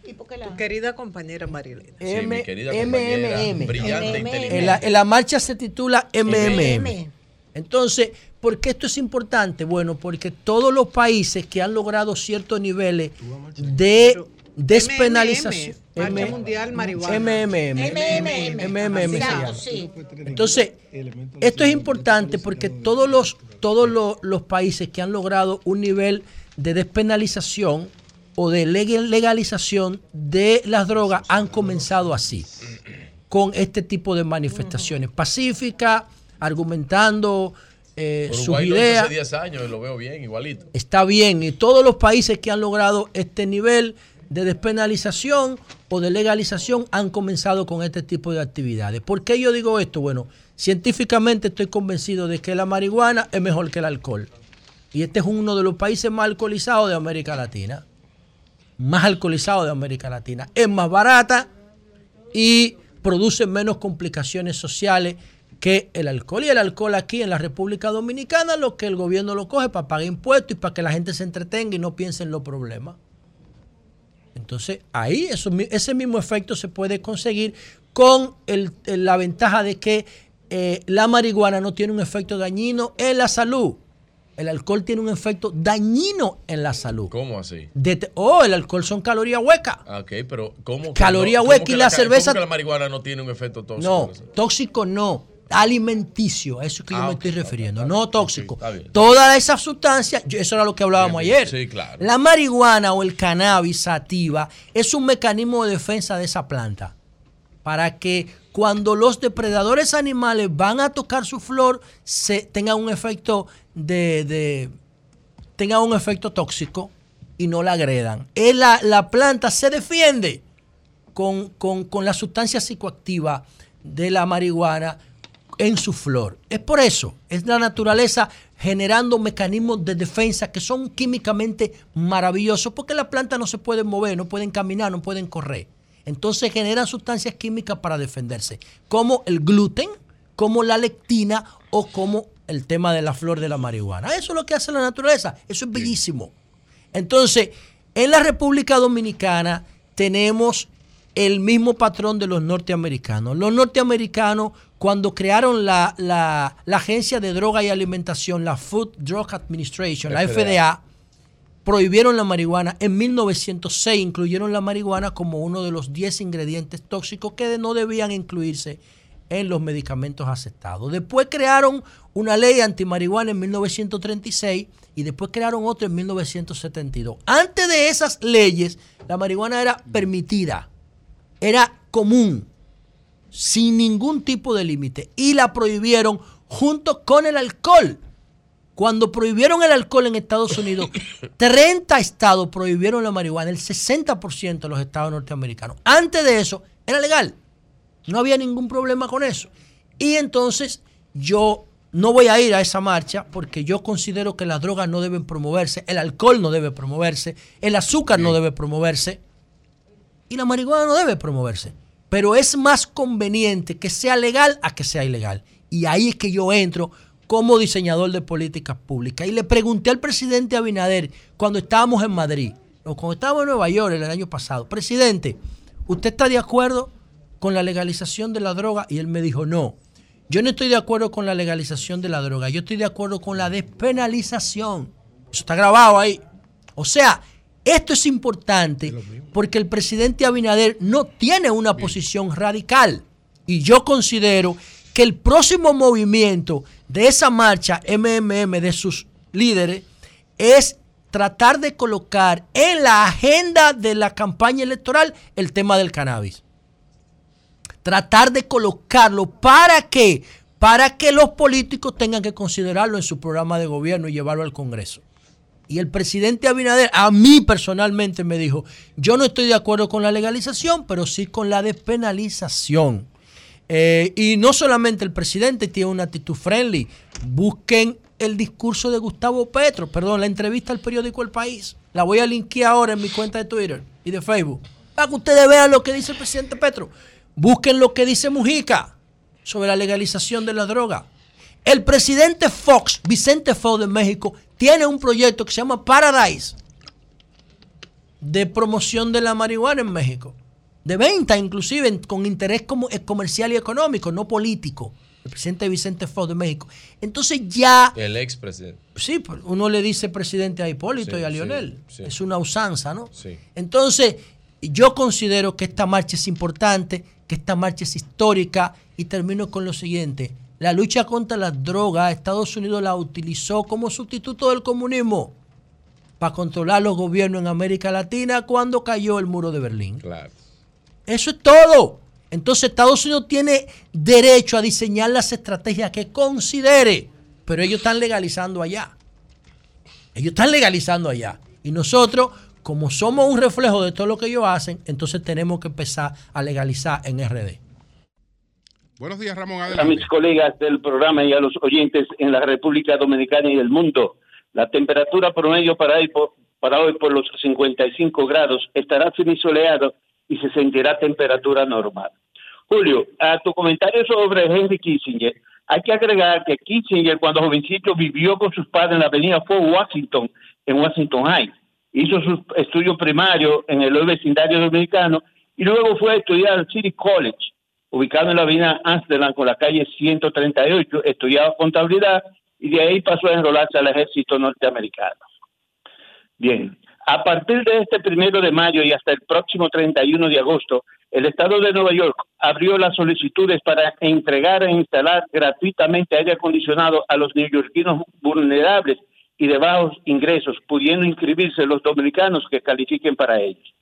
Tu querida compañera Marilena. Sí, mi M- querida compañera, MMM. brillante, En inteligente. la, en la marcha se titula MMM. MM. Entonces, ¿por qué esto es importante? Bueno, porque todos los países que han logrado ciertos niveles de despenalización, Marcha Mundial Marihuana. MMM. MMM. MMM. Entonces, esto es importante porque todos los, todos los, los países que han logrado un nivel de despenalización o de legal- legalización de las drogas han comenzado así, con este tipo de manifestaciones pacíficas, argumentando eh, sus ideas. hace 10 años y lo veo bien, igualito. Está bien, y todos los países que han logrado este nivel de despenalización o de legalización han comenzado con este tipo de actividades. ¿Por qué yo digo esto? Bueno, científicamente estoy convencido de que la marihuana es mejor que el alcohol. Y este es uno de los países más alcoholizados de América Latina. Más alcoholizado de América Latina. Es más barata y produce menos complicaciones sociales que el alcohol. Y el alcohol aquí en la República Dominicana, lo que el gobierno lo coge para pagar impuestos y para que la gente se entretenga y no piense en los problemas. Entonces, ahí eso ese mismo efecto se puede conseguir con el- la ventaja de que eh, la marihuana no tiene un efecto dañino en la salud. El alcohol tiene un efecto dañino en la salud. ¿Cómo así? De oh, el alcohol son calorías huecas. Ok, pero ¿cómo? Caloría no- hueca cómo y la cerveza- ¿Cómo que la marihuana no tiene un efecto tóxico? No, tóxico no. Alimenticio, a eso es que yo Ah, me ok, estoy refiriendo, no tóxico. bien. Todas esas sustancias, yo- eso era lo que hablábamos Bien, bien. ayer. Sí, claro. La marihuana o el cannabis sativa es un mecanismo de defensa de esa planta para que cuando los depredadores animales van a tocar su flor se tenga un efecto de, de- tenga un efecto tóxico y no la agredan. Es la, la planta se defiende con, con- con la sustancia psicoactiva de la marihuana en su flor. Es por eso, es la naturaleza generando mecanismos de defensa que son químicamente maravillosos, porque las plantas no se pueden mover, no pueden caminar, no pueden correr. Entonces generan sustancias químicas para defenderse, como el gluten, como la lectina o como el tema de la flor de la marihuana. Eso es lo que hace la naturaleza, eso es bellísimo. Entonces, en la República Dominicana tenemos el mismo patrón de los norteamericanos. Los norteamericanos, cuando crearon la, la- la Agencia de Droga y Alimentación, la Food Drug Administration, la FDA. FDA, prohibieron la marihuana en 1906, incluyeron la marihuana como uno de los 10 ingredientes tóxicos que no debían incluirse en los medicamentos aceptados. Después crearon una ley antimarihuana en 1936 y después crearon otra en 1972. Antes de esas leyes, la marihuana era permitida, era común, sin ningún tipo de límite, y la prohibieron junto con el alcohol. Cuando prohibieron el alcohol en Estados Unidos, 30 estados prohibieron la marihuana, el 60% de los estados norteamericanos. Antes de eso, era legal. No había ningún problema con eso. Y entonces yo no voy a ir a esa marcha porque yo considero que las drogas no deben promoverse, el alcohol no debe promoverse, el azúcar no debe promoverse y la marihuana no debe promoverse. Pero es más conveniente que sea legal a que sea ilegal. Y ahí es que yo entro como diseñador de políticas públicas. Y le pregunté al presidente Abinader cuando estábamos en Madrid, o cuando estábamos en Nueva York el año pasado, presidente, ¿usted está de acuerdo con la legalización de la droga? Y él me dijo, no, yo no estoy de acuerdo con la legalización de la droga, yo estoy de acuerdo con la despenalización. Eso está grabado ahí. O sea, esto es importante porque el presidente Abinader no tiene una posición radical. Y yo considero que el próximo movimiento de esa marcha MMM de sus líderes es tratar de colocar en la agenda de la campaña electoral el tema del cannabis. Tratar de colocarlo para qué? Para que los políticos tengan que considerarlo en su programa de gobierno y llevarlo al Congreso. Y el presidente Abinader a mí personalmente me dijo, yo no estoy de acuerdo con la legalización, pero sí con la despenalización. Eh, y no solamente el presidente tiene una actitud friendly, busquen el discurso de Gustavo Petro, perdón, la entrevista al periódico El País. La voy a linkear ahora en mi cuenta de Twitter y de Facebook. Para que ustedes vean lo que dice el presidente Petro. Busquen lo que dice Mujica sobre la legalización de la droga. El presidente Fox, Vicente Fox de México, tiene un proyecto que se llama Paradise de promoción de la marihuana en México. De venta, inclusive, con interés como, eh, comercial y económico, no político. El presidente Vicente Fox de México. Entonces ya El expresidente. Sí, pues, uno le dice presidente a Hipólito Sí, y a Lionel. sí. Es una usanza, ¿no? Sí. Entonces, yo considero que esta marcha es importante, que esta marcha es histórica y termino con lo siguiente. La lucha contra las drogas, Estados Unidos la utilizó como sustituto del comunismo para controlar los gobiernos en América Latina cuando cayó el muro de Berlín. Claro. Eso es todo. Entonces Estados Unidos tiene derecho a diseñar las estrategias que considere, pero ellos están legalizando allá. Ellos están legalizando allá. Y nosotros, como somos un reflejo de todo lo que ellos hacen, entonces tenemos que empezar a legalizar en RD. Buenos días, Ramón. a mis colegas del programa y a los oyentes en la República Dominicana y el mundo. La temperatura promedio para hoy por, para hoy por los 55 grados estará semisoleado y se sentirá temperatura normal. Julio, a tu comentario sobre Henry Kissinger, hay que agregar que Kissinger cuando jovencito vivió con sus padres en la avenida Fort Washington, en Washington Heights. Hizo su estudio primario en el vecindario dominicano y luego fue a estudiar al City College, ubicado en la avenida Amsterdam con la calle 138, estudiaba contabilidad y de ahí pasó a enrolarse al ejército norteamericano. Bien, a partir de este primero de mayo y hasta el próximo 31 de agosto, el Estado de Nueva York abrió las solicitudes para entregar e instalar gratuitamente aire acondicionado a los neoyorquinos vulnerables y de bajos ingresos, pudiendo inscribirse los dominicanos que califiquen para ellos.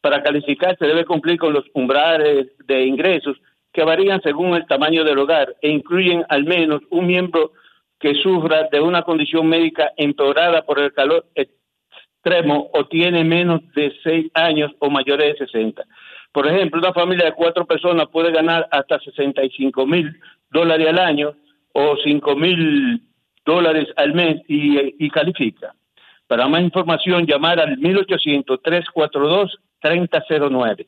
Para calificar se debe cumplir con los umbrales de ingresos que varían según el tamaño del hogar e incluyen al menos un miembro que sufra de una condición médica empeorada por el calor extremo o tiene menos de 6 años o mayores de 60. Por ejemplo, una familia de cuatro personas puede ganar hasta 65 mil dólares al año o 5 mil dólares al mes y, y califica. Para más información, llamar al 1800-342-3009.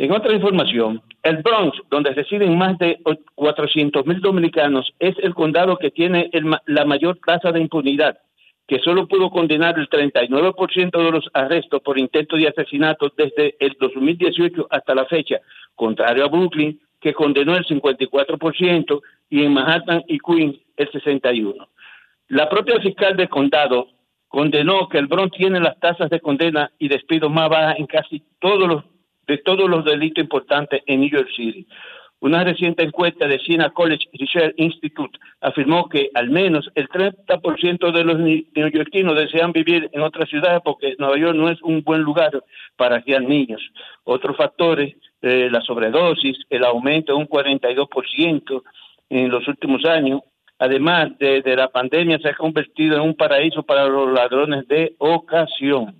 En otra información, el Bronx, donde residen más de 400 mil dominicanos, es el condado que tiene el la mayor tasa de impunidad, que solo pudo condenar el 39% de los arrestos por intento de asesinato desde el 2018 hasta la fecha, contrario a Brooklyn, que condenó el 54%, y en Manhattan y Queens el 61%. La propia fiscal del condado condenó que el Bronx tiene las tasas de condena y despido más bajas en casi todos los de todos los delitos importantes en New York City. Una reciente encuesta de Siena College Research Institute afirmó que al menos el 30% de los neoyorquinos desean vivir en otras ciudades porque Nueva York no es un buen lugar para criar niños. Otros factores, eh, la sobredosis, el aumento de un 42% en los últimos años, además de, de la pandemia, se ha convertido en un paraíso para los ladrones de ocasión.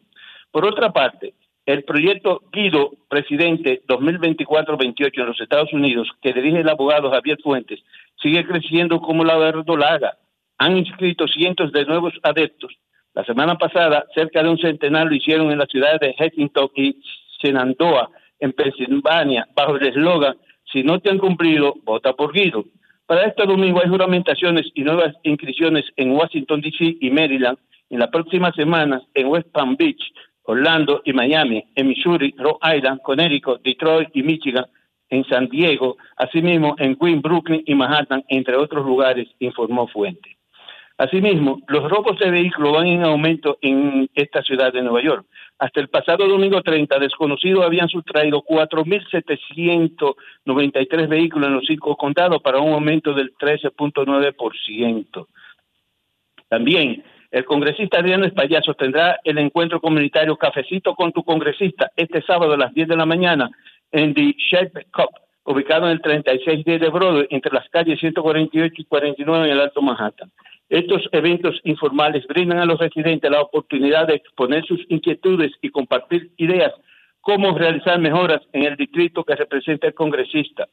Por otra parte, el proyecto Guido, presidente 2024-28 en los Estados Unidos, que dirige el abogado Javier Fuentes, sigue creciendo como la verdolaga. Han inscrito cientos de nuevos adeptos. La semana pasada, cerca de un centenar lo hicieron en las ciudades de Huntington y Shenandoah, en Pensilvania, bajo el eslogan, si no te han cumplido, vota por Guido. Para este domingo hay juramentaciones y nuevas inscripciones en Washington, D.C. y Maryland. En la próxima semana, en West Palm Beach, Orlando y Miami, en Missouri, Rhode Island, Connecticut, Detroit y Michigan, en San Diego, asimismo en Queens, Brooklyn y Manhattan, entre otros lugares, informó Fuente. Asimismo, los robos de vehículos van en aumento en esta ciudad de Nueva York. Hasta el pasado domingo 30, desconocidos habían sustraído 4.793 vehículos en los cinco condados para un aumento del 13.9%. También el congresista Adriano Espallazo tendrá el encuentro comunitario Cafecito con tu congresista este sábado a las 10 de la mañana en The Shape Cup, ubicado en el 36D de Broadway, entre las calles 148 y 49 en el Alto Manhattan. Estos eventos informales brindan a los residentes la oportunidad de exponer sus inquietudes y compartir ideas cómo realizar mejoras en el distrito que representa el congresista.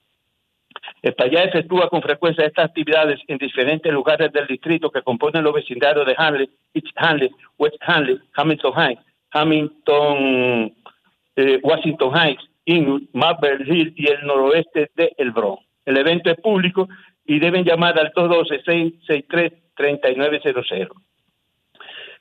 España efectúa con frecuencia estas actividades en diferentes lugares del distrito que componen los vecindarios de Hanley, East Hanley, West Hanley, Hamilton Heights, Hamilton, eh, Washington Heights, Inwood, Marble Hill y el noroeste de El Bronx. El evento es público y deben llamar al 212-663-3900.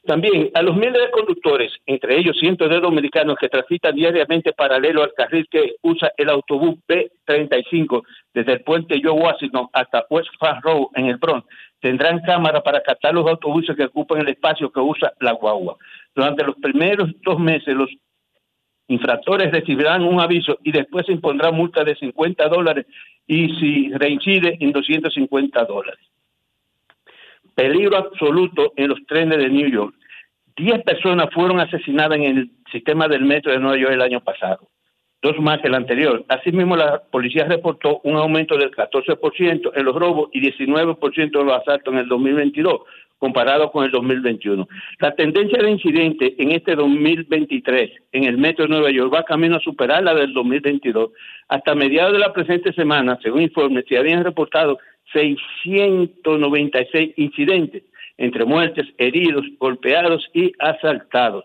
También a los miles de conductores, entre ellos cientos de dominicanos que transitan diariamente paralelo al carril que usa el autobús B35 desde el puente Joe Washington hasta West Farm Road en el Bronx, tendrán cámara para captar los autobuses que ocupan el espacio que usa la guagua. Durante los primeros dos meses, los Infractores recibirán un aviso y después se impondrá multa de 50 dólares y si reincide en 250 dólares. Peligro absoluto en los trenes de New York. Diez personas fueron asesinadas en el sistema del metro de Nueva York el año pasado, dos más que el anterior. Asimismo, la policía reportó un aumento del 14% en los robos y 19% en los asaltos en el 2022, comparado con el 2021. La tendencia de incidentes en este 2023 en el metro de Nueva York va camino a superar la del 2022. Hasta mediados de la presente semana, según informes, se habían reportado 696 incidentes entre muertes, heridos, golpeados y asaltados.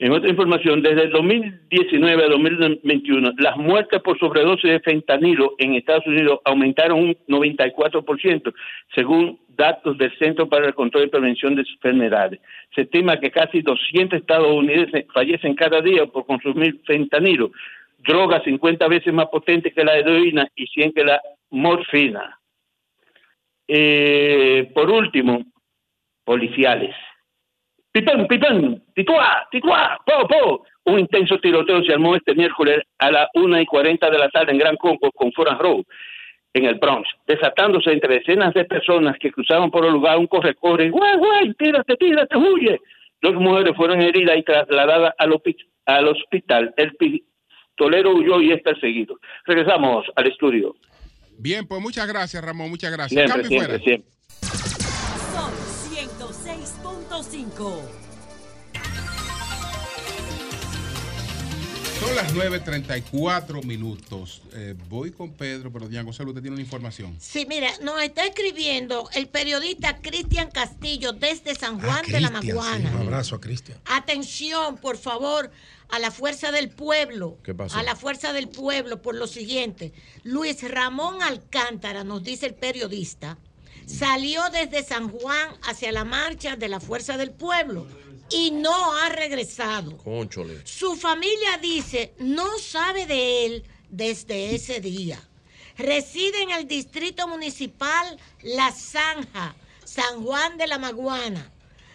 En otra información, desde el 2019 a 2021, las muertes por sobredosis de fentanilo en Estados Unidos aumentaron un 94%, según datos del Centro para el Control y Prevención de Enfermedades. Se estima que casi 200 estadounidenses fallecen cada día por consumir fentanilo, droga 50 veces más potente que la heroína y 100 que la morfina. Eh, por último, policiales. Pipán, pipán, tituá, tituá, po, po. Un intenso tiroteo se armó este miércoles a las 1 y 40 de la tarde en Gran Conco con Foran Road, en el Bronx, desatándose entre decenas de personas que cruzaban por el lugar un corre-corre. ¡Guay, guay! ¡Tírate, tírate, huye! Dos mujeres fueron heridas y trasladadas al, al hospital. El pistolero huyó y es perseguido. Regresamos al estudio. Bien, pues muchas gracias, Ramón. Muchas gracias. Siempre, Cambio siempre, fuera. siempre. Son 106.5. Son las 9.34 minutos. Eh, voy con Pedro, pero Diana Gonzalo, usted tiene una información. Sí, mira, nos está escribiendo el periodista Cristian Castillo desde San Juan de la sí, Maguana. un abrazo a Cristian. Atención, por favor, a la fuerza del pueblo. ¿Qué pasó? A la fuerza del pueblo por lo siguiente. Luis Ramón Alcántara, nos dice el periodista, salió desde San Juan hacia la marcha de la fuerza del pueblo y no ha regresado. Conchole. Su familia dice no sabe de él desde ese día. Reside en el distrito municipal La Zanja, San Juan de la Maguana.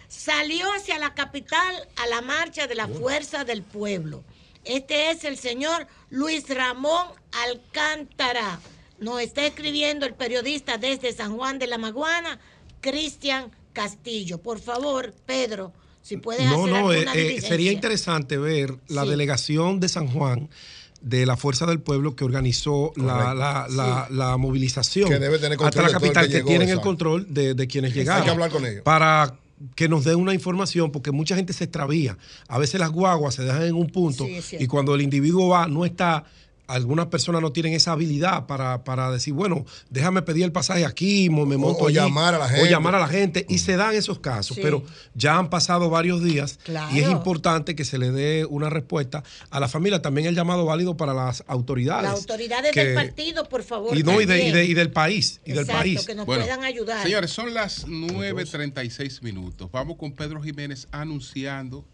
Salió hacia la capital a la marcha de la Fuerza del Pueblo. Este es el señor Luis Ramón Alcántara. Nos está escribiendo el periodista desde San Juan de la Maguana, Cristian Castillo. Por favor, Pedro, si puedes No, hacer no, eh, alguna eh, sería interesante ver la Sí. delegación de San Juan de la Fuerza del Pueblo que organizó la, la, la- Sí. la movilización Que debe tener hasta la capital, que tienen el control de, de quienes llegaron. Hay que hablar con ellos. Para que nos den una información, porque mucha gente se extravía. A veces las guaguas se dejan en un punto Sí, y cuando el individuo va, no está. Algunas personas no tienen esa habilidad para, para decir, bueno, déjame pedir el pasaje aquí, me monto o allí, llamar a la O gente. llamar a la gente. Y se dan esos casos. Sí. Pero ya han pasado varios días Claro. y es importante que se le dé una respuesta a la familia. También el llamado válido para las autoridades. Las autoridades que- del partido, por favor. Y, no, y, de- y de- y del país. Y del Exacto, país. que nos Bueno, puedan ayudar. Señores, son las 9.36 minutos. Vamos con Pedro Jiménez anunciando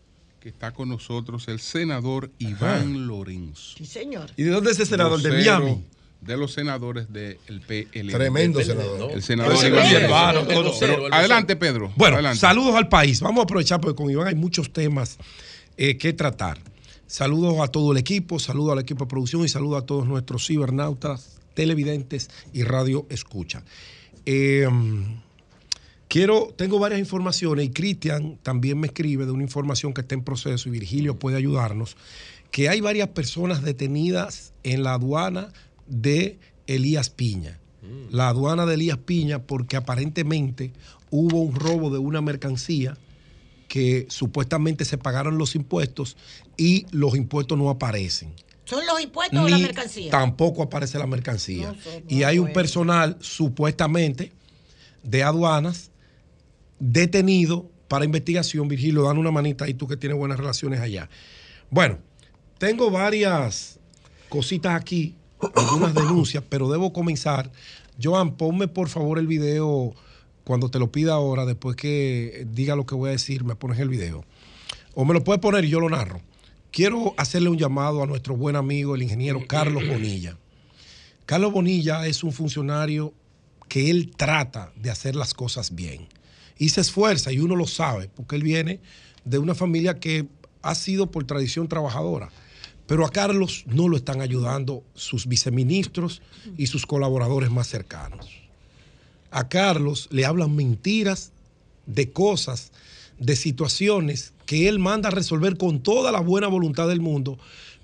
que está con nosotros el senador Iván Lorenzo. Sí, señor. ¿Y de dónde es ese senador? ¿De Miami? De los senadores del PLD. Tremendo El- senador. El senador Iván Lorenzo. Pero- adelante, Pedro. Bueno, adelante. saludos al país. Vamos a aprovechar porque con Iván hay muchos temas eh, que tratar. Saludos a todo el equipo, saludos al equipo de producción y saludos a todos nuestros cibernautas, televidentes y radio escucha. Eh, quiero, tengo varias informaciones y Cristian también me escribe de una información que está en proceso y Virgilio puede ayudarnos, que hay varias personas detenidas en la aduana de Elías Piña. La aduana de Elías Piña porque aparentemente hubo un robo de una mercancía que supuestamente se pagaron los impuestos y los impuestos no aparecen. ¿Son los impuestos o la Ni mercancía? Tampoco aparece la mercancía. No sé, y hay un personal supuestamente de aduanas detenido para investigación. Virgilio, dan una manita ahí tú que tienes buenas relaciones allá. Bueno, tengo varias cositas aquí, algunas denuncias, pero debo comenzar. Joan, ponme por favor el video cuando te lo pida ahora, después que diga lo que voy a decir, me pones el video. O me lo puedes poner y yo lo narro. Quiero hacerle un llamado a nuestro buen amigo, el ingeniero Carlos Bonilla. Carlos Bonilla es un funcionario que él trata de hacer las cosas bien. Y se esfuerza, y uno lo sabe, porque él viene de una familia que ha sido por tradición trabajadora. Pero a Carlos no lo están ayudando sus viceministros y sus colaboradores más cercanos. A Carlos le hablan mentiras de cosas, de situaciones que él manda a resolver con toda la buena voluntad del mundo,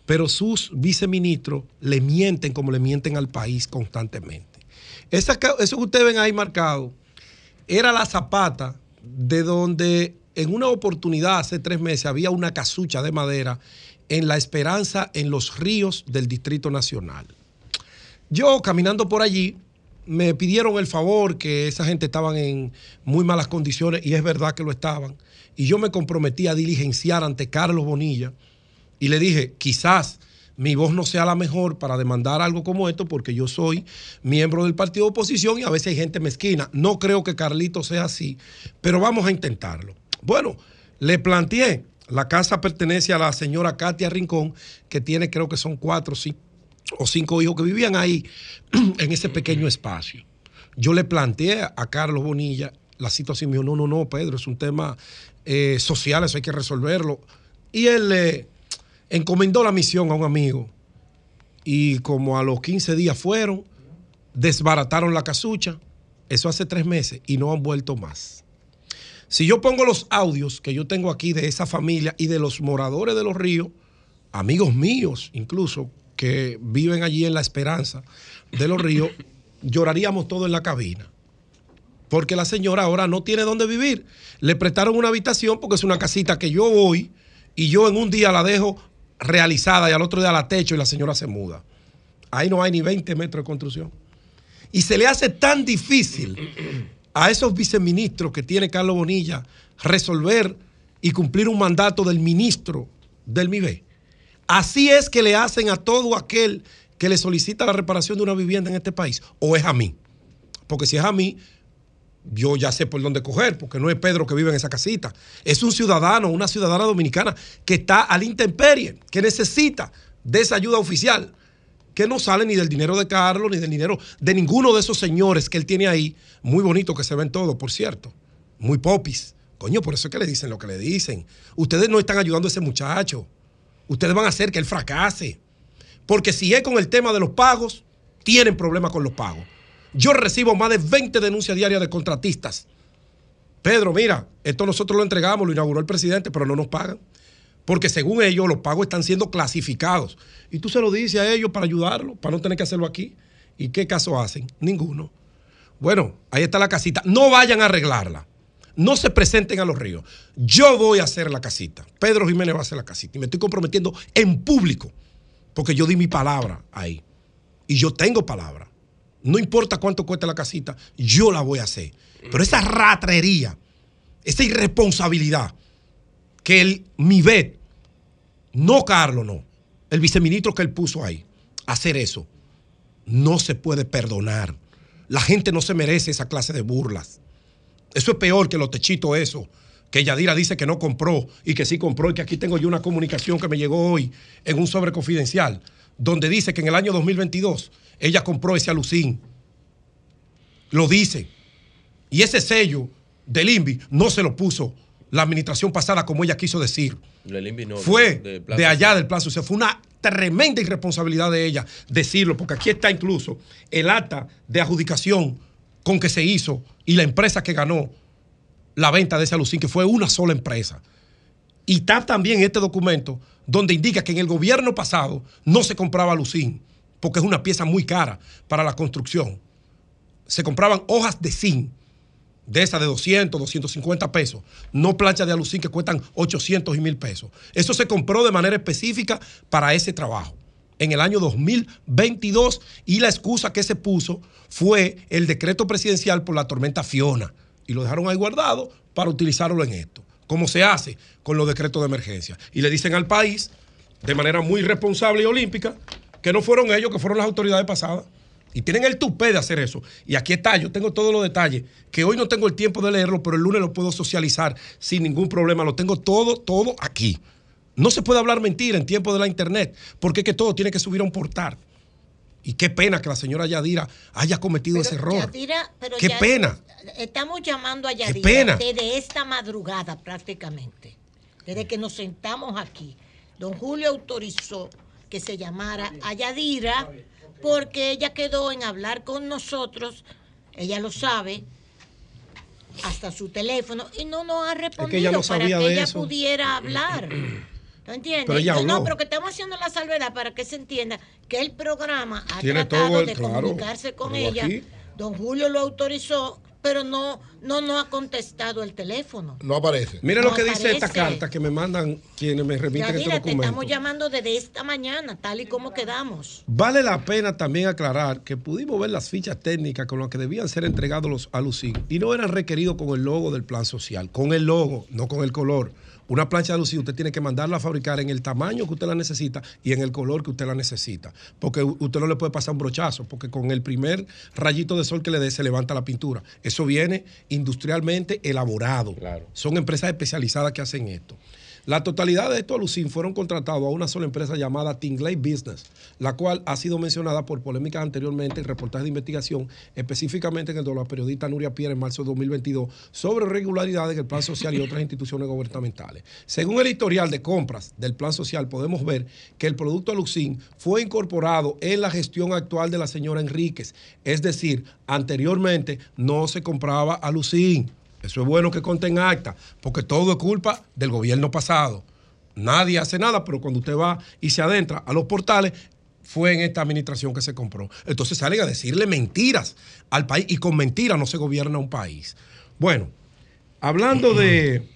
pero sus viceministros le mienten como le mienten al país constantemente. Eso que ustedes ven ahí marcado era la zapata de donde en una oportunidad hace tres meses había una casucha de madera en La Esperanza en los ríos del Distrito Nacional. Yo caminando por allí me pidieron el favor que esa gente estaban en muy malas condiciones y es verdad que lo estaban. Y yo me comprometí a diligenciar ante Carlos Bonilla y le dije, quizás mi voz no sea la mejor para demandar algo como esto porque yo soy miembro del partido de oposición y a veces hay gente mezquina. No creo que Carlito sea así, pero vamos a intentarlo. Bueno, le planteé, la casa pertenece a la señora Katia Rincón, que tiene creo que son cuatro o cinco hijos que vivían ahí en ese pequeño espacio. Yo le planteé a Carlos Bonilla la situación me dijo, no, no, no, Pedro, es un tema eh, social, eso hay que resolverlo. Y él le encomendó la misión a un amigo y como a los 15 días fueron, desbarataron la casucha, eso hace tres meses y no han vuelto más. Si yo pongo los audios que yo tengo aquí de esa familia y de los moradores de los ríos, amigos míos incluso, que viven allí en la esperanza de los ríos, lloraríamos todo en la cabina. Porque la señora ahora no tiene dónde vivir. Le prestaron una habitación porque es una casita que yo voy y yo en un día la dejo realizada y al otro día la techo y la señora se muda. Ahí no hay ni 20 metros de construcción. Y se le hace tan difícil a esos viceministros que tiene Carlos Bonilla resolver y cumplir un mandato del ministro del MIBE. Así es que le hacen a todo aquel que le solicita la reparación de una vivienda en este país. O es a mí. Porque si es a mí, yo ya sé por dónde coger, porque no es Pedro que vive en esa casita. Es un ciudadano, una ciudadana dominicana que está al intemperie, que necesita de esa ayuda oficial, que no sale ni del dinero de Carlos, ni del dinero de ninguno de esos señores que él tiene ahí. Muy bonito que se ven todos, por cierto. Muy popis. Coño, por eso es que le dicen lo que le dicen. Ustedes no están ayudando a ese muchacho. Ustedes van a hacer que él fracase. Porque si es con el tema de los pagos, tienen problemas con los pagos. Yo recibo más de 20 denuncias diarias de contratistas. Pedro, mira, esto nosotros lo entregamos, lo inauguró el presidente, pero no nos pagan. Porque según ellos, los pagos están siendo clasificados. Y tú se lo dices a ellos para ayudarlos, para no tener que hacerlo aquí. ¿Y qué caso hacen? Ninguno. Bueno, ahí está la casita. No vayan a arreglarla. No se presenten a los ríos. Yo voy a hacer la casita. Pedro Jiménez va a hacer la casita. Y me estoy comprometiendo en público. Porque yo di mi palabra ahí. Y yo tengo palabra. No importa cuánto cueste la casita, yo la voy a hacer. Pero esa ratrería, esa irresponsabilidad que el MIBET, no Carlos, no, el viceministro que él puso ahí, hacer eso, no se puede perdonar. La gente no se merece esa clase de burlas. Eso es peor que los techitos, eso. Que Yadira dice que no compró y que sí compró y que aquí tengo yo una comunicación que me llegó hoy en un sobre confidencial, donde dice que en el año 2022 ella compró ese alucín. Lo dice. Y ese sello del INVI no se lo puso la administración pasada como ella quiso decir. No, Fue de allá del plazo. O sea, fue una tremenda irresponsabilidad de ella decirlo, porque aquí está incluso el acta de adjudicación con que se hizo y la empresa que ganó la venta de ese alucín, que fue una sola empresa. Y está también este documento donde indica que en el gobierno pasado no se compraba alucín, porque es una pieza muy cara para la construcción. Se compraban hojas de zinc, de esas de 200, 250 pesos, no planchas de alucín que cuestan 800 y 1000 pesos. Eso se compró de manera específica para ese trabajo en el año 2022 y la excusa que se puso fue el decreto presidencial por la tormenta Fiona y lo dejaron ahí guardado para utilizarlo en esto, como se hace con los decretos de emergencia. Y le dicen al país, de manera muy responsable y olímpica, que no fueron ellos, que fueron las autoridades pasadas. Y tienen el tupé de hacer eso. Y aquí está, yo tengo todos los detalles, que hoy no tengo el tiempo de leerlo, pero el lunes lo puedo socializar sin ningún problema. Lo tengo todo, todo aquí. No se puede hablar mentira en tiempo de la internet, porque es que todo tiene que subir a un portal. Y qué pena que la señora Yadira haya cometido ese error. Yadira, pero Qué pena. Estamos llamando a Yadira pena. desde esta madrugada prácticamente. desde que nos sentamos aquí, don Julio autorizó que se llamara a Yadira porque ella quedó en hablar con nosotros, ella lo sabe, hasta su teléfono y no nos ha respondido no para que ella eso. pudiera hablar. ¿No entiendes? Pero ella No, no, pero que estamos haciendo la salvedad para que se entienda que el programa ha Tiene tratado todo el- de claro, comunicarse con ella. aquí- Don Julio lo autorizó, pero no, no nos ha contestado el teléfono. No aparece. Mira No lo que dice esta carta que me mandan quienes me remiten este documento. estamos llamando desde esta mañana, tal y como quedamos. Vale la pena también aclarar que pudimos ver las fichas técnicas con las que debían ser entregados los alucin y no eran requeridos con el logo del plan social, con el logo, no con el color. Una plancha de alucin usted tiene que mandarla a fabricar en el tamaño que usted la necesita y en el color que usted la necesita. Porque usted no le puede pasar un brochazo, porque con el primer rayito de sol que le dé se levanta la pintura. Eso viene industrialmente elaborado. Son empresas especializadas que hacen esto. La totalidad de estos alucin fueron contratados a una sola empresa llamada Tingley Business, la cual ha sido mencionada por polémicas anteriormente en reportajes de investigación, específicamente en el de la periodista Nuria Pierre en marzo de 2022, sobre irregularidades en el plan social y otras instituciones gubernamentales. Según el historial de compras del plan social, podemos ver que el producto alucin fue incorporado en la gestión actual de la señora Enríquez, es decir, anteriormente no se compraba alucin. Eso es bueno que conten acta, porque todo es culpa del gobierno pasado. Nadie hace nada, pero cuando usted va y se adentra a los portales, fue en esta administración que se compró. Entonces salen a decirle mentiras al país y con mentiras no se gobierna un país. Bueno, hablando de...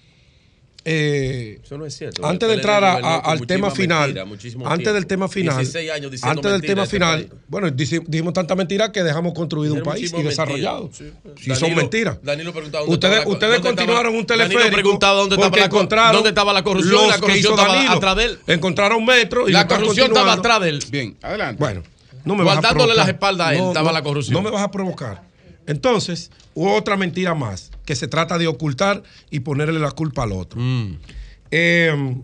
eh, Eso no es cierto. Antes de entrar a- a- al tema final, mentira, antes tiempo. del tema final, 16 años diciendo antes del tema a este final, país. bueno, dijimos tanta mentira que dejamos construido un país y desarrollado. sí. Si son Danilo- mentiras. Danilo preguntaba dónde Ustedes, estaba ustedes dónde continuaron estaba- un teleférico. Danilo preguntaba dónde estaba porque la dónde estaba la corrupción, los y la corrupción estaba Danilo. atrás de él. Encontraron metro y La corrupción estaba atrás de él. Bien, adelante. Bueno, no me vas a Guardándole provocar. las espaldas a él, estaba la corrupción. No me vas a provocar. Entonces, otra mentira más, que se trata de ocultar y ponerle la culpa al otro. Mm. Eh,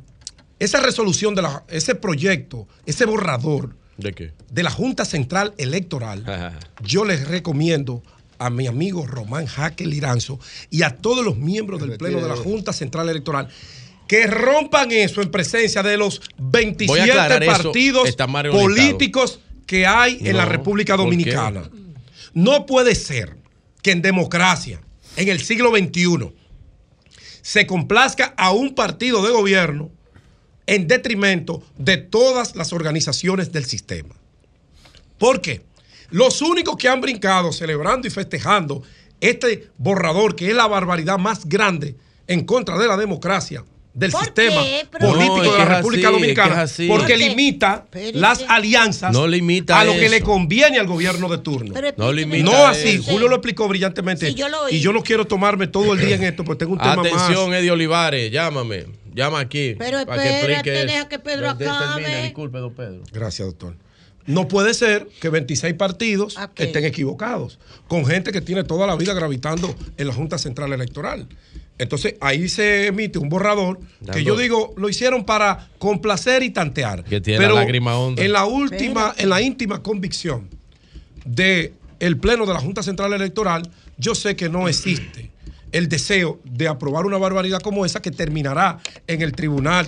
esa resolución de la, ese proyecto, ese borrador ¿De qué? de la Junta Central Electoral, yo les recomiendo a mi amigo Román Jaque Liranzo y a todos los miembros del Pleno de la Junta Central Electoral que rompan eso en presencia de los 27 Voy a aclarar eso, partidos políticos que hay en la República. Dominicana. No puede ser que en democracia, en el siglo XXI, se complazca a un partido de gobierno en detrimento de todas las organizaciones del sistema. ¿Por qué? Los únicos que han brincado celebrando y festejando este borrador, que es la barbaridad más grande en contra de la democracia del sistema qué? político No, de que la República así, que Dominicana, es porque limita las alianzas No limita a lo que eso. le conviene al gobierno de turno. Pero No limita No así, eso. Julio lo explicó brillantemente. Sí, yo lo oí. y yo no quiero tomarme todo el día en esto, porque tengo un tema más. Atención, Eddie Olivares, llámame. Llama aquí. Pero para que espérate, deja que Pedro termine, acabe. disculpe, don Pedro. Gracias, doctor. No puede ser que 26 partidos estén equivocados, con gente que tiene toda la vida gravitando en la Junta Central Electoral. Entonces ahí se emite un borrador que yo digo lo hicieron para complacer y tantear. Que tiene Pero la lágrima honda. en la última, en la íntima convicción de el pleno de la Junta Central Electoral, yo sé que no existe el deseo de aprobar una barbaridad como esa que terminará en el Tribunal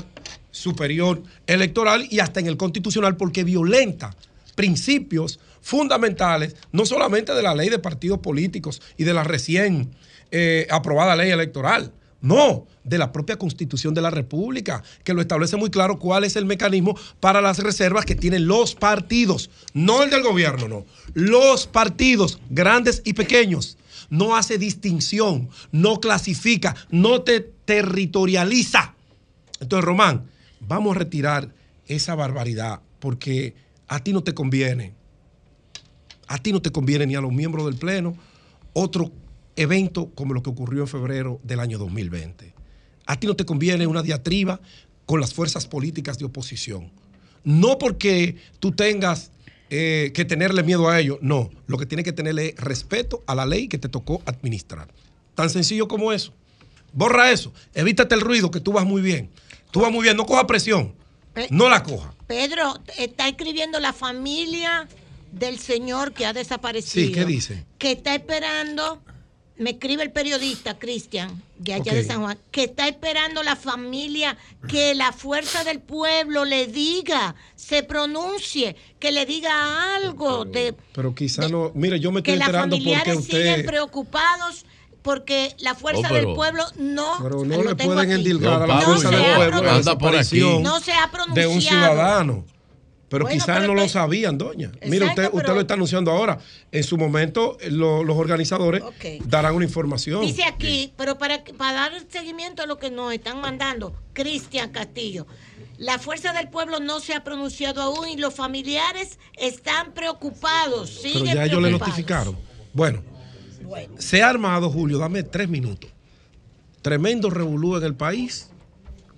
Superior Electoral y hasta en el Constitucional porque violenta principios fundamentales, no solamente de la ley de partidos políticos y de la recién eh, aprobada ley electoral, no, de la propia Constitución de la República, que lo establece muy claro cuál es el mecanismo para las reservas que tienen los partidos, no el del gobierno, no, los partidos grandes y pequeños. No hace distinción, no clasifica, no te territorializa. Entonces, Román, vamos a retirar esa barbaridad porque a ti no te conviene. A ti no te conviene ni a los miembros del Pleno otro evento como lo que ocurrió en febrero del año 2020. A ti no te conviene una diatriba con las fuerzas políticas de oposición. No porque tú tengas eh, que tenerle miedo a ellos, no. Lo que tienes que tenerle es respeto a la ley que te tocó administrar. Tan sencillo como eso. Borra eso. Evítate el ruido, que tú vas muy bien. Tú vas muy bien, no coja presión. No la coja. Pedro, está escribiendo la familia del señor que ha desaparecido. Sí, ¿qué dice? Que está esperando me escribe el periodista Cristian, de allá de San Juan, que está esperando la familia que la fuerza del pueblo le diga, se pronuncie, que le diga algo de Pero quizá no. Mire, yo me estoy que enterando porque familiares siguen preocupados porque la fuerza Oh, pero- del pueblo no Pero no le pueden endilgar a la fuerza se del ha pueblo la pronunciado. desaparición No se ha de un pronunciado. ciudadano. Pero Bueno, quizás pero no lo sabían, doña. Mire, Exacto, usted, usted pero- lo está anunciando ahora. En su momento, eh, lo- los organizadores darán una información. Dice aquí, pero para, para dar seguimiento a lo que nos están mandando, Cristian Castillo, la fuerza del pueblo no se ha pronunciado aún y los familiares están preocupados. Pero ya ellos le notificaron. Bueno, se ha armado, Julio, dame tres minutos. Tremendo revolú en el país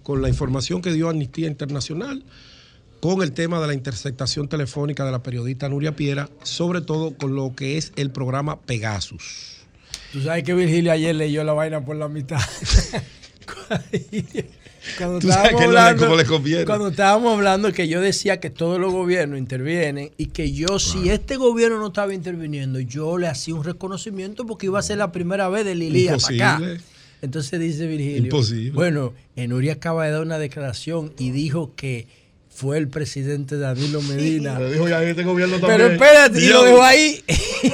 con la información que dio Amnistía Internacional, con el tema de la interceptación telefónica de la periodista Nuria Piera, sobre todo con lo que es el programa Pegasus. Tú sabes que Virgilio ayer leyó la vaina por la mitad. Cuando Tú sabes estábamos que hablando- como le conviene. Cuando estábamos hablando que yo decía que todos los gobiernos intervienen y que yo, si este gobierno no estaba interviniendo, yo le hacía un reconocimiento porque iba a ser la primera vez de Lilía para acá. Imposible. Entonces dice Virgilio. Imposible. Bueno, Enuria acaba de dar una declaración y dijo que fue el presidente Danilo Medina. Le dijo ya este gobierno Pero espérate, y lo dejó ahí.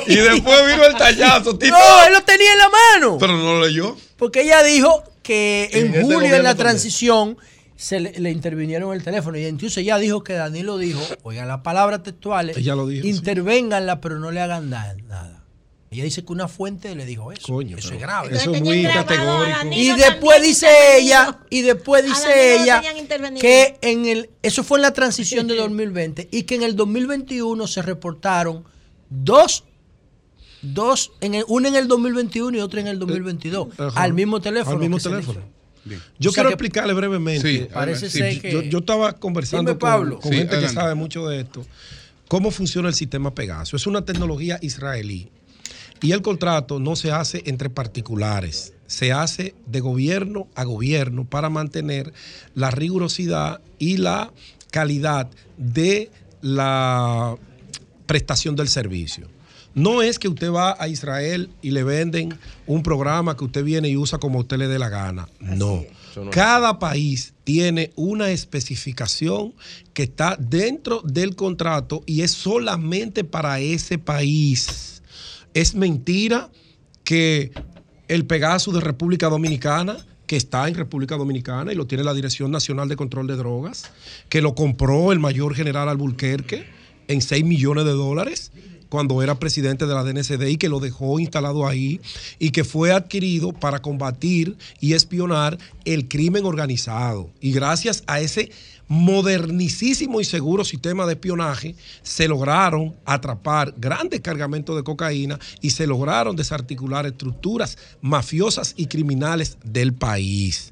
Y después vino el tallazo, Tito. No, él lo tenía en la mano. Pero no lo leyó. Porque ella dijo que En en, este julio, en la también. transición, se le, le intervinieron el teléfono. Y entonces ella dijo que Danilo dijo, oigan las palabras textuales, Ella lo dijo, sí. intervénganla, pero no le hagan na- nada. Ella dice que una fuente le dijo eso. eso es grave. Eso es muy categórico. Y después dice ella, y después dice ella que en el, eso fue en la transición de 2020 y que en el 2021 se reportaron dos, dos, en el, una en el 2021 y otra en el 2022, Ajá. al mismo teléfono. Al mismo teléfono. Yo O sea quiero que- explicarle brevemente. Sí, Parece Sí, ser que- yo, yo estaba conversando Dime, con, Pablo. con Sí, gente adelante. que sabe mucho de esto. ¿Cómo funciona el sistema Pegaso? Es una tecnología israelí. Y el contrato no se hace entre particulares, se hace de gobierno a gobierno para mantener la rigurosidad y la calidad de la prestación del servicio. No es que usted va a Israel y le venden un programa que usted viene y usa como usted le dé la gana. No. Cada país tiene una especificación que está dentro del contrato y es solamente para ese país. Es mentira que el Pegasus de República Dominicana, que está en República Dominicana y lo tiene la Dirección Nacional de Control de Drogas, que lo compró el mayor general Alburquerque en 6 millones de dólares cuando era presidente de la DNCD y que lo dejó instalado ahí y que fue adquirido para combatir y espionar el crimen organizado. Y gracias a ese modernicísimo y seguro sistema de espionaje se lograron atrapar grandes cargamentos de cocaína y se lograron desarticular estructuras mafiosas y criminales del país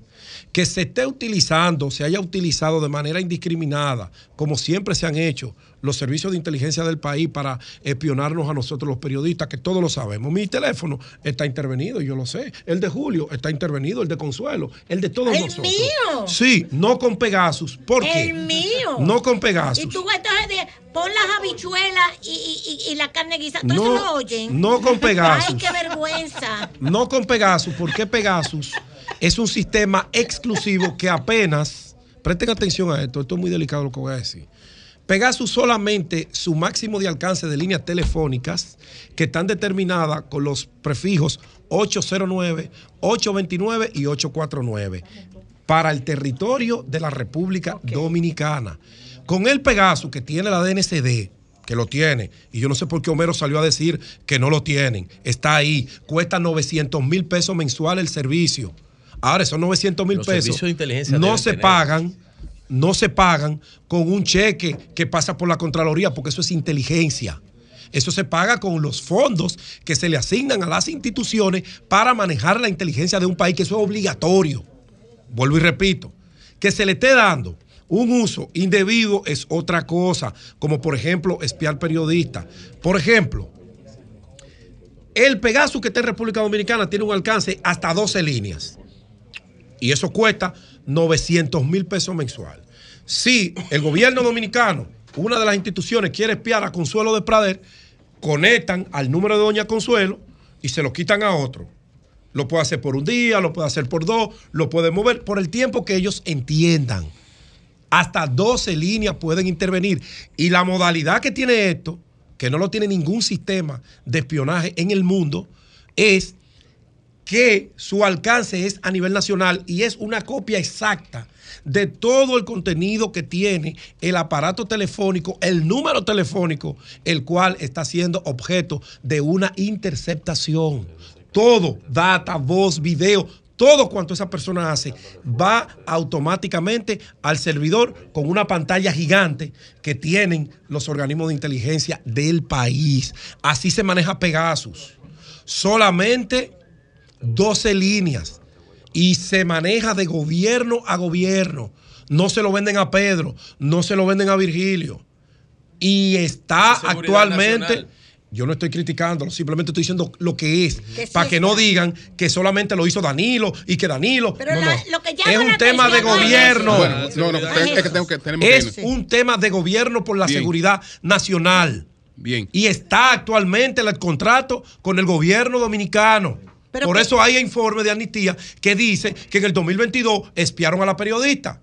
que se esté utilizando, se haya utilizado de manera indiscriminada, como siempre se han hecho los servicios de inteligencia del país para espionarnos a nosotros los periodistas, que todos lo sabemos. Mi teléfono está intervenido, yo lo sé. El de Julio está intervenido, el de Consuelo, el de todos El nosotros. mío. Sí, no con Pegasus. ¿Por qué? El mío. No con Pegasus. Y tú entonces de- pon las habichuelas y, y- y- y la carne guisada. ¿Todo No, eso lo oyen? no con Pegasus. Ay, qué vergüenza. No con Pegasus, porque Pegasus es un sistema exclusivo que apenas, presten atención a esto, esto es muy delicado lo que voy a decir. Pegasus solamente su máximo de alcance de líneas telefónicas que están determinadas con los prefijos 809, 829 y 849 para el territorio de la República Dominicana. Con el Pegasus que tiene la DNCD, que lo tiene, y yo no sé por qué Homero salió a decir que no lo tienen, está ahí, cuesta 900 mil pesos mensual el servicio. Ahora, esos 900 mil pesos de inteligencia no se tener. pagan, no se pagan con un cheque que pasa por la Contraloría, porque eso es inteligencia. Eso se paga con los fondos que se le asignan a las instituciones para manejar la inteligencia de un país, que eso es obligatorio. Vuelvo y repito, que se le esté dando un uso indebido es otra cosa, como por ejemplo espiar periodistas. Por ejemplo, el Pegasus que está en República Dominicana tiene un alcance hasta 12 líneas. Y eso cuesta 900 mil pesos mensual. Si el gobierno dominicano, una de las instituciones, quiere espiar a Consuelo de Prader, conectan al número de Doña Consuelo y se lo quitan a otro. Lo puede hacer por un día, lo puede hacer por dos, lo puede mover por el tiempo que ellos entiendan. Hasta 12 líneas pueden intervenir. Y la modalidad que tiene esto, que no lo tiene ningún sistema de espionaje en el mundo, es que su alcance es a nivel nacional y es una copia exacta de todo el contenido que tiene el aparato telefónico, el número telefónico, el cual está siendo objeto de una interceptación. Todo, data, voz, video, todo cuanto esa persona hace va automáticamente al servidor con una pantalla gigante que tienen los organismos de inteligencia del país. Así se maneja Pegasus. Solamente 12 líneas y se maneja de gobierno a gobierno. No se lo venden a Pedro, no se lo venden a Virgilio. Y está actualmente... nacional. Yo no estoy criticándolo, simplemente estoy diciendo lo que es, Que sí para que no digan que solamente lo hizo Danilo y que Danilo. Pero no, la- no. lo que llama es un tema de es gobierno. Bueno, no, es que tengo que- tenemos que es irnos. un tema de gobierno por la Bien. seguridad nacional. Bien. Y está actualmente el contrato con el gobierno dominicano. Pero por que- eso hay informe de amnistía que dice que en el 2022 espiaron a la periodista.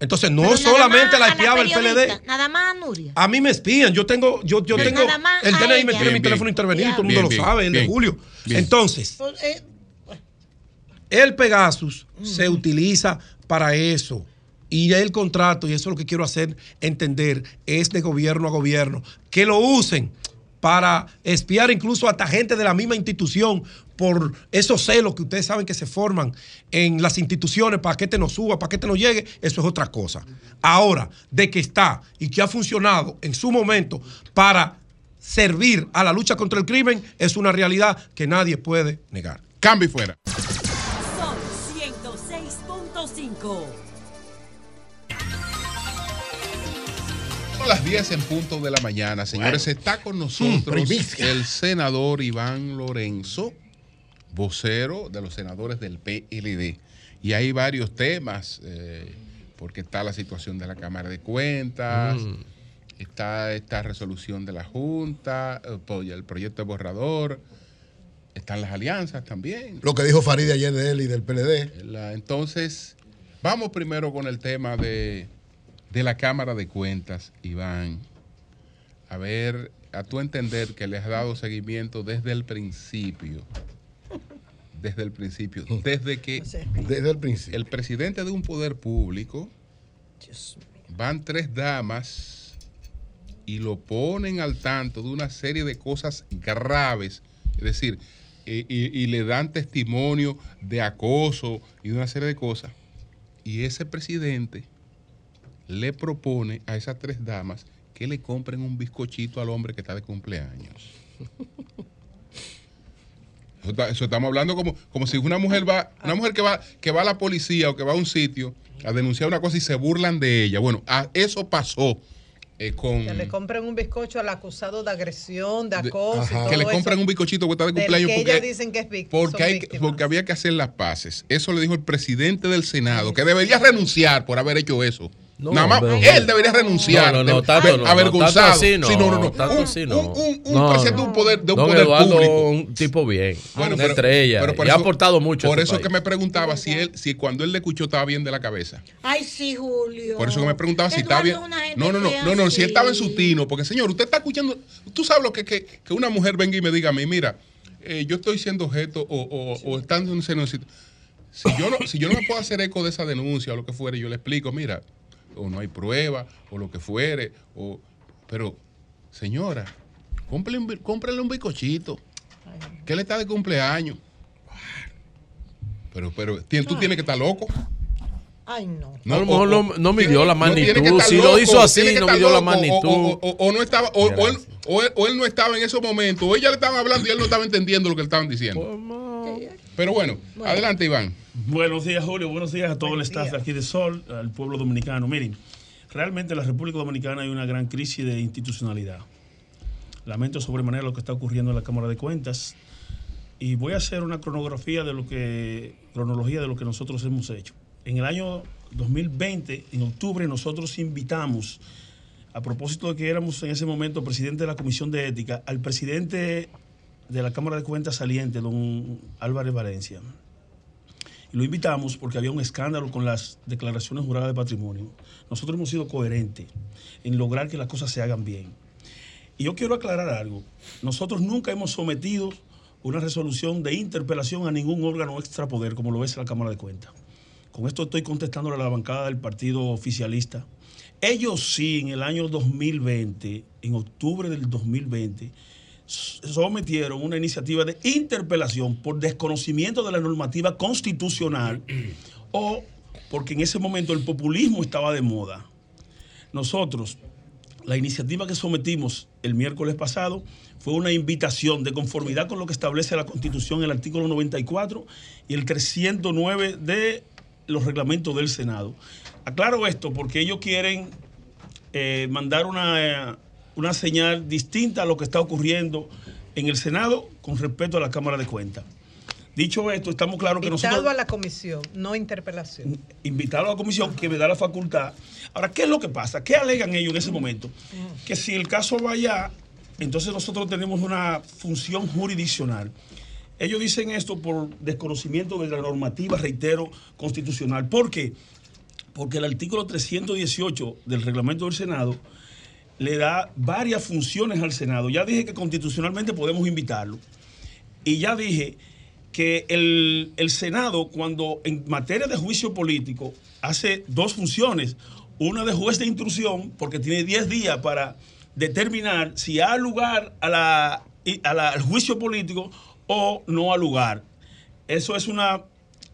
Entonces no solamente la espiaba el PLD. Nada más a Nuria. A mí me espían. Yo tengo, yo, yo Bien. tengo. Nada más El a DNI me tiene Bien, mi teléfono bien. intervenido, todo el mundo bien, lo sabe, el de. Julio. Bien. Entonces, Pues, eh, el Pegasus se utiliza para eso. Y el contrato, y eso es lo que quiero hacer entender, es de gobierno a gobierno. Que lo usen para espiar incluso hasta gente de la misma institución por esos celos que ustedes saben que se forman en las instituciones para que te no suba, para que te no llegue, eso es otra cosa. Ahora, de que está y que ha funcionado en su momento para servir a la lucha contra el crimen, es una realidad que nadie puede negar. Cambio y fuera. Sol 106.5. Son las 10 en punto de la mañana, señores. Está con nosotros el senador Iván Lorenzo, vocero de los senadores del PLD. Y hay varios temas, eh, porque está la situación de la Cámara de Cuentas, está esta resolución de la Junta, eh, el proyecto de borrador, están las alianzas también. Lo que dijo Farideh ayer de él y del PLD. La- entonces, vamos primero con el tema de, de la Cámara de Cuentas, Iván. A ver, a tu entender que le has dado seguimiento desde el principio. Desde el principio. Desde que Desde el principio. el presidente de un poder público van tres damas y lo ponen al tanto de una serie de cosas graves. Es decir, y, y- y le dan testimonio de acoso y de una serie de cosas. Y ese presidente le propone a esas tres damas que le compren un bizcochito al hombre que está de cumpleaños. Eso, estamos hablando como, como si una mujer va, una mujer que va, que va a la policía o que va a un sitio a denunciar una cosa y se burlan de ella. Bueno, a- eso pasó eh, con Que le compren un bizcocho al acusado de agresión, de de- acoso. y todo que le compren un bizcochito que está de cumpleaños que porque, ellas dicen que es víctima. porque, hay, porque había que hacer las paces. Eso le dijo el presidente del Senado, que debería renunciar por haber hecho eso. No, Nada más, pero- él debería renunciar. No, no, no, tanto no, avergonzado. tanto así no, Sí, no, no, no. tanto un, así no. un- un- un No, presidente de un poder, de un Don poder Eduardo, público. un tipo bien, Bueno, una pero- estrella, pero por y ha aportado mucho. Por este eso que país. me preguntaba si él, si cuando él le escuchó estaba bien de la cabeza. Ay, sí, Julio. Por eso que me preguntaba si Eduardo estaba bien. No, no, no, no, no, si él estaba en su tino, porque señor, usted está escuchando, tú sabes lo que que, que una mujer venga y me diga a mí, mira, eh, yo estoy siendo objeto o, o, o estando en ese denuncia. Si yo no, si yo no me puedo hacer eco de esa denuncia o lo que fuere, yo le explico, mira, o no hay prueba, o lo que fuere, o pero, señora, cómprele cómprele un bizcochito. Que él está de cumpleaños. Pero, pero, tú tienes que estar loco. Ay, no. No, no- no midió la magnitud. Si lo hizo así, no midió la loco, o- magnitud. O, o- o no estaba, o, o él, o él- o él no estaba en ese momento, o ella le estaban hablando y él no estaba entendiendo lo que le estaban diciendo. Pero bueno, adelante, Iván. Buenos días, Julio. Buenos días a todo el staff de aquí de Sol, al pueblo dominicano. Miren, realmente en la República Dominicana hay una gran crisis de institucionalidad. Lamento sobremanera lo que está ocurriendo en la Cámara de Cuentas y voy a hacer una cronografía de lo que cronología de lo que nosotros hemos hecho. En el año 2020, en octubre, nosotros invitamos, a propósito de que éramos en ese momento presidente de la Comisión de Ética, al presidente de la Cámara de Cuentas saliente, don Álvarez Valencia. Y lo invitamos porque había un escándalo con las declaraciones juradas de patrimonio. Nosotros hemos sido coherentes en lograr que las cosas se hagan bien. Y yo quiero aclarar algo. Nosotros nunca hemos sometido una resolución de interpelación a ningún órgano extrapoder, como lo es la Cámara de Cuentas. Con esto estoy contestándole a la bancada del partido oficialista. Ellos sí, en el año 2020, en octubre del 2020, sometieron una iniciativa de interpelación por desconocimiento de la normativa constitucional o porque en ese momento el populismo estaba de moda. Nosotros, la iniciativa que sometimos el miércoles pasado fue una invitación de conformidad con lo que establece la Constitución, el artículo 94 y el 309 de los reglamentos del Senado. Aclaro esto porque ellos quieren eh, mandar una, eh, una señal distinta a lo que está ocurriendo en el Senado con respecto a la Cámara de Cuentas. Dicho esto, estamos claros que Invitado nosotros a la comisión, no interpelación. invitado a la comisión que me da la facultad. Ahora, ¿qué es lo que pasa? ¿Qué alegan ellos en ese momento? Que si el caso va allá, entonces nosotros tenemos una función jurisdiccional. Ellos dicen esto por desconocimiento de la normativa, reitero, constitucional. ¿Por qué? Porque el artículo 318 del reglamento del Senado le da varias funciones al Senado. Ya dije que constitucionalmente podemos invitarlo. Y ya dije que el, el Senado, cuando en materia de juicio político, hace dos funciones. Una de juez de instrucción, porque tiene 10 días para determinar si ha lugar a la- a la- al juicio político o no ha lugar. Eso es una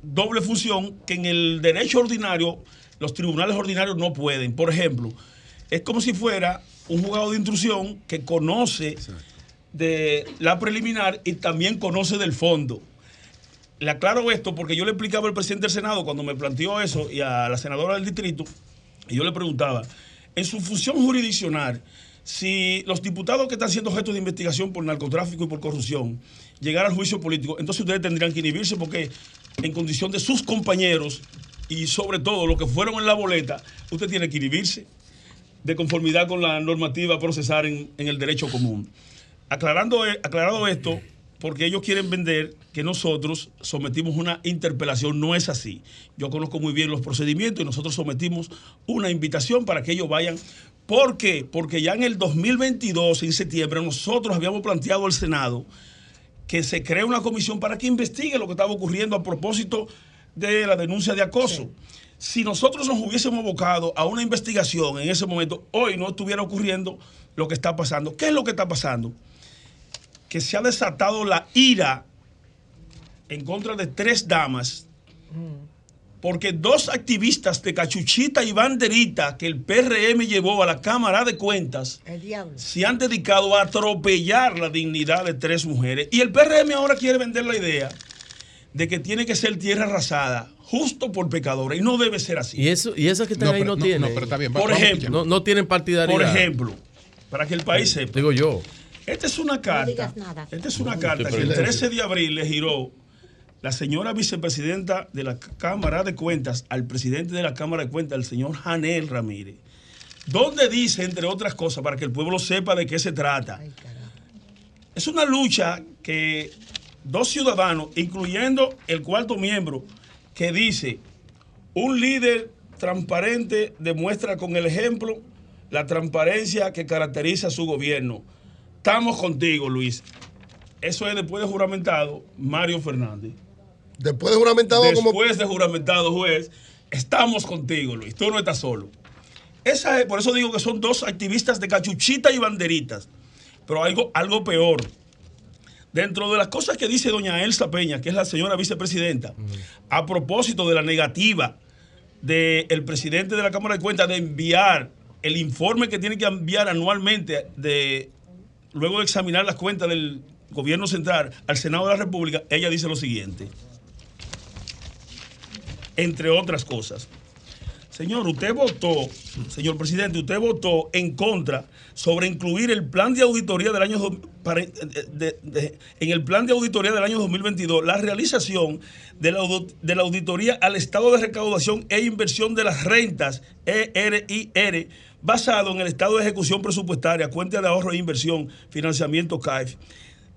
doble función que en el derecho ordinario los tribunales ordinarios no pueden. Por ejemplo, es como si fuera un juzgado de instrucción que conoce de la preliminar y también conoce del fondo. Le aclaro esto porque yo le explicaba al presidente del Senado cuando me planteó eso y a la senadora del distrito, y yo le preguntaba, en su función jurisdiccional, si los diputados que están siendo objeto de investigación por narcotráfico y por corrupción llegaran al juicio político, entonces ustedes tendrían que inhibirse porque en condición de sus compañeros y sobre todo los que fueron en la boleta, usted tiene que inhibirse de conformidad con la normativa procesar en, el derecho común. Aclarando, e- aclarado esto, porque ellos quieren vender que nosotros sometimos una interpelación, no es así. Yo conozco muy bien los procedimientos y nosotros sometimos una invitación para que ellos vayan. ¿Por qué? Porque ya en el 2022, en septiembre, nosotros habíamos planteado al Senado que se cree una comisión para que investigue lo que estaba ocurriendo a propósito de la denuncia de acoso. Si nosotros nos hubiésemos abocado a una investigación en ese momento, hoy no estuviera ocurriendo lo que está pasando. ¿Qué es lo que está pasando? Que se ha desatado la ira en contra de tres damas porque dos activistas de cachuchita y banderita que el PRM llevó a la Cámara de Cuentas se han dedicado a atropellar la dignidad de tres mujeres. Y el PRM ahora quiere vender la idea de que tiene que ser tierra arrasada justo por pecadores. Y no debe ser así. Y, eso, y esas que están No, ahí pero- no, no, tienen. no, pero está bien, Por ejemplo. No, no tienen partidaridad. Por ejemplo, para que el país sepa. Digo yo. Esta es una carta. digas nada. Esta es una No, carta que el preguntando. 13 de abril le giró la señora vicepresidenta de la Cámara de Cuentas al presidente de la Cámara de Cuentas, el señor Janel Ramírez, donde dice, entre otras cosas, para que el pueblo sepa de qué se trata. Es una lucha que dos ciudadanos, incluyendo el cuarto miembro, que dice, un líder transparente demuestra con el ejemplo la transparencia que caracteriza a su gobierno. Estamos contigo, Luis. Eso es después de juramentado, Mario Fernández. Después de juramentado, como Después de juramentado, juez, estamos contigo, Luis. Tú no estás solo. Esa es, por eso digo que son dos activistas de cachuchita y banderitas. Pero algo, algo peor. Dentro de las cosas que dice doña Elsa Peña, que es la señora vicepresidenta, a propósito de la negativa del presidente de la Cámara de Cuentas de enviar el informe que tiene que enviar anualmente de luego de examinar las cuentas del gobierno central al Senado de la República, ella dice lo siguiente, entre otras cosas. Señor, usted votó, señor presidente, usted votó en contra sobre incluir el plan de auditoría del año de- en el plan de auditoría del año 2022 la realización de la, auditoría al estado de recaudación e inversión de las rentas E ERIR basado en el estado de ejecución presupuestaria, cuenta de ahorro e inversión, financiamiento CAIF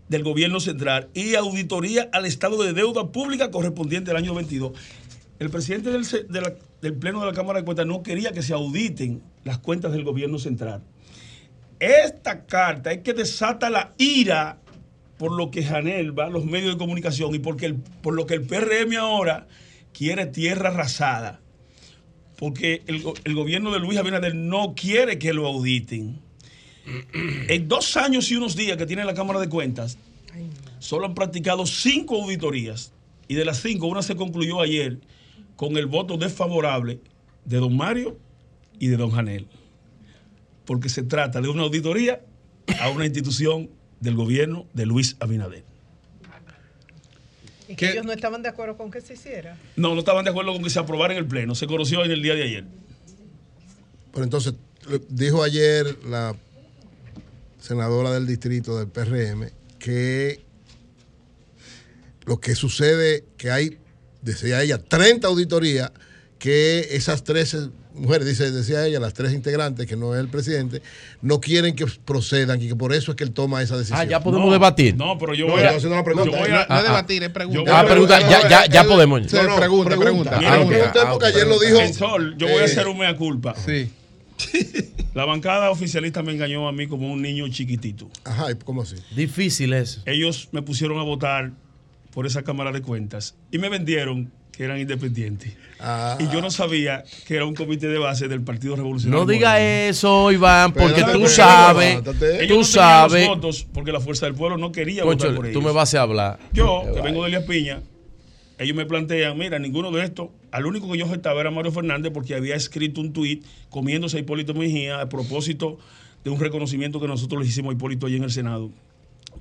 del gobierno central y auditoría al estado de deuda pública correspondiente al año 22. El presidente del, de la- del Pleno de la Cámara de Cuentas no quería que se auditen las cuentas del gobierno central. Esta carta es que desata la ira por lo que Janel va a los medios de comunicación y porque el- por lo que el PRM ahora quiere tierra arrasada. Porque el gobierno de Luis Abinader no quiere que lo auditen. En dos años y unos días que tiene la Cámara de Cuentas, solo han practicado cinco auditorías y de las cinco, una se concluyó ayer con el voto desfavorable de don Mario y de don Janel. Porque se trata de una auditoría a una institución del gobierno de Luis Abinader. Y que ellos no estaban de acuerdo con que se hiciera. No, no estaban de acuerdo con que se aprobara en el Pleno. Se conoció en el día de ayer. Pero entonces, dijo ayer la senadora del distrito del PRM que lo que sucede que hay, decía ella, 30 auditorías, que esas tres mujeres, dice, decía ella, las tres integrantes, que no es el presidente, no quieren que procedan y que por eso es que él toma esa decisión. Ah, ya podemos debatir. No, pero yo No, voy yo a... haciendo una pregunta. yo voy No, a- no es debatir, es pregunta. Yo voy Ah, a- pregunta, ya, ya, ya podemos. No, no, pregunta, pregunta. Pregunté porque ayer lo dijo. En Sol, yo voy a hacer un mea culpa. Sí. La bancada oficialista me engañó a mí como un niño chiquitito. Ajá, ¿y ¿cómo así? Difícil eso. Ellos me pusieron a votar por esa Cámara de Cuentas y me vendieron que eran independientes. Ah. Y yo no sabía que era un comité de base del Partido Revolucionario. No diga Moderno. eso, Iván, porque tú sabes. Ellos tú no sabes. los votos porque la fuerza del pueblo no quería Concho, votar por ellos. tú me vas a hablar. Yo, que vaya. vengo de Elías Piña, ellos me plantean, mira, ninguno de estos, al único que yo estaba era Mario Fernández porque había escrito un tuit comiéndose a Hipólito Mejía a propósito de un reconocimiento que nosotros le hicimos a Hipólito allí en el Senado.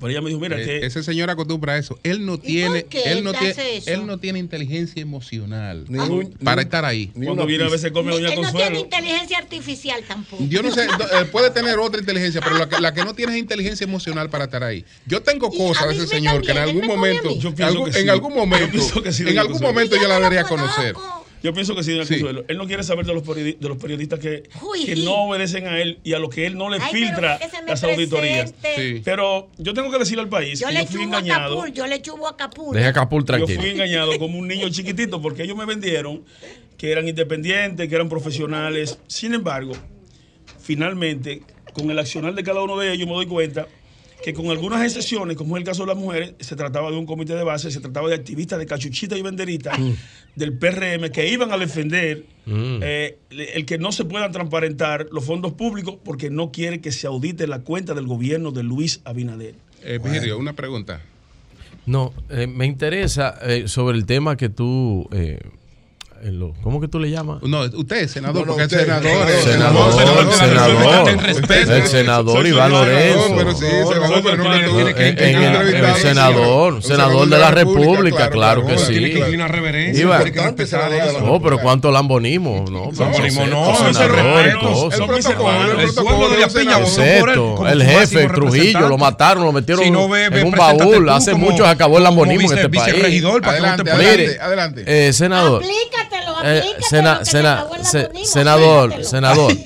Pero ella me dijo, mira, Eh, que... Ese señor acostumbra a eso. Él no tiene, qué él él no tiene, eso? él no tiene inteligencia emocional Ni un- para ni- estar ahí. Cuando viene a veces come Doña Él no tiene Consuelo. inteligencia artificial tampoco. Yo no sé, eh, puede tener otra inteligencia, pero la que, la que no tiene es inteligencia emocional para estar ahí. Yo tengo cosas de ese señor que en algún momento, Yo en pienso algún, que en sí. algún momento, Yo pienso que sí, en algún Consuelo. momento yo la debería conocer. Yo pienso que sí, doña Sí. Consuelo. Él no quiere saber de los, periodi- de los periodistas que, Uy, que no obedecen a él y a lo que él no le Ay, filtra las auditorías. Sí. Pero yo tengo que decirle al país Yo que le yo fui engañado. Capul, yo le chubo a Capul. Deja Capul Yo tranquilo. fui engañado como un niño chiquitito porque ellos me vendieron que eran independientes, que eran profesionales. Sin embargo, finalmente, con el accionar de cada uno de ellos me doy cuenta que con algunas excepciones, como es el caso de las mujeres, se trataba de un comité de base, se trataba de activistas de cachuchita y banderita del PRM que iban a defender Mm. eh, el que no se puedan transparentar los fondos públicos porque no quiere que se audite la cuenta del gobierno de Luis Abinader. Eh, Virgilio, una pregunta. No, eh, me interesa eh, sobre el tema que tú. En lo- ¿Cómo que tú le llamas? No, usted es senador, No, no, porque usted, es senador. senador, eh, senador, senador, senador. El senador Iván Lorenzo. el- senador, senador de la República, claro que sí. Tiene una reverencia. Oh, pero cuánto lambonismo, ¿no? Lambonismo no, eso es respeto, el pueblo de la Piña jefe, Trujillo, lo mataron, lo metieron no en un baúl. Hace mucho se acabó el lambonismo en este país. Mire, adelante. eh, senador. Aplícatelo, Eh, sena- sena- se- senador, senador.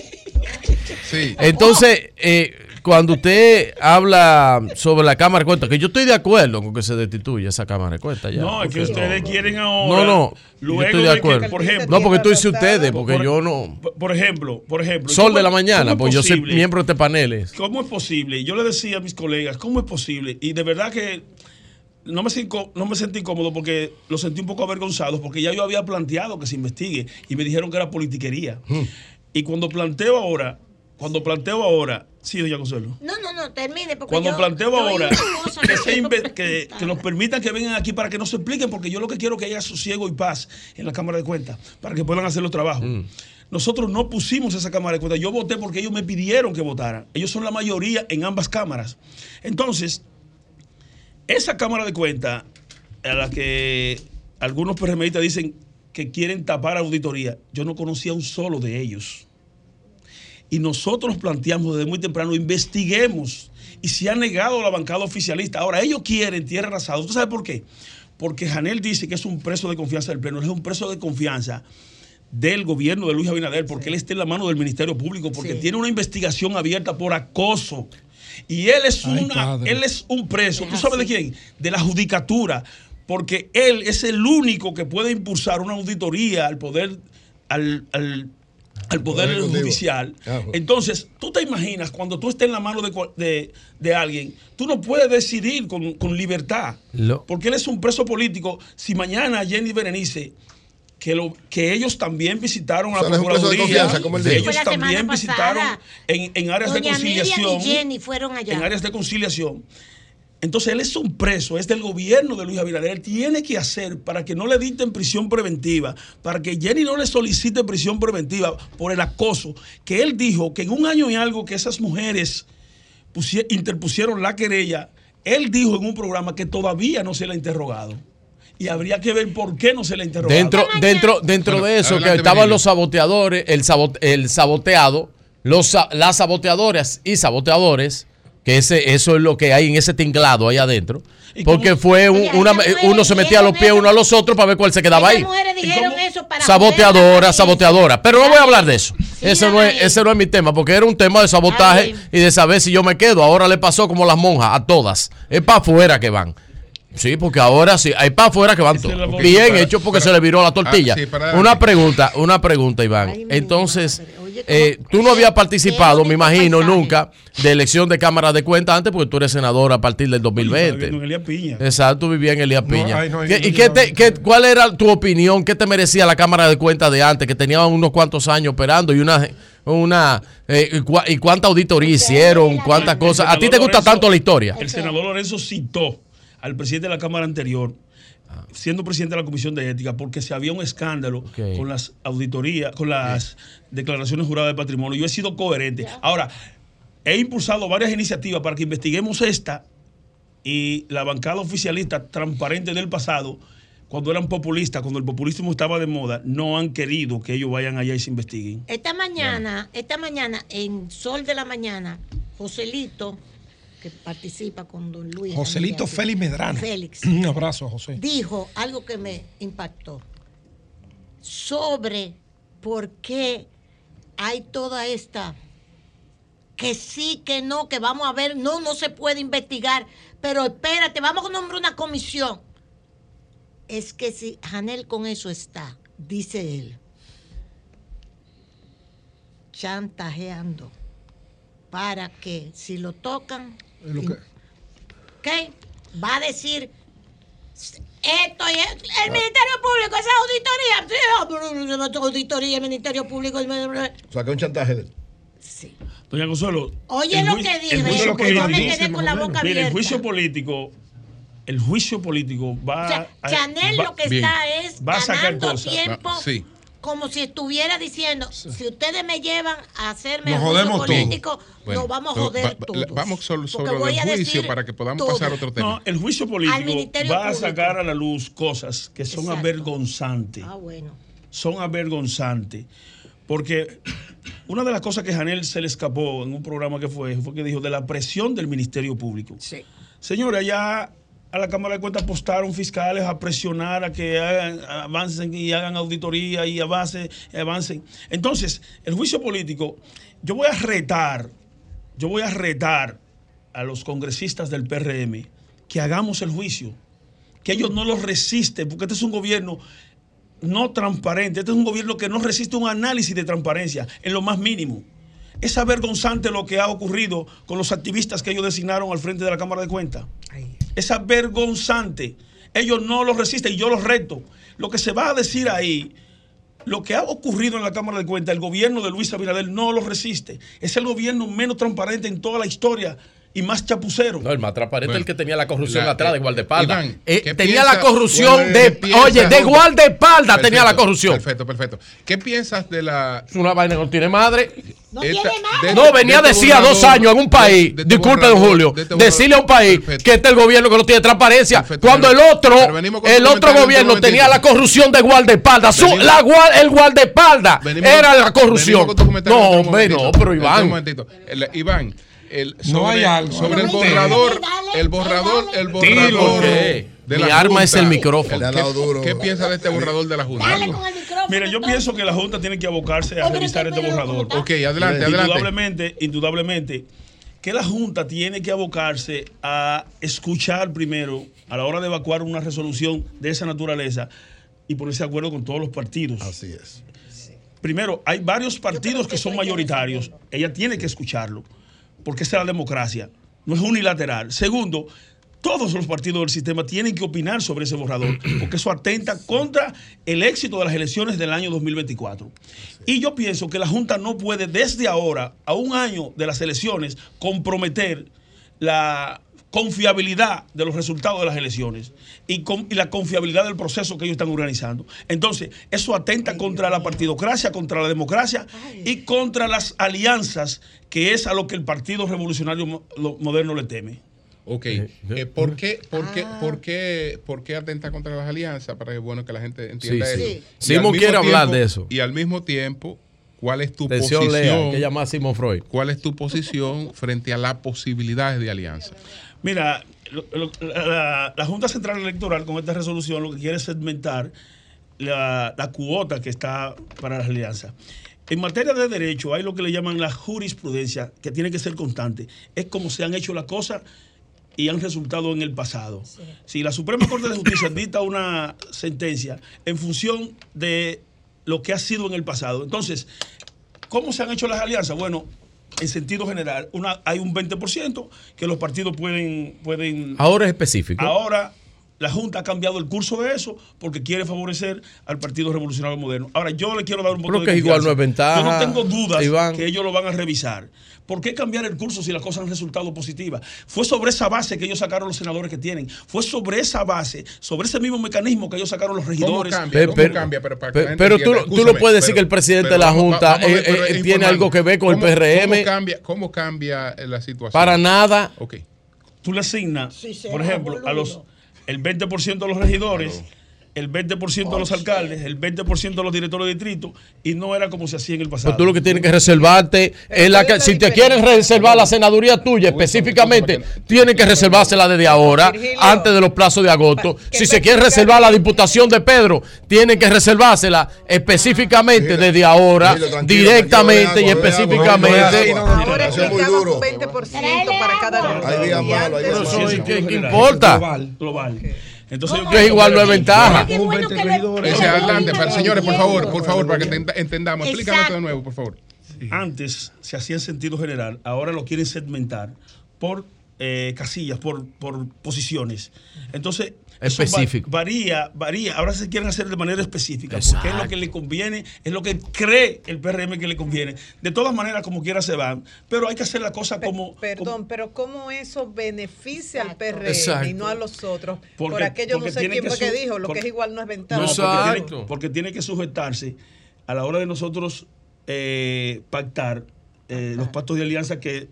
Sí. Entonces, eh, cuando usted habla sobre la Cámara de Cuentas, que yo estoy de acuerdo con que se destituya esa Cámara de Cuentas ya. No, es que ustedes quieren ahora. No, no, Luego yo estoy de de que, acuerdo. por ejemplo. no, porque tú dices ustedes, porque Por- yo no. Por- ejemplo, por ejemplo. Sol ¿cómo- de la mañana, es pues yo soy miembro de este panel. ¿Cómo es posible? Yo le decía a mis colegas, ¿cómo es posible? Y de verdad que no me, sentí, incó- no me sentí cómodo porque lo sentí un poco avergonzado porque ya yo había planteado que se investigue y me dijeron que era politiquería. Y cuando planteo ahora, cuando planteo ahora, sí, doña Consuelo. No, no, no, termine. Porque Cuando yo- planteo yo ahora que, se que, que nos permitan que vengan aquí para que nos expliquen, porque yo lo que quiero es que haya sosiego y paz en la Cámara de Cuentas, para que puedan hacer los trabajos. Nosotros no pusimos esa Cámara de Cuentas. Yo voté porque ellos me pidieron que votara. Ellos son la mayoría en ambas cámaras. Entonces, esa Cámara de Cuentas, a la que algunos PRMistas dicen que quieren tapar auditoría, yo no conocía un solo de ellos. Y nosotros planteamos desde muy temprano, investiguemos. Y se ha negado la bancada oficialista. Ahora, ellos quieren tierra arrasada. ¿Usted sabe por qué? Porque Janel dice que es un preso de confianza del Pleno. Él es un preso de confianza del gobierno de Luis Abinader, porque él está en la mano del Ministerio Público, porque tiene una investigación abierta por acoso. Y él es, Ay, una, padre. él es un preso. ¿Tú sabes de quién? De la judicatura. Porque él es el único que puede impulsar una auditoría al poder, al, al- al poder judicial. Entonces, tú te imaginas, cuando tú estés en la mano de, de- de alguien, tú no puedes decidir con, con libertad. Lo- Porque él es un preso político. Si mañana Jenny Berenice, que, lo, que ellos también visitaron a O sea, la de Procuraduría, ellos la también visitaron en, en áreas de Doña conciliación. y Jenny fueron allá. En áreas de conciliación. Entonces él es un preso, es del gobierno de Luis Abinader. Él tiene que hacer para que no le dicten prisión preventiva, para que Jenny no le solicite prisión preventiva por el acoso, que él dijo que en un año y algo que esas mujeres pusie- interpusieron la querella, él dijo en un programa que todavía no se le ha interrogado. Y habría que ver por qué no se le ha interrogado. Dentro, dentro, dentro Bueno, de eso, que estaban Benigno. los saboteadores, el, sabot- el saboteado, los, las saboteadoras y saboteadores, que ese, eso es lo que hay en ese tinglado ahí adentro. Porque fue un- una, uno se metía a los pies uno a los otros para ver cuál se quedaba ahí. Saboteadora, saboteadora. Pero no voy a hablar de eso. Ese no, es, ese no es mi tema, porque era un tema de sabotaje y de saber si yo me quedo. Ahora le pasó como las monjas, a todas. Es para afuera que van. Sí, porque ahora sí, hay para afuera que van todos. Bien para- hecho porque para- se le viró la tortilla. Ah, sí, para una pregunta, una pregunta, Iván. Entonces, eh, tú no habías participado, me imagino, nunca, de elección de cámara de cuenta antes, porque tú eres senador a partir del 2020. Viviendo en Elías Piña. Exacto, vivía en Elías Piña. ay, no, ¿Qué- no, ¿Y no, qué no, te- qué- cuál era tu opinión? ¿Qué te merecía la Cámara de Cuentas de antes, que tenía unos cuantos años operando y una... una eh, y, cua- y cuánta auditoría hicieron? ¿Cuántas cosas? ¿A ti te gusta Lorenzo- tanto la historia? El senador Lorenzo citó al presidente de la Cámara anterior, siendo presidente de la Comisión de Ética, porque se había un escándalo con las auditorías, con las declaraciones juradas de patrimonio. Yo he sido coherente. Ahora, he impulsado varias iniciativas para que investiguemos esta y la bancada oficialista transparente del pasado, cuando eran populistas, cuando el populismo estaba de moda, no han querido que ellos vayan allá y se investiguen. Esta mañana, esta mañana, en Sol de la Mañana, Joselito, que participa con don Luis. Joselito Félix Medrano. Félix. Un abrazo José. Dijo algo que me impactó sobre por qué hay toda esta que sí, que no, que vamos a ver, no, no se puede investigar, pero espérate, vamos a nombrar una comisión. Es que si Janel con eso está, dice él, chantajeando para que si lo tocan, lo que- ¿ok? Va a decir esto y esto. el Ministerio Público, esa auditoría. Sí, auditoría, el Ministerio Público. el- O sea, que un chantaje de él. Doña Consuelo. Oye el lo juicio- que el dije, yo me político- quedé con la boca Mire, el abierta. juicio político, el juicio político va O sea, a- Chanel va- lo que bien, está es va a sacar ganando cosas. tiempo. Va- sí. Como si estuviera diciendo, si ustedes me llevan a hacerme Nos el juicio político, Bueno, nos vamos a joder va- todos. Vamos sobre, sobre del juicio para que podamos todo. pasar a otro tema. No, el juicio político va a sacar a la luz cosas que son Exacto. avergonzantes. Ah, bueno. Son avergonzantes. Porque una de las cosas que Janel se le escapó en un programa que fue, fue que dijo de la presión del Ministerio Público. Señores, allá a la Cámara de Cuentas apostaron fiscales a presionar a que avancen y hagan auditoría y avancen, avancen. Entonces, el juicio político, yo voy a retar, yo voy a retar a los congresistas del PRM que hagamos el juicio, que ellos no lo resisten, porque este es un gobierno no transparente, este es un gobierno que no resiste un análisis de transparencia en lo más mínimo. Es avergonzante lo que ha ocurrido con los activistas que ellos designaron al frente de la Cámara de Cuentas. Es avergonzante. Ellos no lo resisten y yo los reto. Lo que se va a decir ahí, lo que ha ocurrido en la Cámara de Cuentas, el gobierno de Luis Abinader no lo resiste. Es el gobierno menos transparente en toda la historia y más chapucero. No, el más transparente es el que tenía la corrupción la- atrás de guardaespaldas. Iván, Eh, ¿qué tenía piensa- la corrupción bueno, de. ¿qué piensa Oye, de guardaespaldas tenía la corrupción. Perfecto, perfecto. ¿Qué piensas de la. Es una vaina que no tiene madre. No tiene madre. No, venía de este decir a dos borrador, años en un país, de este disculpe, don borrador, Julio, de este borrador. decirle a un país que este es el gobierno que no tiene transparencia, cuando el otro, el otro gobierno tenía la corrupción de guardaespaldas. Su- la el guardaespaldas era la corrupción. No, hombre, no, pero Iván. un momentito. El- Iván, el, sobre, No hay algo. sobre el Dale, borrador, el borrador, el borrador de Mi la arma es el micrófono. El- duro. ¿Qué, piensa de este borrador de la Junta? Mira, yo pienso que la Junta tiene que abocarse a revisar este borrador. Ok, adelante, adelante. Indudablemente, indudablemente, que la Junta tiene que abocarse a escuchar primero, a la hora de evacuar una resolución de esa naturaleza, y ponerse de acuerdo con todos los partidos. Así es. Primero, hay varios partidos que son mayoritarios. Ella tiene que escucharlo, porque esa es la democracia, no es unilateral. Segundo, todos los partidos del sistema tienen que opinar sobre ese borrador, porque eso atenta contra el éxito de las elecciones del año 2024. Y yo pienso que la Junta no puede desde ahora, a un año de las elecciones, comprometer la confiabilidad de los resultados de las elecciones y, con- y la confiabilidad del proceso que ellos están organizando. Entonces, eso atenta contra la partidocracia, contra la democracia y contra las alianzas, que es a lo que el Partido Revolucionario Moderno le teme. Ok. Eh, ¿por, qué, por, qué, por, qué, ¿Por qué atenta contra las alianzas? Para que bueno que la gente entienda Sí, eso. Sí. Y al Simón mismo quiere hablar tiempo- de eso. Y al mismo tiempo, ¿cuál es tu Atención, Lea, posición? que llama a Freud. ¿Cuál es tu posición frente a las posibilidades de alianza? Mira, lo- lo- la, la Junta Central Electoral con esta resolución lo que quiere es segmentar la, la cuota que está para las alianzas. En materia de derecho hay lo que le llaman la jurisprudencia, que tiene que ser constante. Es como se han hecho las cosas y han resultado en el pasado. Si la Suprema Corte de Justicia dicta una sentencia en función de lo que ha sido en el pasado, entonces, ¿cómo se han hecho las alianzas? Bueno, en sentido general, una, hay un 20% que los partidos pueden, pueden Ahora es específico. Ahora la Junta ha cambiado el curso de eso porque quiere favorecer al Partido Revolucionario Moderno. Ahora yo le quiero dar un voto Creo de que igual no es ventaja, Yo no tengo dudas Iván. que ellos lo van a revisar. ¿Por qué cambiar el curso si las cosas han resultado positivas? Fue sobre esa base que ellos sacaron los senadores que tienen. Fue sobre esa base, sobre ese mismo mecanismo que ellos sacaron los regidores. cambia? ¿Cómo Pero- cambia? Pero para que Pero, pero tú, entienda, tú no puedes decir pero- que el presidente pero de la Junta vamos a ver, eh, eh, tiene algo que ver con el ¿Cómo- PRM. ¿Cómo cambia, cómo cambia eh, la situación? Para nada. Ok. Tú le asignas, por ejemplo, a los. El 20% de los regidores, el 20% de los alcaldes, el 20% de los directores de distrito, y no era como se hacía en el pasado. Pero tú lo que tienes que reservarte es la que, si te quieren reservar la senaduría tuya específicamente, tienen que reservársela desde ahora, antes de los plazos de agosto. Si se quiere reservar la diputación de Pedro, tienen que reservársela específicamente desde ahora, directamente y específicamente. Ahora es que llaman un 20% para cada uno. Hay días Y malos, hay antes- días malos. ¿Qué, qué importa? Global. Entonces, yo Que igual no es ventaja. Ese adelante, para, señores, por favor, por favor, para que ent- entendamos. Explícame esto de nuevo, por favor. Antes se hacía en sentido general, ahora lo quieren segmentar por eh, casillas, por, por posiciones. Entonces, eso Específico. varía, varía. Ahora se quieren hacer de manera específica, porque es lo que le conviene, es lo que cree el PRM que le conviene. De todas maneras, como quiera se van, pero hay que hacer la cosa como... Perdón, pero ¿cómo eso beneficia al PRM Exacto. y no a los otros? Porque- Por aquello no sé quién que fue que dijo, lo porque- que es igual no es ventaja. No, porque tiene, porque tiene que sujetarse a la hora de nosotros eh, pactar eh, los pactos de alianza que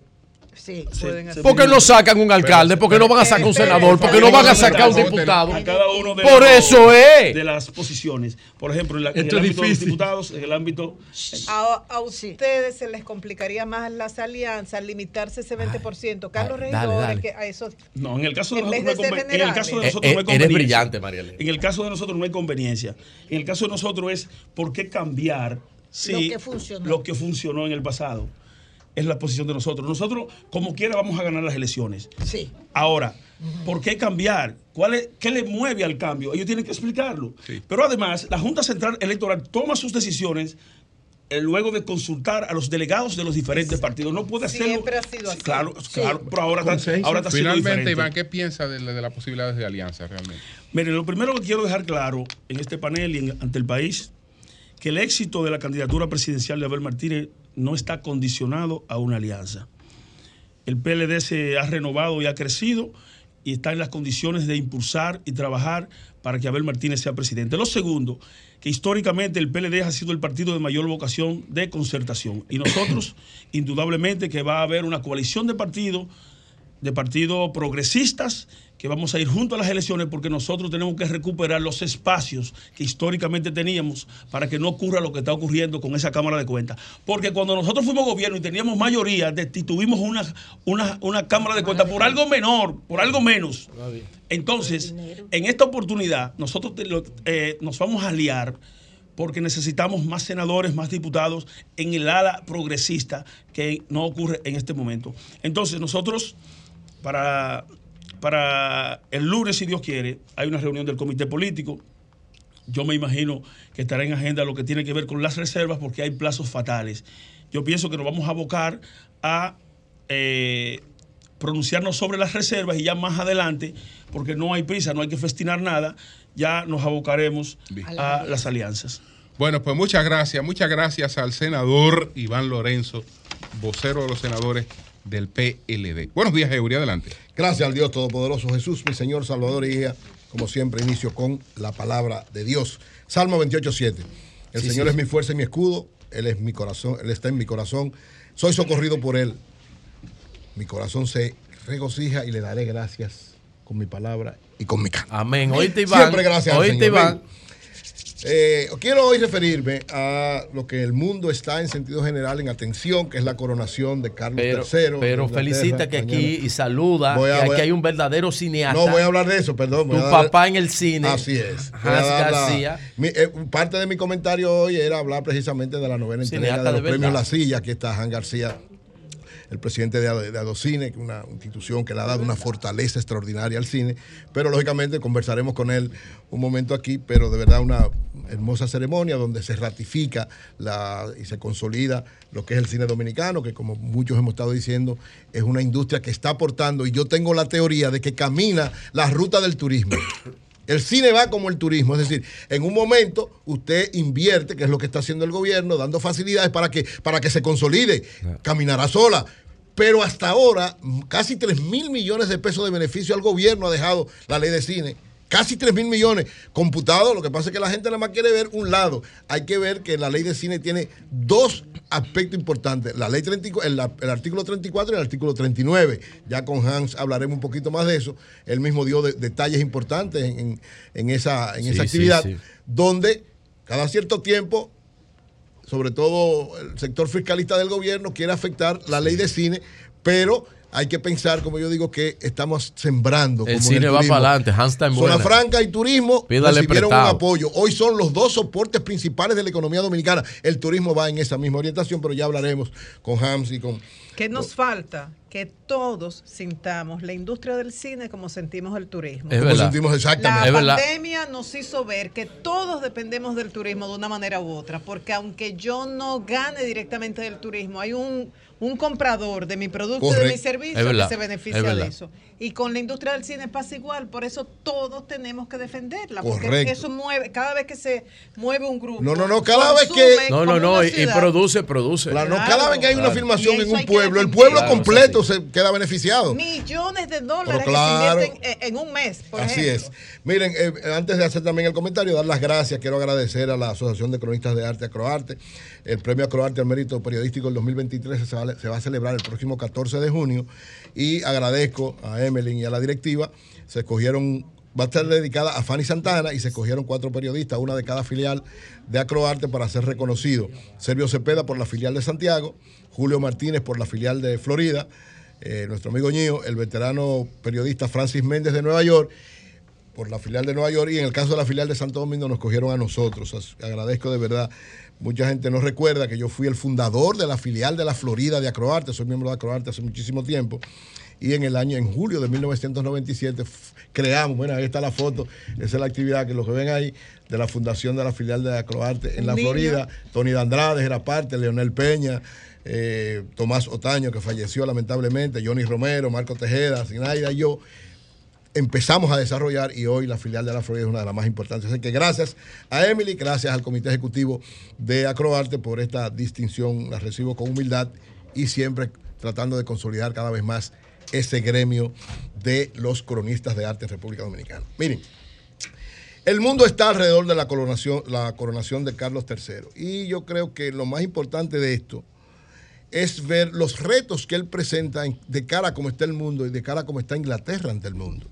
Sí, se- se- ¿Por qué no sacan un alcalde? ¿Por qué no van a sacar un senador? ¿Por qué no van a sacar un diputado? A cada uno de Por eso es. De las posiciones. Por ejemplo, en, la- en el ámbito de los diputados, en el ámbito. A, a ustedes se les complicaría más las alianzas, limitarse ese 20%. Carlos dale. que a eso. No, en el caso de nosotros, no hay en el caso de nosotros no hay Eh, eh, eres conveniencia. brillante, María. En el caso de nosotros no hay conveniencia. En el caso de nosotros es por qué cambiar si Lo que funcionó. lo que funcionó en el pasado. Es la posición de nosotros. Nosotros, como quiera, vamos a ganar las elecciones. Sí. Ahora, ¿por qué cambiar? ¿Cuál es, ¿Qué le mueve al cambio? Ellos tienen que explicarlo. Pero además, la Junta Central Electoral toma sus decisiones eh, luego de consultar a los delegados de los diferentes partidos. No puede hacerlo. Siempre ha sido así. Claro, claro, pero ahora está, ahora está siendo Finalmente, diferente. Iván, ¿qué piensa de, la- de las posibilidades de alianza realmente? Miren, lo primero que quiero dejar claro en este panel y en- ante el país, que el éxito de la candidatura presidencial de Abel Martínez no está condicionado a una alianza. El PLD se ha renovado y ha crecido y está en las condiciones de impulsar y trabajar para que Abel Martínez sea presidente. Lo segundo, que históricamente el PLD ha sido el partido de mayor vocación de concertación. Y nosotros, indudablemente, que va a haber una coalición de partidos de partidos progresistas que vamos a ir junto a las elecciones porque nosotros tenemos que recuperar los espacios que históricamente teníamos para que no ocurra lo que está ocurriendo con esa Cámara de Cuentas. Porque cuando nosotros fuimos gobierno y teníamos mayoría, destituimos una, una, una Cámara de Cuentas por algo menor, por algo menos. Entonces, en esta oportunidad, nosotros eh, nos vamos a aliar porque necesitamos más senadores, más diputados en el ala progresista que no ocurre en este momento. Entonces nosotros, para, para el lunes, si Dios quiere, hay una reunión del comité político. Yo me imagino que estará en agenda lo que tiene que ver con las reservas porque hay plazos fatales. Yo pienso que nos vamos a abocar a eh, pronunciarnos sobre las reservas y ya más adelante, porque no hay prisa, no hay que festinar nada, ya nos abocaremos a las alianzas. Bueno, pues muchas gracias. Muchas gracias al senador Iván Lorenzo, vocero de los senadores del PLD. Buenos días, Eury. Adelante. Gracias al Dios Todopoderoso Jesús, mi Señor, Salvador y Guía. Como siempre, inicio con la palabra de Dios. Salmo 28.7. El Sí, Señor sí. es mi fuerza y mi escudo. Él es mi corazón, Él está en mi corazón. Soy socorrido por Él. Mi corazón se regocija y le daré gracias con mi palabra y con mi canto. Amén. Oíste, Iván. Siempre gracias al Oíste, Señor. Iván. Miren, eh, quiero hoy referirme a lo que el mundo está en sentido general en atención, que es la coronación de Carlos Pero, III. pero felicita que mañana. aquí y saluda Voy a- que voy aquí hay un verdadero cineasta. No voy a hablar de eso, perdón. Tu papá en el cine. Así es. García. mi- eh, parte de mi comentario hoy era hablar precisamente de la novena entrega de los de premios. La Silla. Aquí está Han García, el presidente de, Ado- de Adocine, una institución que le ha dado una fortaleza extraordinaria al cine. Pero lógicamente conversaremos con él un momento aquí, pero de verdad una hermosa ceremonia donde se ratifica la, y se consolida lo que es el cine dominicano, que como muchos hemos estado diciendo, es una industria que está aportando, y yo tengo la teoría de que camina la ruta del turismo. El cine va como el turismo, es decir, en un momento usted invierte, que es lo que está haciendo el gobierno, dando facilidades para que, para que se consolide, caminará sola. Pero hasta ahora, casi 3 mil millones de pesos de beneficio al gobierno ha dejado la ley de cine. Casi 3 mil millones computados. Lo que pasa es que la gente nada más quiere ver un lado. Hay que ver que la ley de cine tiene dos aspectos importantes. La ley 34, el, el artículo 34 y el artículo 39. Ya con Hans hablaremos un poquito más de eso. Él mismo dio de- detalles importantes en, esa, en Sí, esa sí, actividad, sí. donde cada cierto tiempo sobre todo el sector fiscalista del gobierno quiere afectar la ley de cine, pero hay que pensar, como yo digo, que estamos sembrando. El como en cine va turismo. para adelante. Hans está en Zona buena. Franca y turismo Pídale recibieron prestado. un apoyo. Hoy son los dos soportes principales de la economía dominicana. El turismo va en esa misma orientación, pero ya hablaremos con Hams y con... ¿Qué nos falta? Que todos sintamos la industria del cine como sentimos el turismo. Es Como sentimos exactamente. La Es verdad. pandemia nos hizo ver que todos dependemos del turismo de una manera u otra, porque aunque yo no gane directamente del turismo, hay un, un comprador de mi producto y de mi servicio que se beneficia de eso. Y con la industria del cine pasa igual, por eso todos tenemos que defenderla, porque eso mueve, cada vez que se mueve un grupo. No, no, no, cada vez que- No, no, no. Y, produce, produce. Claro, no, cada vez que hay una filmación en un pueblo, el pueblo Claro, completo se queda beneficiado. Millones de dólares que se invierten en, en un mes, por Así ejemplo. es. Miren, eh, antes de hacer también el comentario, dar las gracias, quiero agradecer a la Asociación de Cronistas de Arte Acroarte. El premio Acroarte al mérito periodístico del 2023 se va, a celebrar el próximo 14 de junio y agradezco a Emelyn y a la directiva. Se escogieron, va a estar dedicada a Fanny Santana y se escogieron cuatro periodistas, una de cada filial de Acroarte para ser reconocido. Sergio Cepeda por la filial de Santiago, Julio Martínez por la filial de Florida, eh, nuestro amigo Ñío, el veterano periodista Francis Méndez de Nueva York, por la filial de Nueva York, y en el caso de la filial de Santo Domingo nos cogieron a nosotros. Agradezco de verdad. Mucha gente no recuerda que yo fui el fundador de la filial de la Florida de Acroarte, soy miembro de Acroarte hace muchísimo tiempo. Y en el año, en julio de 1997, f- creamos, bueno, ahí está la foto, esa es la actividad que lo que ven ahí, de la fundación de la filial de Acroarte en la Niño. Florida. Tony Andrade era parte, Leonel Peña, eh, Tomás Otaño, que falleció lamentablemente, Johnny Romero, Marco Tejeda, Sinaida y yo. Empezamos a desarrollar y hoy la filial de la Florida es una de las más importantes. Así que gracias a Emily, gracias al Comité Ejecutivo de Acroarte por esta distinción. La recibo con humildad y siempre tratando de consolidar cada vez más ese gremio de los cronistas de arte en República Dominicana. Miren, el mundo está alrededor de la coronación, la coronación de Carlos III. Y yo creo que lo más importante de esto es ver los retos que él presenta en- de cara a cómo está el mundo y de cara a cómo está Inglaterra ante el mundo.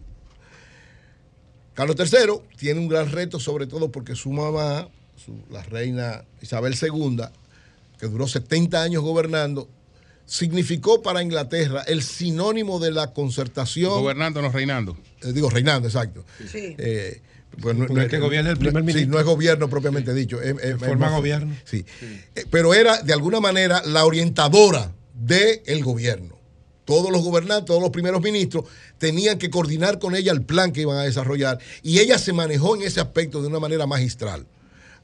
Carlos III tiene un gran reto, sobre todo porque su mamá, su- la reina Isabel II, que duró 70 años gobernando, significó para Inglaterra el sinónimo de la concertación. Gobernando, no reinando. Eh, digo, reinando, exacto. Sí. Eh, Pues no, el que gobierna el primer no- sí, ministro. no es gobierno propiamente dicho. es- es- Forma es más- gobierno. Sí. Eh, Pero era de alguna manera la orientadora del gobierno. Todos los gobernantes, todos los primeros ministros tenían que coordinar con ella el plan que iban a desarrollar y ella se manejó en ese aspecto de una manera magistral,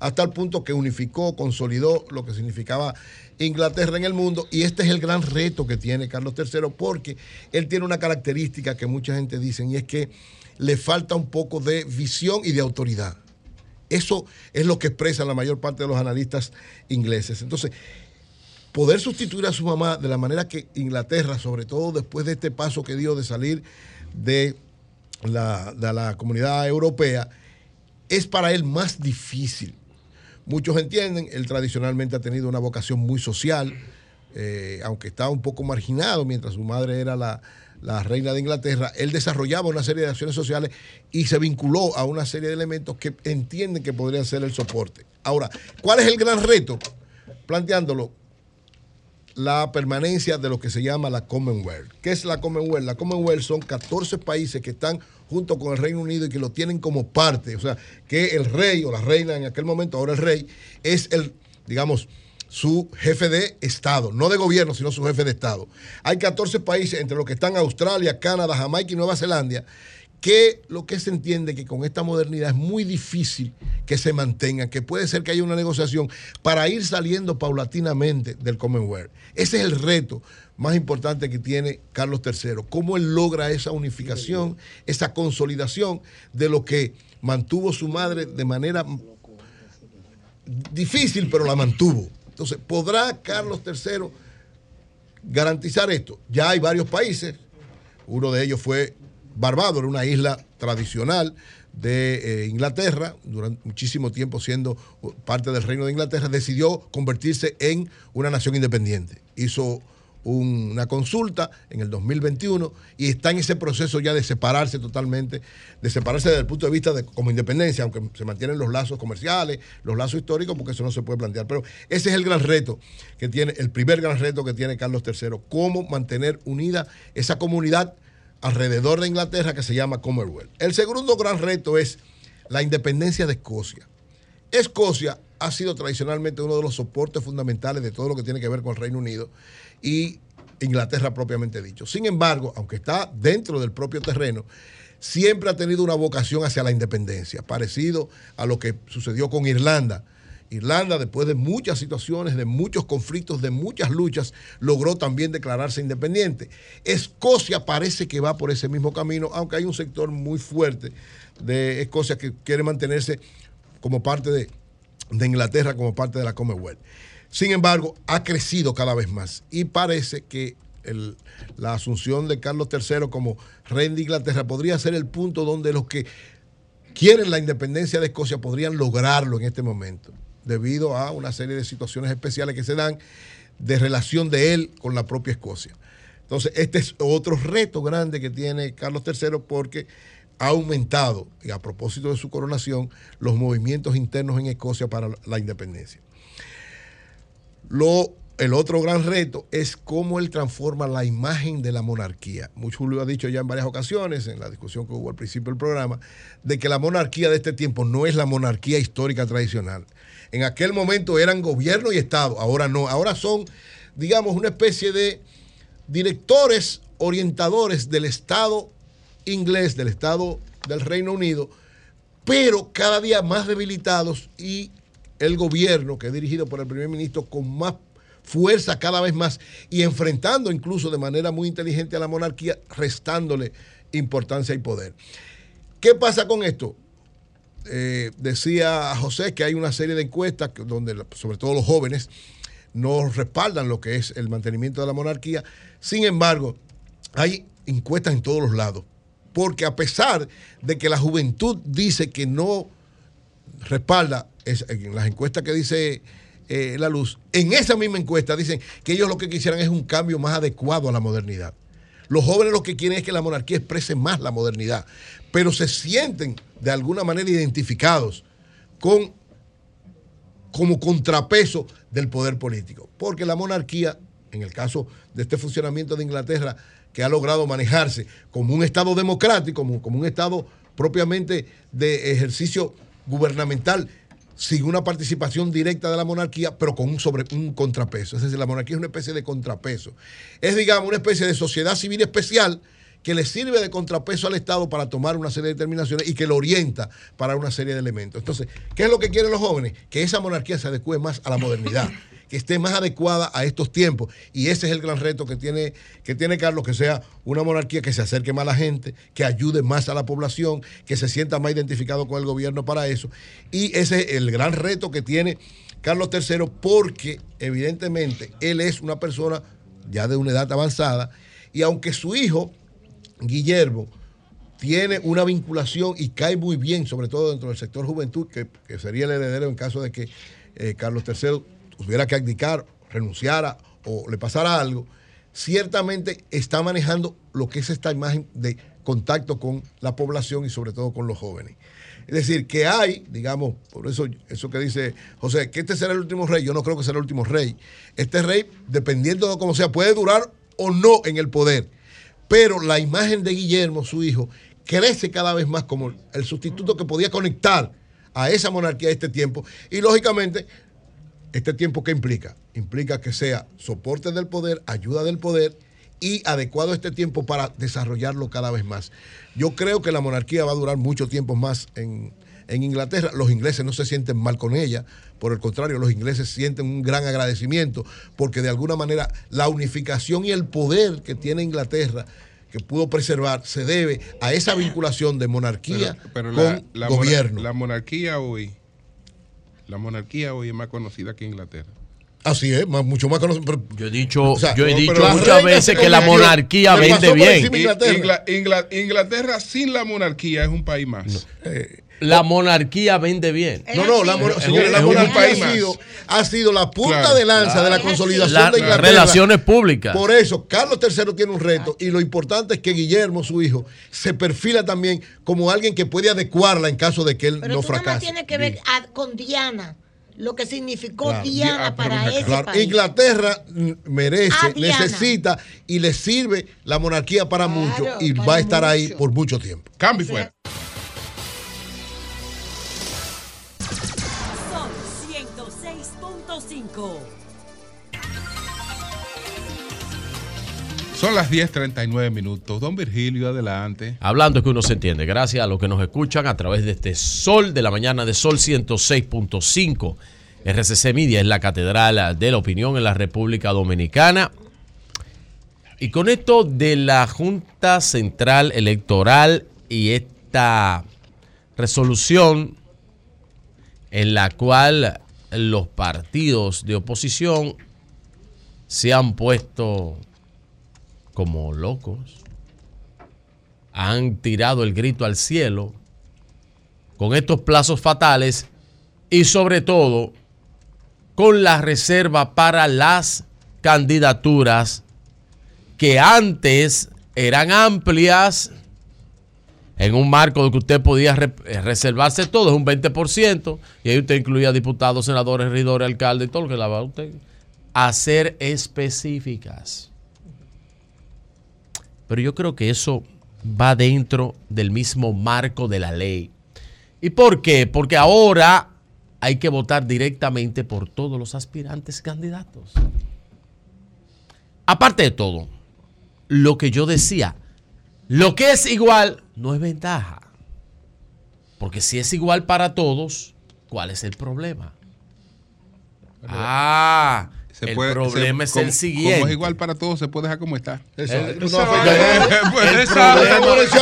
hasta el punto que unificó, consolidó lo que significaba Inglaterra en el mundo y este es el gran reto que tiene Carlos III porque él tiene una característica que mucha gente dice y es que le falta un poco de visión y de autoridad. Eso es lo que expresan la mayor parte de los analistas ingleses. Entonces, poder sustituir a su mamá de la manera que Inglaterra, sobre todo después de este paso que dio de salir de la, comunidad europea, es para él más difícil. Muchos entienden, él tradicionalmente ha tenido una vocación muy social, eh, aunque estaba un poco marginado mientras su madre era la, la reina de Inglaterra, él desarrollaba una serie de acciones sociales y se vinculó a una serie de elementos que entienden que podrían ser el soporte. Ahora, ¿cuál es el gran reto? Planteándolo, la permanencia de lo que se llama la Commonwealth. ¿Qué es la Commonwealth? La Commonwealth son 14 países que están junto con el Reino Unido y que lo tienen como parte. O sea, que el rey o la reina en aquel momento, ahora el rey, es el, digamos, su jefe de Estado, no de gobierno, sino su jefe de Estado. Hay 14 países, entre los que están Australia, Canadá, Jamaica y Nueva Zelanda, que lo que se entiende que con esta modernidad es muy difícil que se mantengan, que puede ser que haya una negociación para ir saliendo paulatinamente del Commonwealth. Ese es el reto más importante que tiene Carlos III, cómo él logra esa unificación, esa consolidación de lo que mantuvo su madre de manera difícil, pero la mantuvo. Entonces, ¿podrá Carlos III garantizar esto? Ya hay varios países, uno de ellos fue Barbados, era una isla tradicional de eh, Inglaterra, durante muchísimo tiempo siendo parte del reino de Inglaterra, decidió convertirse en una nación independiente. Hizo un- una consulta en el 2021 y está en ese proceso ya de separarse totalmente, de separarse desde el punto de vista de como independencia, aunque se mantienen los lazos comerciales, los lazos históricos, porque eso no se puede plantear. Pero ese es el gran reto que tiene, el primer gran reto que tiene Carlos III, cómo mantener unida esa comunidad alrededor de Inglaterra que se llama Commonwealth. El segundo gran reto es la independencia de Escocia. Escocia ha sido tradicionalmente uno de los soportes fundamentales de todo lo que tiene que ver con el Reino Unido y Inglaterra propiamente dicho. Sin embargo, aunque está dentro del propio terreno, siempre ha tenido una vocación hacia la independencia, parecido a lo que sucedió con Irlanda. Irlanda, después de muchas situaciones, de muchos conflictos, de muchas luchas, logró también declararse independiente. Escocia parece que va por ese mismo camino, aunque hay un sector muy fuerte de Escocia que quiere mantenerse como parte de, Inglaterra, como parte de la Commonwealth. Sin embargo, ha crecido cada vez más y parece que la asunción de Carlos III como rey de Inglaterra podría ser el punto donde los que quieren la independencia de Escocia podrían lograrlo en este momento, debido a una serie de situaciones especiales que se dan de relación de él con la propia Escocia. Entonces, este es otro reto grande que tiene Carlos III porque ha aumentado, y a propósito de su coronación, los movimientos internos en Escocia para la independencia. Lo, el otro gran reto es cómo él transforma la imagen de la monarquía. Mucho lo ha dicho ya en varias ocasiones, en la discusión que hubo al principio del programa, de que la monarquía de este tiempo no es la monarquía histórica tradicional. En aquel momento eran gobierno y Estado, ahora no, ahora son, digamos, una especie de directores orientadores del Estado inglés, del Estado del Reino Unido, pero cada día más debilitados y el gobierno, que es dirigido por el primer ministro, con más fuerza cada vez más y enfrentando incluso de manera muy inteligente a la monarquía, restándole importancia y poder. ¿Qué pasa con esto? Eh, decía José que hay una serie de encuestas donde, sobre todo los jóvenes, no respaldan lo que es el mantenimiento de la monarquía. Sin embargo, hay encuestas en todos los lados. Porque a pesar de que la juventud dice que no respalda es- en las encuestas que dice eh, la luz, en esa misma encuesta dicen que ellos lo que quisieran es un cambio más adecuado a la modernidad. Los jóvenes lo que quieren es que la monarquía exprese más la modernidad, pero se sienten de alguna manera identificados con como contrapeso del poder político. Porque la monarquía, en el caso de este funcionamiento de Inglaterra, que ha logrado manejarse como un Estado democrático, como, como un Estado propiamente de ejercicio gubernamental sin una participación directa de la monarquía, pero con un, sobre, un contrapeso. Es decir, la monarquía es una especie de contrapeso. Es, digamos, una especie de sociedad civil especial que le sirve de contrapeso al Estado para tomar una serie de determinaciones y que lo orienta para una serie de elementos. Entonces, ¿qué es lo que quieren los jóvenes? Que esa monarquía se adecue más a la modernidad, que esté más adecuada a estos tiempos. Y ese es el gran reto que tiene, que tiene Carlos, que sea una monarquía que se acerque más a la gente, que ayude más a la población, que se sienta más identificado con el gobierno para eso. Y ese es el gran reto que tiene Carlos III, porque evidentemente él es una persona ya de una edad avanzada, y aunque su hijo Guillermo tiene una vinculación y cae muy bien, sobre todo dentro del sector juventud, que, sería el heredero en caso de que eh, Carlos III tuviera que abdicar, renunciara o le pasara algo, ciertamente está manejando lo que es esta imagen de contacto con la población y sobre todo con los jóvenes. Es decir, que hay, digamos, por eso eso que dice José, que este será el último rey, yo no creo que será el último rey. Este rey, dependiendo de cómo sea, puede durar o no en el poder pero la imagen de Guillermo, su hijo, crece cada vez más como el sustituto que podía conectar a esa monarquía de este tiempo. Y lógicamente, este tiempo ¿qué implica? Implica que sea soporte del poder, ayuda del poder y adecuado este tiempo para desarrollarlo cada vez más. Yo creo que la monarquía va a durar mucho tiempo más en, en Inglaterra. Los ingleses no se sienten mal con ella, por el contrario, los ingleses sienten un gran agradecimiento porque de alguna manera la unificación y el poder que tiene Inglaterra que pudo preservar se debe a esa vinculación de monarquía Pero con la, la mona- gobierno. la monarquía hoy, la monarquía hoy es más conocida que Inglaterra. Así es, más- mucho más conocido. Yo he dicho, O sea, yo he no, dicho muchas veces que la monarquía vende bien. Inglaterra. Ingla- Ingla- Inglaterra sin la monarquía es un país más. La monarquía vende bien. No, no, la, Es señores, monarquía país ha sido, ha sido la punta Claro. de lanza de la consolidación La- de Inglaterra. relaciones públicas. Por eso, Carlos III tiene un reto y lo importante es que Guillermo, su hijo, se perfila también como alguien que puede adecuarla en caso de que él Pero no tú fracase. tienes que ver a- con Diana, lo que significó Claro. Diana Ah, para ese Claro, país. Inglaterra merece, necesita y le sirve la monarquía para mucho y para va a estar ahí por mucho tiempo. Cambio fuera. 106.5. Son las 10:39 minutos. Don Virgilio, adelante. Hablando es que uno se entiende. Gracias a los que nos escuchan a través de este Sol de la mañana de Sol 106.5. RCC Media es la catedral de la opinión en la República Dominicana. Y con esto de la Junta Central Electoral y esta resolución en la cual los partidos de oposición se han puesto como locos, han tirado el grito al cielo con estos plazos fatales y sobre todo con la reserva para las candidaturas que antes eran amplias en un marco de que usted podía eh, reservarse todo, es un 20%, y ahí usted incluía diputados, senadores, regidores, alcaldes todo lo que la va usted a ser específicas. Pero yo creo que eso va dentro del mismo marco de la ley. ¿Y por qué? Porque ahora hay que votar directamente por todos los aspirantes candidatos. Aparte de todo, lo que yo decía, lo que es igual no es ventaja. Porque si es igual para todos, ¿cuál es el problema? Ah, Se el puede- problema se- es como- el siguiente. Como es igual para todos, se puede dejar como está. Eso, El- no, no afectas- el Pues el el problema pues,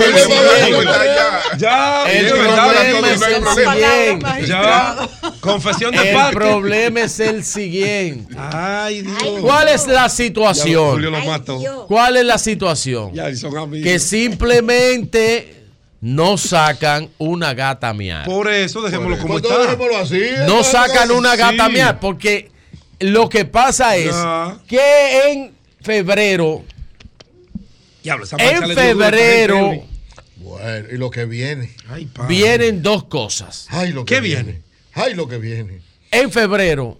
el. Ya, El problema es ya, el ya, siguiente. Ya, confesión de El parte. problema es el siguiente. Ay, Dios. ¿Cuál es la Ya, situación? Julio lo mató. ¿Cuál es la situación? Ya, son amigos. Que simplemente no sacan una gata a miar. Por eso, dejémoslo como Pues está. entonces dejémoslo así. No sacan una gata a miar porque lo que pasa es Ya. que en febrero, Diablo, esa en febrero. Bueno, y lo que viene. Ay, vienen dos cosas. Ay, lo que ¿Qué viene. viene? Ay, lo que viene. En febrero,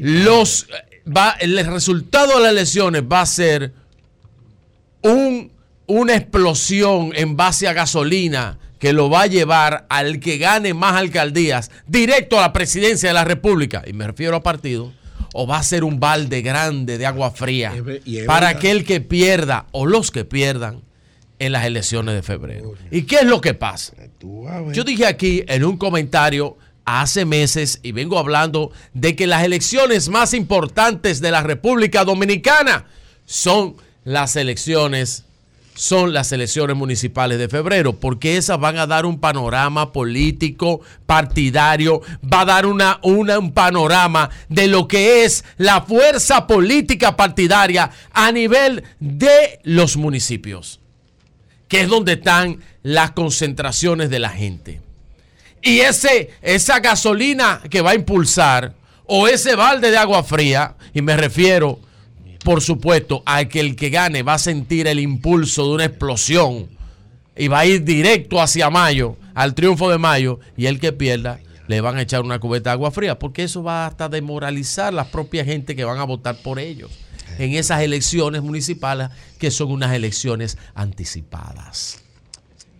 los, va, el resultado de las elecciones va a ser un una explosión en base a gasolina que lo va a llevar al que gane más alcaldías directo a la presidencia de la República, y me refiero a partido, o va a ser un balde grande de agua fría para aquel que pierda o los que pierdan en las elecciones de febrero. ¿Y qué es lo que pasa? Yo dije aquí en un comentario hace meses y vengo hablando de que las elecciones más importantes de la República Dominicana son las elecciones son las elecciones municipales de febrero, porque esas van a dar un panorama político, partidario, va a dar una, una- un panorama de lo que es la fuerza política partidaria a nivel de los municipios, que es donde están las concentraciones de la gente. Y ese, esa gasolina que va a impulsar, o ese balde de agua fría, y me refiero, por supuesto, a que el que gane va a sentir el impulso de una explosión y va a ir directo hacia Mayo, al triunfo de Mayo, y el que pierda le van a echar una cubeta de agua fría, porque eso va hasta demoralizar las propias gente que van a votar por ellos en esas elecciones municipales que son unas elecciones anticipadas.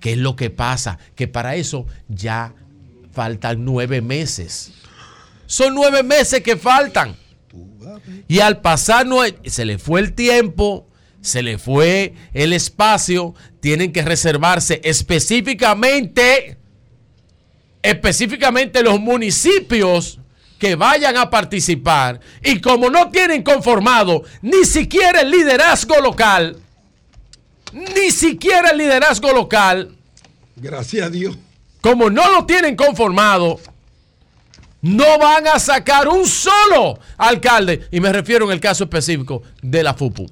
¿Qué es lo que pasa? Que para eso ya faltan nueve meses. Son nueve meses que faltan. Y al pasar, nue- se le fue el tiempo, se le fue el espacio, tienen que reservarse específicamente, específicamente los municipios que vayan a participar. Y como no tienen conformado ni siquiera el liderazgo local, ni siquiera el liderazgo local, Gracias a Dios. como no lo tienen conformado, no van a sacar un solo alcalde. Y me refiero en el caso específico de la FUPU.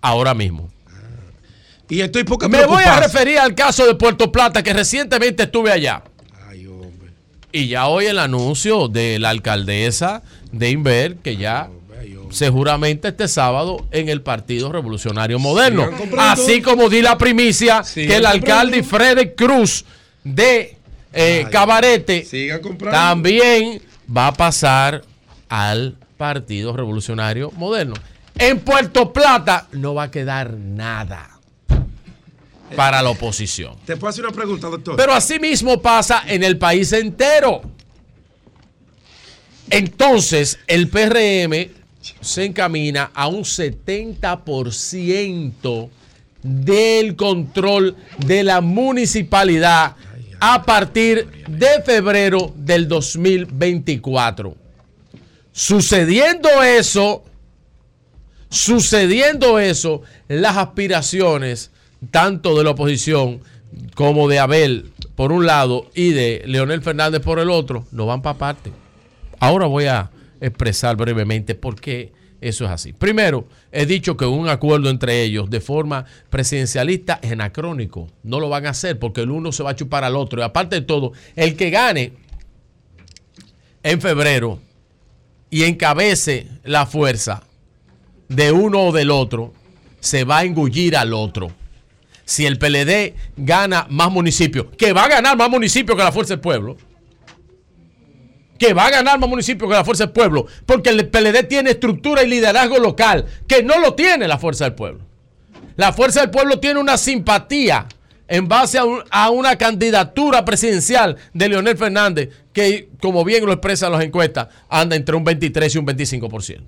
Ahora mismo. Y estoy poco Me voy a referir al caso de Puerto Plata, que recientemente estuve allá. Y ya hoy el anuncio de la alcaldesa de Inver, que ya seguramente este sábado en el Partido Revolucionario Moderno. Así como di la primicia que el alcalde. Freddy Cruz de eh, Cabarete también va a pasar al Partido Revolucionario Moderno. En Puerto Plata no va a quedar nada para la oposición. Te puedo hacer una pregunta, doctor. Pero así mismo pasa en el país entero. Entonces, el PRM se encamina a un 70% del control de la municipalidad a partir de febrero del 2024. Sucediendo eso, sucediendo eso, las aspiraciones tanto de la oposición como de Abel por un lado y de Leonel Fernández por el otro, no van para parte. Ahora voy a expresar brevemente por qué eso es así. Primero, he dicho que un acuerdo entre ellos de forma presidencialista es anacrónico. No lo van a hacer porque el uno se va a chupar al otro. Y aparte de todo, el que gane en febrero y encabece la fuerza de uno o del otro, se va a engullir al otro. Si el PLD gana más municipios, que va a ganar más municipios que la Fuerza del Pueblo, que va a ganar más municipios que la Fuerza del Pueblo, porque el PLD tiene estructura y liderazgo local, que no lo tiene la Fuerza del Pueblo. La Fuerza del Pueblo tiene una simpatía en base a, un- a una candidatura presidencial de Leonel Fernández, que como bien lo expresan las encuestas, anda entre un 23 y un 25%.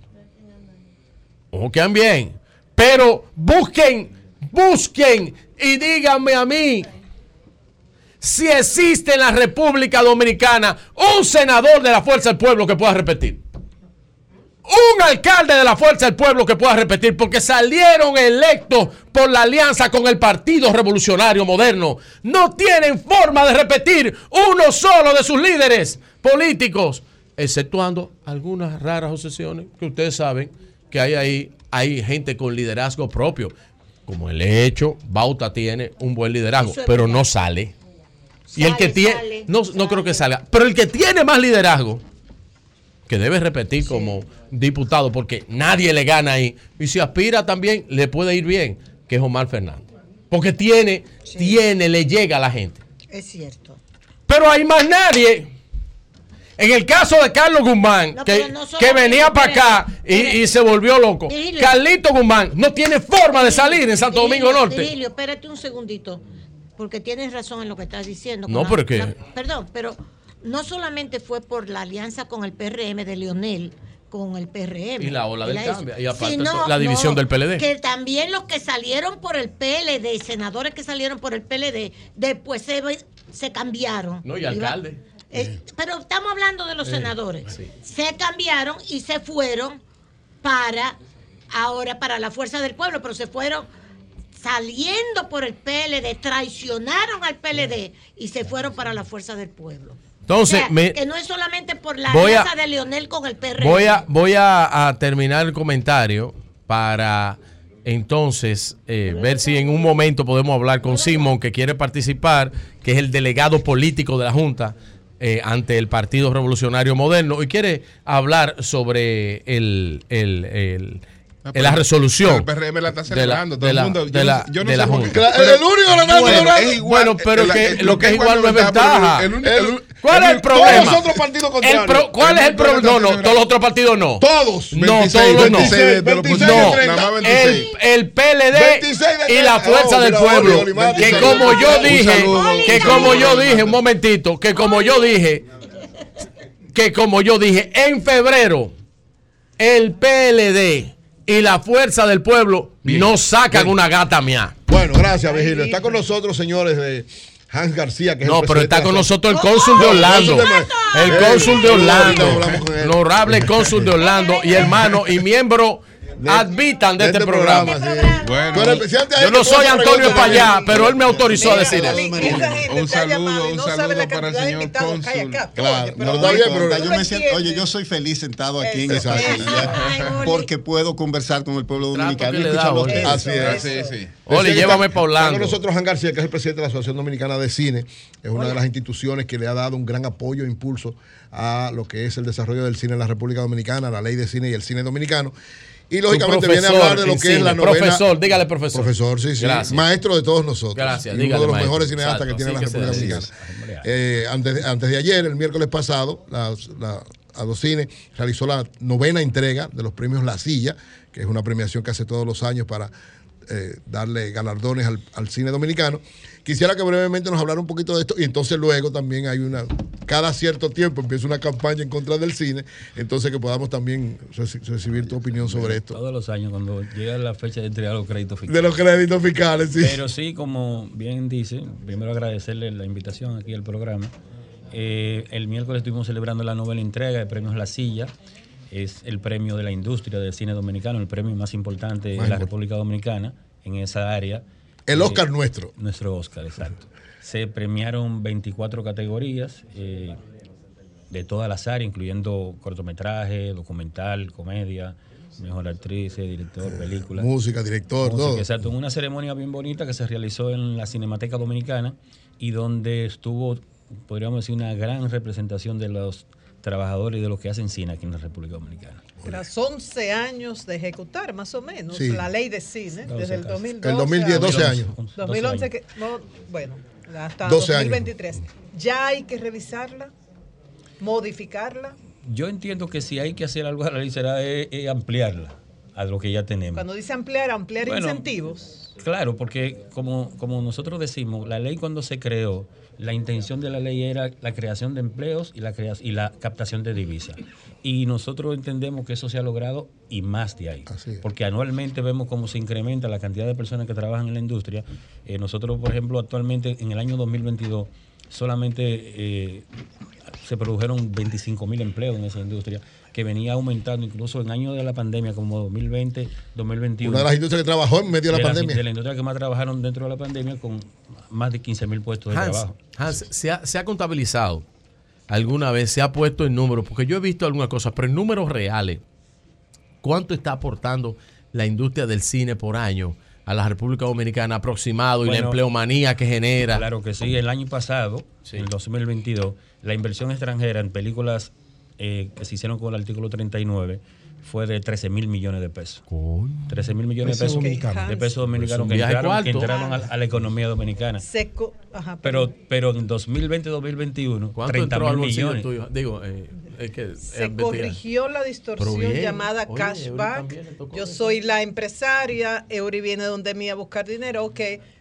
Ojo, quedan bien. Pero busquen, busquen y díganme a mí si existe en la República Dominicana un senador de la Fuerza del Pueblo que pueda repetir. Un alcalde de la Fuerza del Pueblo que pueda repetir, porque salieron electos por la alianza con el Partido Revolucionario Moderno. No tienen forma de repetir uno solo de sus líderes políticos, exceptuando algunas raras obsesiones que ustedes saben que hay ahí, hay gente con liderazgo propio. Como el hecho, Bauta tiene un buen liderazgo, pero no sale. Y el que tiene, sale, no, no creo que salga, pero el que tiene más liderazgo, que debe repetir como diputado, porque nadie le gana ahí, y si aspira también, le puede ir bien, que es Omar Fernández. Porque tiene, tiene, le llega a la gente. Es cierto. Pero hay más nadie. En el caso de Carlos Guzmán, No, que, no que venía para acá y, y se volvió loco. Carlito Guzmán no tiene forma de salir en Santo Domingo Norte. Espérate un segundito, porque tienes razón en lo que estás diciendo. No, con la- perdón, pero no solamente fue por la alianza con el PRM de Leonel, con el PRM. Y la ola del cambio, y aparte sino- la división del PLD. Que también los que salieron por el PLD, senadores que salieron por el PLD, después se, se cambiaron. No, y alcalde. eh, pero estamos hablando de los Eh, senadores. sí. Se cambiaron y se fueron para ahora para la fuerza del pueblo, pero se fueron saliendo por el PLD, traicionaron al PLD y se fueron para la fuerza del pueblo. Entonces, O sea, me- que no es solamente por la alianza de Leonel con el PRM. Voy a, voy a, a terminar el comentario para entonces eh, ver si en un momento podemos hablar con Simón, que quiere participar, que es el delegado político de la Junta eh, ante el Partido Revolucionario Moderno, y quiere hablar sobre el, el- el- Ah, la resolución. el PRM la está celebrando, todo de el la- mundo, yo de no- sé por qué. El único que la está Bueno, celebrando. es bueno, pero que, lo que es igual no es es ventaja. ¿Cuál es el problema? todos los otros partidos contrarios. ¿Cuál es el problema? No, no, todos los otros partidos no. Todos. No, 26, todos no. 26 de la oposición, No, 30. Nada más el, 26. el PLD 26 de y la fuerza Oh, del mira, pueblo. Que como yo dije, que como yo dije, un momentito, que como yo dije, que como yo dije, en febrero, el PLD y la fuerza del pueblo no sacan una gata mía. Bueno, gracias, Virgilio. Está con nosotros, señores, de Hans García, que es No, el pero está con nosotros el cónsul de Orlando. El cónsul de Orlando. El honorable cónsul de Orlando y hermano y miembro admitan de, este, programa. Bueno, Yo no soy Antonio Payá, pero él me autorizó a decir eso. Un saludo, un saludo para el señor cónsul. Claro, No, está bien, pero yo me siento- oye, yo soy feliz sentado aquí en esa silla porque puedo conversar con el pueblo dominicano y escuchar los. Así es. Sí, sí. Oli, llévame está- pa' Orlando. Nosotros Juan García, que es el presidente de la Asociación Dominicana de Cine. Es una de las instituciones que le ha dado un gran apoyo e impulso a lo que es el desarrollo del cine en la República Dominicana, la ley de cine y el cine dominicano. Y lógicamente viene a hablar de lo que es la novena. Profesor, dígale profesor. Profesor, sí, sí. Gracias. Maestro de todos nosotros. Gracias, Y dígale, uno de los maestro. mejores cineastas Exacto, que tiene la así que República Dominicana. Eh, antes, de- antes de ayer, el miércoles pasado, la, la Adocine realizó la novena entrega de los premios La Silla, que es una premiación que hace todos los años para eh, darle galardones al, al cine dominicano. Quisiera que brevemente nos hablara un poquito de esto y entonces luego también hay una, cada cierto tiempo empieza una campaña en contra del cine, entonces que podamos también reci- recibir tu opinión sobre esto. Todos los años, cuando llega la fecha de entregar los créditos fiscales. De los créditos fiscales, sí. Pero sí, como bien dice, primero agradecerle la invitación aquí al programa. Eh, el miércoles estuvimos celebrando la novena entrega de Premios La Silla. Es el premio de la industria del cine dominicano, el premio más importante de la. República Dominicana en esa área. El Eh, Oscar nuestro. Nuestro Oscar, exacto. Se premiaron 24 categorías eh, de todas las áreas, incluyendo cortometraje, documental, comedia, mejor actriz, director, película. Música, director, Música, todo. Exacto, en una ceremonia bien bonita que se realizó en la Cinemateca Dominicana y donde estuvo, podríamos decir, una gran representación de los trabajadores y de los que hacen cine aquí en la República Dominicana. Tras 11 años de ejecutar, más o menos, Sí. la ley de cine, 12 desde el casi. 2012. El 2010, 12 años. 2011, que, no, bueno, hasta 12 años. 2023. Ya hay que revisarla, modificarla. Yo entiendo que si hay que hacer algo a la ley será eh, eh, ampliarla a lo que ya tenemos. Cuando dice ampliar, ampliar Bueno, incentivos. Claro, porque como, como nosotros decimos, la ley cuando se creó, la intención de la ley era la creación de empleos y la, y la captación de divisas. Y nosotros entendemos que eso se ha logrado y más de ahí. Porque anualmente vemos cómo se incrementa la cantidad de personas que trabajan en la industria. Eh, nosotros, por ejemplo, actualmente en el año 2022 solamente eh, se produjeron 25 mil empleos en esa industria que venía aumentando incluso en años de la pandemia como 2020, 2021. Una de las industrias que trabajó en medio de la pandemia. De la industria que más trabajaron dentro de la pandemia con más de 15 mil puestos de Hans, trabajo. Hans, ¿se, ha, se ha contabilizado alguna vez? ¿Se ha puesto en números? Porque yo he visto algunas cosas, pero en números reales, ¿cuánto está aportando la industria del cine por año a la República Dominicana aproximado y la empleomanía que genera? Claro que sí. El año pasado, en el 2022, la inversión extranjera en películas eh, que se hicieron con el artículo 39 fue de 13 mil millones de pesos. 13 mil millones de Peso pesos dominicano. de pesos dominicanos que entraron, que entraron a, a la economía dominicana. Seco. Ajá, Pero, pero en 2020-2021, ¿Cuánto 30 entró al mil millones. tuyo? Digo, eh, es que se eh, corrigió la distorsión bien. llamada Oye, cashback. Yo eso. soy la empresaria, Eury viene donde mí a buscar dinero, ok,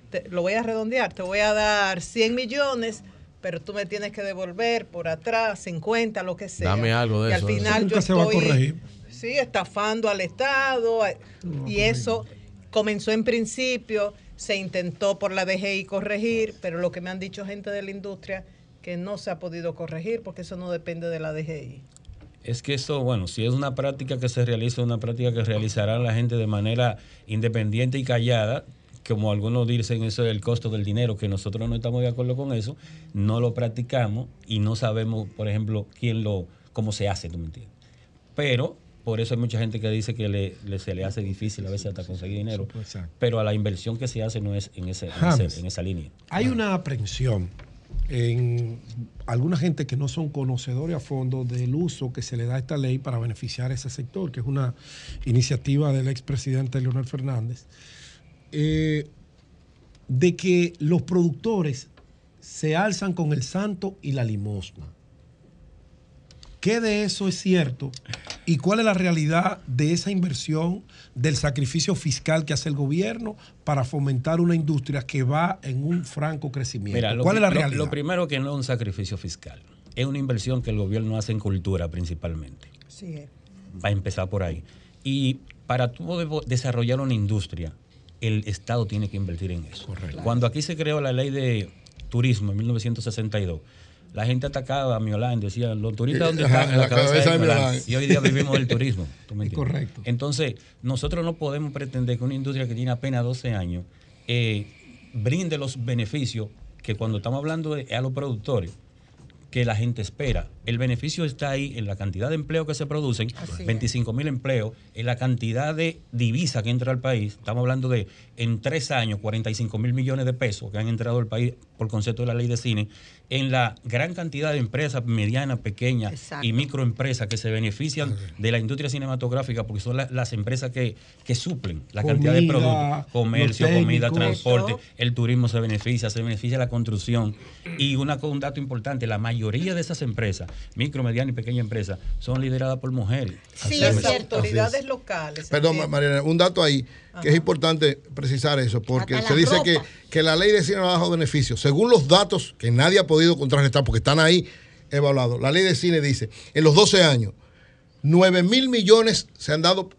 te- lo voy a redondear, te voy a dar 100 millones, pero tú me tienes que devolver por atrás 50, lo que sea. Dame algo de y eso, al final eso. yo se va a estoy, corregir. sí, estafando al Estado y eso comenzó en principio, se intentó por la DGI corregir, pero lo que me han dicho gente de la industria que no se ha podido corregir porque eso no depende de la DGI. Es que esto, bueno, si es una práctica que se realiza, una práctica que realizará la gente de manera independiente y callada, como algunos dicen, eso es el costo del dinero, que nosotros no estamos de acuerdo con eso, no lo practicamos y no sabemos, por ejemplo, quién lo, cómo se hace, ¿tú me entiendes? Pero por eso hay mucha gente que dice que le, le- se le hace difícil a veces hasta conseguir dinero, pero a la inversión que se hace no es en, ese, en, James. ese- en esa línea. Hay una aprensión en alguna gente que no son conocedores a fondo del uso que se le da a esta ley para beneficiar a ese sector, que es una iniciativa del expresidente Leonel Fernández, eh, de que los productores se alzan con el santo y la limosna. ¿Qué de eso es cierto? ¿Y cuál es la realidad de esa inversión, del sacrificio fiscal que hace el gobierno para fomentar una industria que va en un franco crecimiento? Mira, lo, ¿Cuál es la lo- realidad? lo primero que no es un sacrificio fiscal, es una inversión que el gobierno hace en cultura principalmente. Sí, es. Va a empezar por ahí. Y para tú desarrollar una industria, el Estado tiene que invertir en eso. Cuando aquí se creó la ley de turismo en 1962, la gente atacaba a Miolán, decían, los turistas dónde Ajá, están en la cabeza de Miolán?". Y hoy día vivimos del turismo. ¿tú me entiendes? Correcto. Entonces, nosotros no podemos pretender que una industria que tiene apenas 12 años eh, brinde los beneficios que cuando estamos hablando de, a los productores, que la gente espera. El beneficio está ahí en la cantidad de empleo que se producen, Así es. 25 mil empleos, en la cantidad de divisa que entra al país. Estamos hablando de en tres años 45 mil millones de pesos que han entrado al país por concepto de la ley de cine, en la gran cantidad de empresas medianas, pequeñas Exacto. y microempresas que se benefician de la industria cinematográfica porque son la- las empresas que, que suplen la cantidad de productos, comercio, comida, transporte, el turismo se beneficia, se beneficia la construcción. Y una, un dato importante, la mayoría de esas empresas, micro, mediana y pequeña empresas, son lideradas por mujeres. Sí, es. autoridades locales. Perdón. Mariana, un dato ahí que es importante precisar eso, porque se dice que, que la ley de cine no ha dado beneficios. Según los datos que nadie ha podido contrarrestar, porque están ahí evaluados, la ley de cine dice, en los 12 años, 9 mil millones se han dado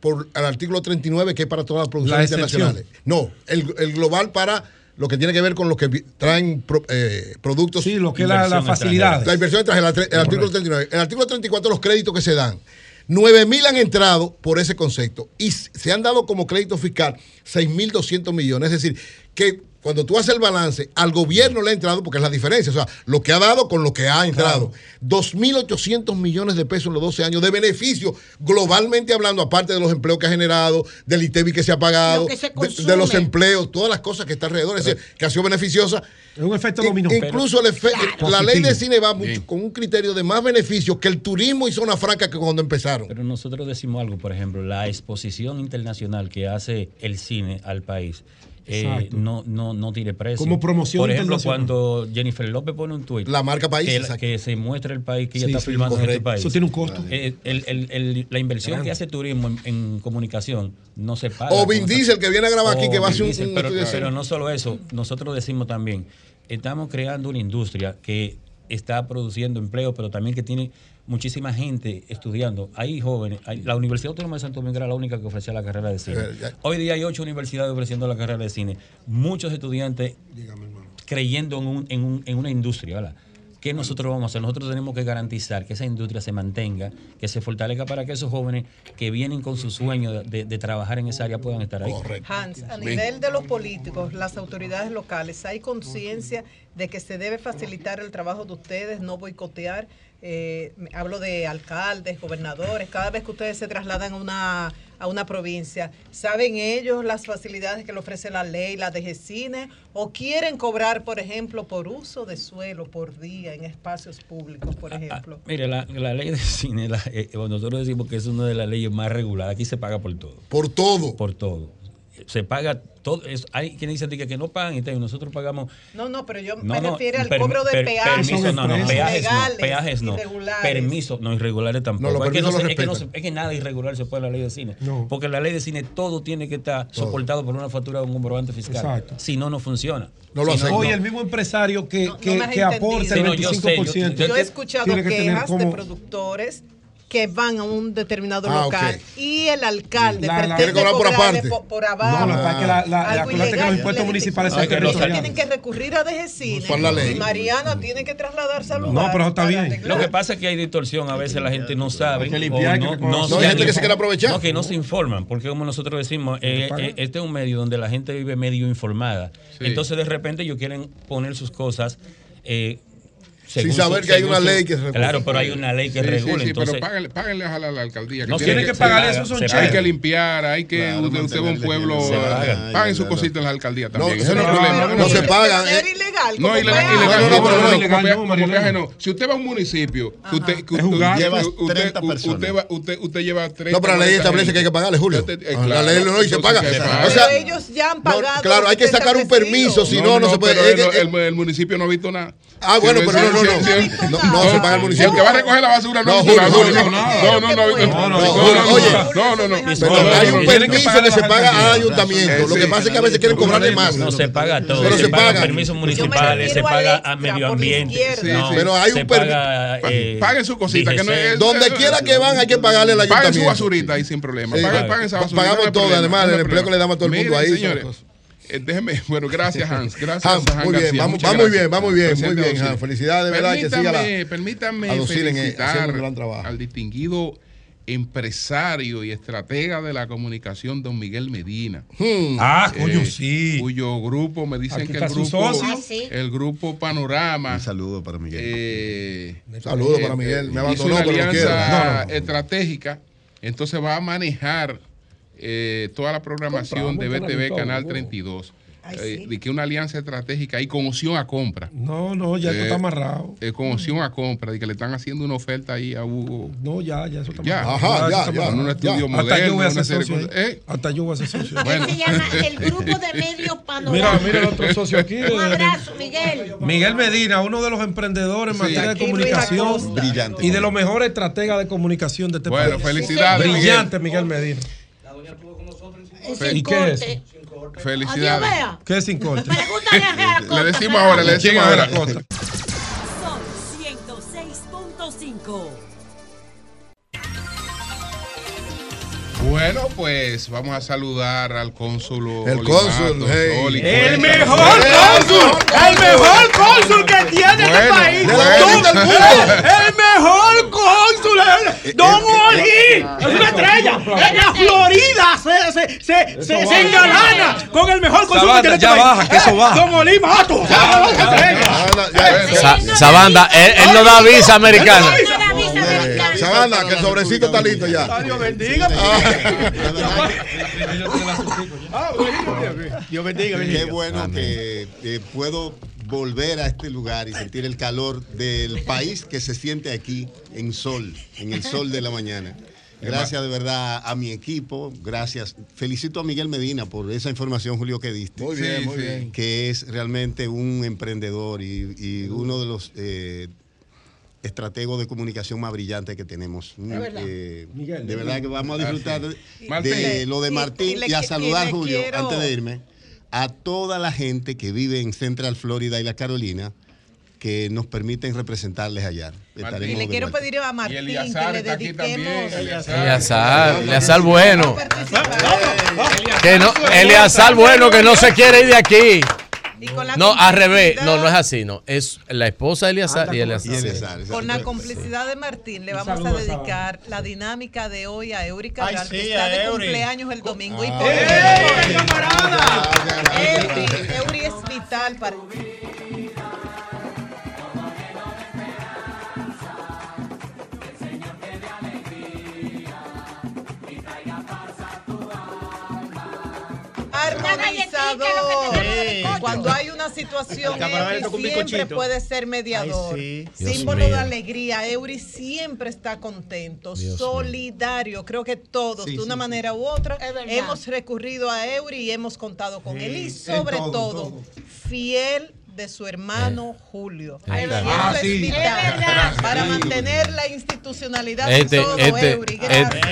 por el artículo 39, que es para todas las producciones La internacionales. No, el, el global para lo que tiene que ver con los que traen pro- eh, productos. Sí, lo que es la- la facilidades. La inversión extranjera, el, el artículo 39. El artículo 34, los créditos que se dan. 9 mil han entrado por ese concepto y se han dado como crédito fiscal 6.200 millones. Es decir, que cuando tú haces el balance, al gobierno le ha entrado, porque es la diferencia, o sea, lo que ha dado con lo que ha entrado. 2.800 millones de pesos en los 12 años de beneficio, globalmente hablando, aparte de los empleos que ha generado, del ITEBI que se ha pagado, Lo que se de- los empleos, todas las cosas que están alrededor, es decir, que ha sido beneficiosa. Es un efecto In- dominó. Incluso el efe- Claro. la ley de cine va mucho con un criterio de más beneficios que el turismo y zona franca que cuando empezaron. Pero nosotros decimos algo, por ejemplo, la exposición internacional que hace el cine al país. Eh, no, no, no tiene precio. Como promoción Por ejemplo, cuando Jennifer López pone un tuit. La marca país, Que, se muestra el país que ella está sí, filmando en este país. Eso tiene un costo. Eh, el- el- el- la inversión que hace turismo en, en comunicación no se paga. O Vin Diesel, que viene a grabar aquí, que va a hacer un- un pero, no solo eso, nosotros decimos también, estamos creando una industria que está produciendo empleo, pero también que tiene muchísima gente estudiando. Hay jóvenes, hay- la Universidad Autónoma de Santo Domingo era la única que ofrecía la carrera de cine. Eh. Hoy día hay ocho universidades ofreciendo la carrera de cine. Muchos estudiantes creyendo en, un- en un- en una industria, ¿verdad? ¿Qué nosotros vamos a hacer? Nosotros tenemos que garantizar que esa industria se mantenga, que se fortalezca para que esos jóvenes que vienen con su sueño de, trabajar en esa área puedan estar ahí. Hans, a nivel de los políticos, las autoridades locales, ¿hay conciencia de que se debe facilitar el trabajo de ustedes, no boicotear? Eh, hablo de alcaldes, gobernadores, cada vez que ustedes se trasladan a una, a una provincia, ¿saben ellos las facilidades que le ofrece la ley, la de Cine, o quieren cobrar, por ejemplo, por uso de suelo, por día, en espacios públicos, por ah, ah, ejemplo? Ah, mire, la, la, ley de cine, eh, eh, nosotros decimos que es una de las leyes más reguladas, aquí se paga por todo. Por todo. Por todo se paga todo. Es, hay quienes dicen que no pagan y nosotros pagamos. No, no, pero yo no, me refiero no, al cobro de peajes. Permiso, no, no, peajes no. Peajes. Permisos, no, irregulares tampoco. Es, que nada irregular se puede en la ley de cine. Porque la ley de cine todo tiene que estar soportado por una factura de un comprobante fiscal. Exacto. Si no, no funciona. No lo si el mismo empresario que, que, que aporta el 25%. Yo, yo, he escuchado quejas de productores que van a un determinado ah, local y el alcalde la, la, por, abajo. No, que que los impuestos municipales no, que tienen que recurrir a DGCINE no, y Mariana tiene que trasladarse al lugar. No, pero está bien. Lo que pasa es que hay distorsión, a veces la gente no sabe. Hay, limpiar, no, hay gente que se quiere aprovechar. No, que no se informan, porque como nosotros decimos, eh, eh, este es un medio donde la gente vive medio informada. Entonces de repente ellos quieren poner sus cosas. Eh, sin saber que hay una ley que se Claro, pero hay una ley que sí, regula. Sí, sí, entonces... pero páganle, páganle a la, alcaldía. Que no tiene que, que pagar eso, son Hay que limpiar, hay que. Claro, usted, va un pueblo. Paguen paga su cosita en la alcaldía también. No, eso no, es problema. No, se paga Es ilegal. No, ilegal. No, no. Si usted va a un municipio, usted. Usted usted lleva 30. No, pero la ley establece que hay que pagarle, Julio. La ley no y se paga. Pero ellos ya han pagado. Claro, hay que sacar un permiso, si no, no se puede. El municipio no ha visto nada. Ah, bueno, pero no, no no, no, no, se paga el municipio. El que va a recoger la basura no es no, no, no, no, no, oye, no, no, no. Hay un permiso que se paga al ayuntamiento. Lo que pasa es que a veces quieren cobrarle más. No se paga todo. Pero se paga permisos municipales, se paga a medio ambiente. Pero hay un permiso. Paguen su cosita donde quiera que van hay que pagarle al ayuntamiento. Paguen su basurita ahí sin problema. Paguen esa basurita. Pagamos todo, además el empleo que le damos a todo el mundo ahí. Señores. Eh, déjeme, bueno, gracias Hans, gracias Hans, a Hans muy, bien, vamos, va muy bien, va muy bien, muy bien, Hans. Felicidades, de verdad, que siga la, Permítanme felicitar en, gran trabajo. al distinguido empresario y estratega de la comunicación, don Miguel Medina. Hmm. Ah, eh, coño, eh, sí. Cuyo grupo, me dicen Aquí que el grupo, ah, el grupo Panorama. Un saludo para Miguel. Eh, saludo eh, para Miguel. Me abandonó, hizo una alianza no, no, no. estratégica. Entonces va a manejar eh, toda la programación de BTV Canal 32. Ay, eh, de que una alianza estratégica y con opción a compra. No, no, ya esto está eh, amarrado. Eh, con opción a compra, de que le están haciendo una oferta ahí a Hugo. No, ya, ya eso está ya, amarrado. Ajá, ya, ya, ya, un estudio moderno. Hasta yo voy a ser socio. Hasta yo socio. Bueno. Se el Grupo de Medios Panorámicos. Mira, mira el otro socio aquí. un abrazo, Miguel. Miguel Medina, uno de los emprendedores en materia de comunicación. Brillante. Y de los mejores estrategas de comunicación de este país. Bueno, felicidades. Brillante, Miguel Medina sin ¿Y qué es? Felicidades. Adiós, ¿Qué es sin corte? le decimos ahora, le decimos ahora. Son 106.5. Bueno, pues vamos a saludar al cónsul. El cónsul, el mejor cónsul, el mejor cónsul que tiene este bueno, este país. Bueno. El mejor cónsul, Don eh, eh, Oli, eh, es una estrella. En la Florida se, se, se, se, se engalana con el mejor cónsul que tiene este país. Ya baja, que eso baja. Don Oli Mato, Sabanda, él, no da visa americana. Sabana, que el sobrecito está listo ya. Dios bendiga. Ah. Dios bendiga. Ah, Qué bueno que eh, puedo volver a este lugar y sentir el calor del país que se siente aquí en sol, en el sol de la mañana. Gracias de verdad a mi equipo, gracias. Felicito a Miguel Medina por esa información, Julio, que diste. Muy bien, muy bien. Que es realmente un emprendedor y, uno de los eh, estratego de comunicación más brillante que tenemos. Mm, eh, de verdad, que vamos a disfrutar de, lo de Martín y, a saludar, Julio, antes de irme, a toda la gente que vive en Central Florida y la Carolina que nos permiten representarles allá. Y le quiero pedir a Martín y que le dediquemos. Bueno. Que Eliazar bueno que no se quiere ir de aquí. No, al revés. No, no es así, no. Es la esposa de Eliazar y Eliazar. Con la complicidad de Martín le vamos a dedicar la dinámica de hoy a Eurica Ay, que está de cumpleaños el domingo. Y por ¡Ey, camarada! Es vital para... Cuando hay una situación, Eury siempre puede ser mediador. Ay, sí. Dios Símbolo de alegría. Eury siempre está contento, Dios solidario. Creo que todos, Sí, de una manera u otra, hemos recurrido a Eury y hemos contado con él. Y sobre todo. fiel de su hermano Julio. Ahí está. Siempre Ah, sí. Para mantener la institucionalidad Este, de todo, este, Eury. este- Gracias.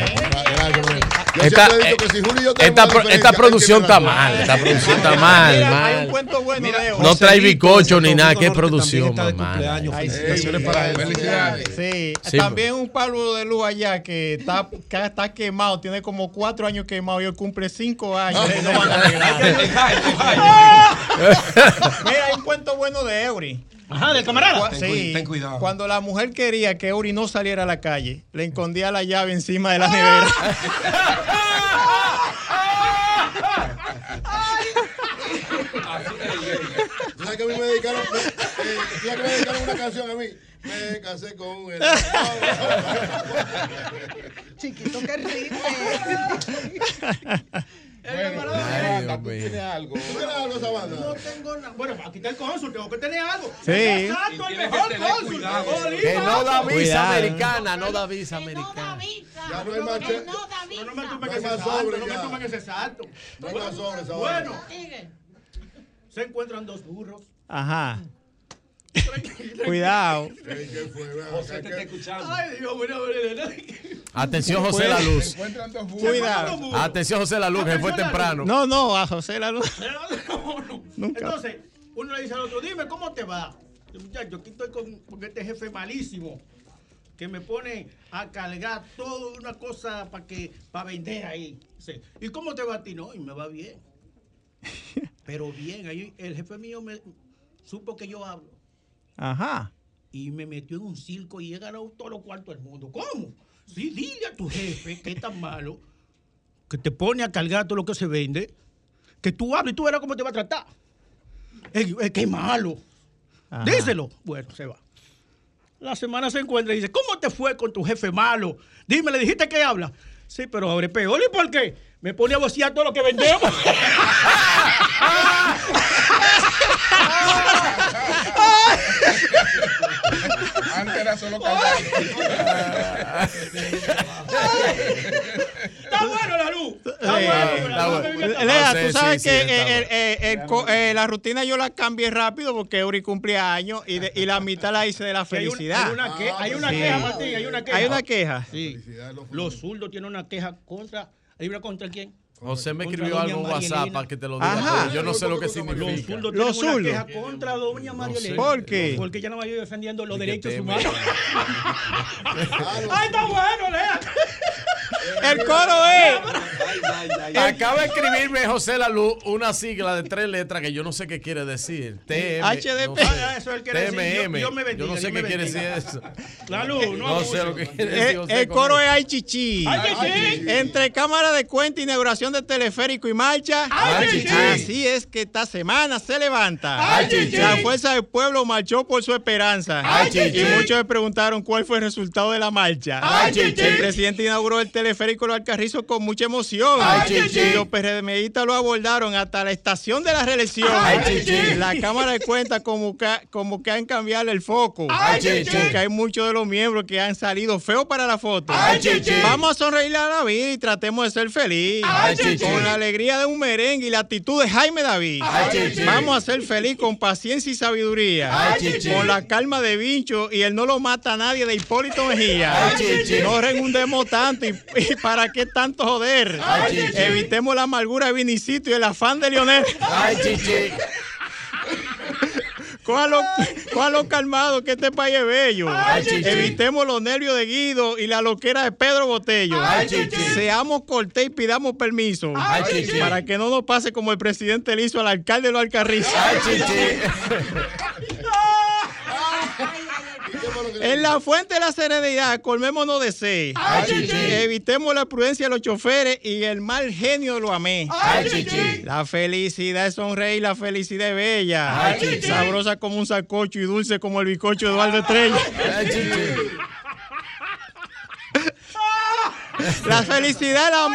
Yo Esta, siempre he dicho que si Julio y yo tenemos esta, una pro- diferencia, esta él producción está mal, esta producción está mal, Mira, hay un cuento bueno de Eury. No trae bizcocho ni nada, qué producción. Ay, sí. Felicitaciones para él. Felicidades. Sí, Sí, también un Pablo de luz allá que está, que está quemado, tiene como cuatro años quemado y él cumple cinco años. y no van a arreglar. Mira, hay un cuento bueno de Eury. Ajá, del camarada. Ten sí, ten cuidado. cuando la mujer quería que Eury no saliera a la calle, le escondía la llave encima de la nevera. ¿Tú sabes que a mí me dedicaron, me- eh, que me dedicaron una canción a mí? Me casé con él. Chiquito, qué rico. Tú tienes algo. ¿Tú tienes algo, Sabanda? No tengo nada. Bueno, aquí está el cónsul, tengo que tener algo. Sí. Exacto, el mejor cónsul. Que no da visa Cuidado. americana, no da visa americana. Ya no hay más che- No, no me tumbes No ese salto, sobre no me tumbes ese salto. No hay más sobre, Sabanda. Bueno, se encuentran dos burros. Ajá. Cuidado. José te está escuchando. Ay, Dios mío, mira, mira. Atención, José La Luz. Cuidado. Atención, José La Luz, que fue temprano. No, no, a José la luz. Nunca. Entonces, uno le dice al otro, dime, ¿cómo te va? Muchacho, aquí estoy con, con este jefe malísimo que me pone a cargar toda una cosa para que para vender ahí. ¿y cómo te va a ti? No, y me va bien. Pero bien, ahí el jefe mío me supo que yo hablo Ajá. y me metió en un circo y he ganado todos los cuartos del mundo. ¿Cómo? Sí, dile a tu jefe que es tan malo, que te pone a cargar todo lo que se vende, que tú hables y tú verás cómo te va a tratar. Es, es que es malo. Ajá. Díselo. Bueno, se va. La semana se encuentra y dice, ¿cómo te fue con tu jefe malo? Dime, le dijiste que habla. Sí, pero ahora es peor. ¿Y por qué? Me pone a vaciar todo lo que vendemos. Antes era solo caballo. Está bueno la luz. Está bueno. está. Lea, tú sabes que eh, la rutina yo la cambié rápido porque Eury cumple años y, de- y la mitad la hice de la felicidad. Hay una, que- hay una queja, Martín, hay una queja. Hay una queja. Sí. Los zurdos tienen una queja contra. ¿Hay una contra quién? José me escribió algo en WhatsApp para que te lo diga. Ajá. pero Yo no sé lo que Los significa. zurdos Los tienen una zurdos. queja contra doña María sé. Elena. ¿Por qué? Porque ella no va a ir defendiendo los derechos humanos. ¡Ay, está bueno, Lea! El coro es. Acaba de escribirme José La Luz una sigla de tres letras que yo no sé qué quiere decir. TM. HDP. Ah, eso él quiere decir, TMM. Dios me bendiga, Yo no sé qué quiere decir eso. La luz, no No sé lo que quiere decir El, coro es ay chichi. Ay, chichi. Entre cámara de cuenta, inauguración de teleférico y marcha. Ay, chichi. Así es que esta semana se levanta. Ay, chichi. La fuerza del pueblo marchó por su esperanza. Ay, chichi. Y muchos me preguntaron cuál fue el resultado de la marcha. Ay, chichi. El presidente inauguró el teleférico Los Alcarrizos con mucha emoción. Ay. Y los PRDMistas lo abordaron hasta la estación de la reelección. Ay. La cámara de cuenta como que, como que han cambiado el foco. Ay. Porque hay muchos de los miembros que han salido feos para la foto. Vamos a sonreírle a la vida y tratemos de ser chichi. Con la alegría de un merengue y la actitud de Jaime David. Vamos a ser felices con paciencia y sabiduría. Con la calma de Vincho y el no lo mata a nadie de Hipólito Mejía. No regundemos tanto y, y para qué tanto joder. Ay. Evitemos la amargura de Vinicito y el afán de Lionel. Ay, chichi. Cójalo, cójalo calmado, que este país es bello. Ay. Evitemos los nervios de Guido y la loquera de Pedro Botello. Ay. Seamos cortés y pidamos permiso. Ay. Para que no nos pase como el presidente le hizo al alcalde de los Alcarrizos. En la fuente de la serenidad, colmémonos de sed. Evitemos la prudencia de los choferes y el mal genio de los amé. La felicidad es sonreír, la felicidad es bella. Sabrosa como un sacocho y dulce como el bizcocho de Eduardo Estrella. La felicidad, la,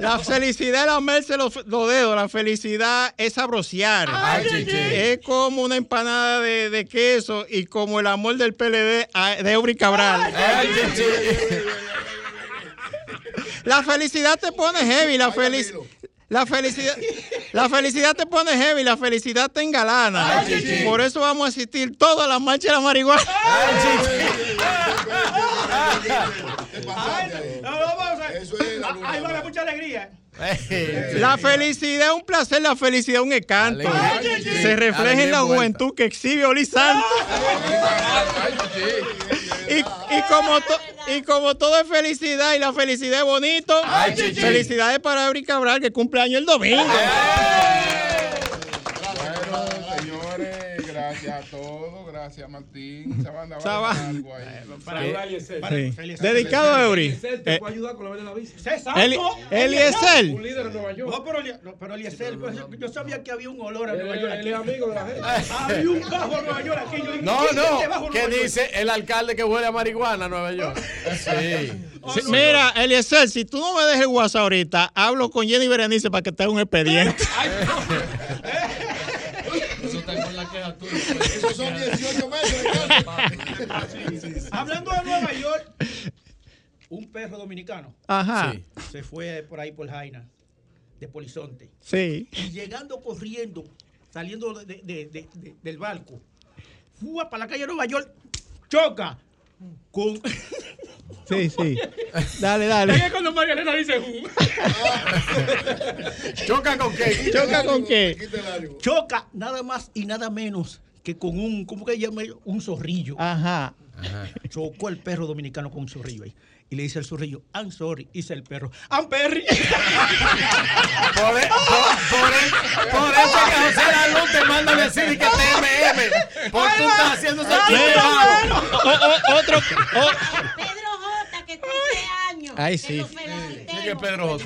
La felicidad lamerse los, los dedos, la felicidad es sabrosear. Ay, es como una empanada de, de queso y como el amor del PLD a- de Eury Cabral. La felicidad te pone heavy, la felicidad. La felicidad, la felicidad te pone heavy, la felicidad te engalana. Ay. Por eso vamos a asistir todas las marchas de la marihuana. Ahí va mucha alegría. La felicidad es un placer, la felicidad es un encanto. Se refleja en la juventud que exhibe Oli Santos. Y, y como to- y como todo es felicidad y la felicidad es bonito, felicidades para Eury Cabral que cumple año el domingo. Bueno, señores, gracias a todos. Gracias, Martín. Esa banda va Esa a ba- dejar algo ahí. Sí. Dedicado a Eury. Eh, ayudar con la de la bici. Eli- Eliezer. Un líder de Nueva York. No, pero, Eli- no, pero Eliezer, pues, yo sabía que había un olor a Nueva York. él aquí. es amigo de la gente. Había un bajo a Nueva York aquí. Yo, No, ¿quién es este no. a ¿Qué Nueva York? dice el alcalde que huele a marihuana a Nueva York? Sí. Sí, mira, Eliezer, si tú no me dejes WhatsApp ahorita, hablo con Jenny Berenice para que te haga un expediente. La queja tuya. Esos son 18 meses Hablando de Nueva York, un perro dominicano Ajá. Sí. se fue por ahí por Jaina, de Polizonte. Sí. Y llegando corriendo, saliendo de- de- de- de- de- del barco, fue para la calle de Nueva York, choca con. Sí, sí. Dale, dale. Es que cuando María Elena dice. "Uh". ¿Choca con qué? ¿Choca con qué? Choca nada más y nada menos que con un, ¿cómo que llama? Un zorrillo. Ajá. Chocó el perro dominicano con un zorrillo ahí. Y le dice al zorrillo, I'm sorry, dice el perro, I'm Perry. Por, e- por- por e- por eso es que José Laluz te manda a decir y que TMM. Porque tú estás haciendo ese otro. Pedro J, que cumple años. Ay, sí. Pedro J.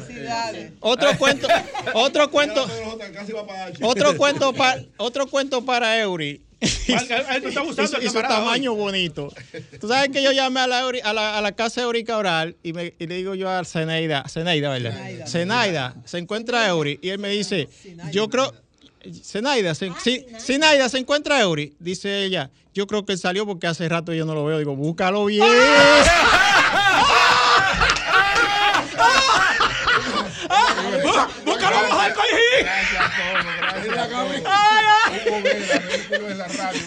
Otro cuento, otro cuento, otro cuento para, otro cuento para Eury. Está y su tamaño bonito. Tú sabes que yo llamé a la, a la, a la casa de Eury Cabral y, me, y le digo yo a Zenaida, Zenaida, ¿verdad? Zenaida, se encuentra Eury y él me dice, yo creo, Zenaida, se, sí, Zenaida, se encuentra Eury. Dice ella, yo creo que él salió porque hace rato yo no lo veo. Digo, búscalo bien. ¡Búscalo bajo el! Gracias a todos. Gracias a todos. Ay, ay. Hugo Vera, ridículo de la radio.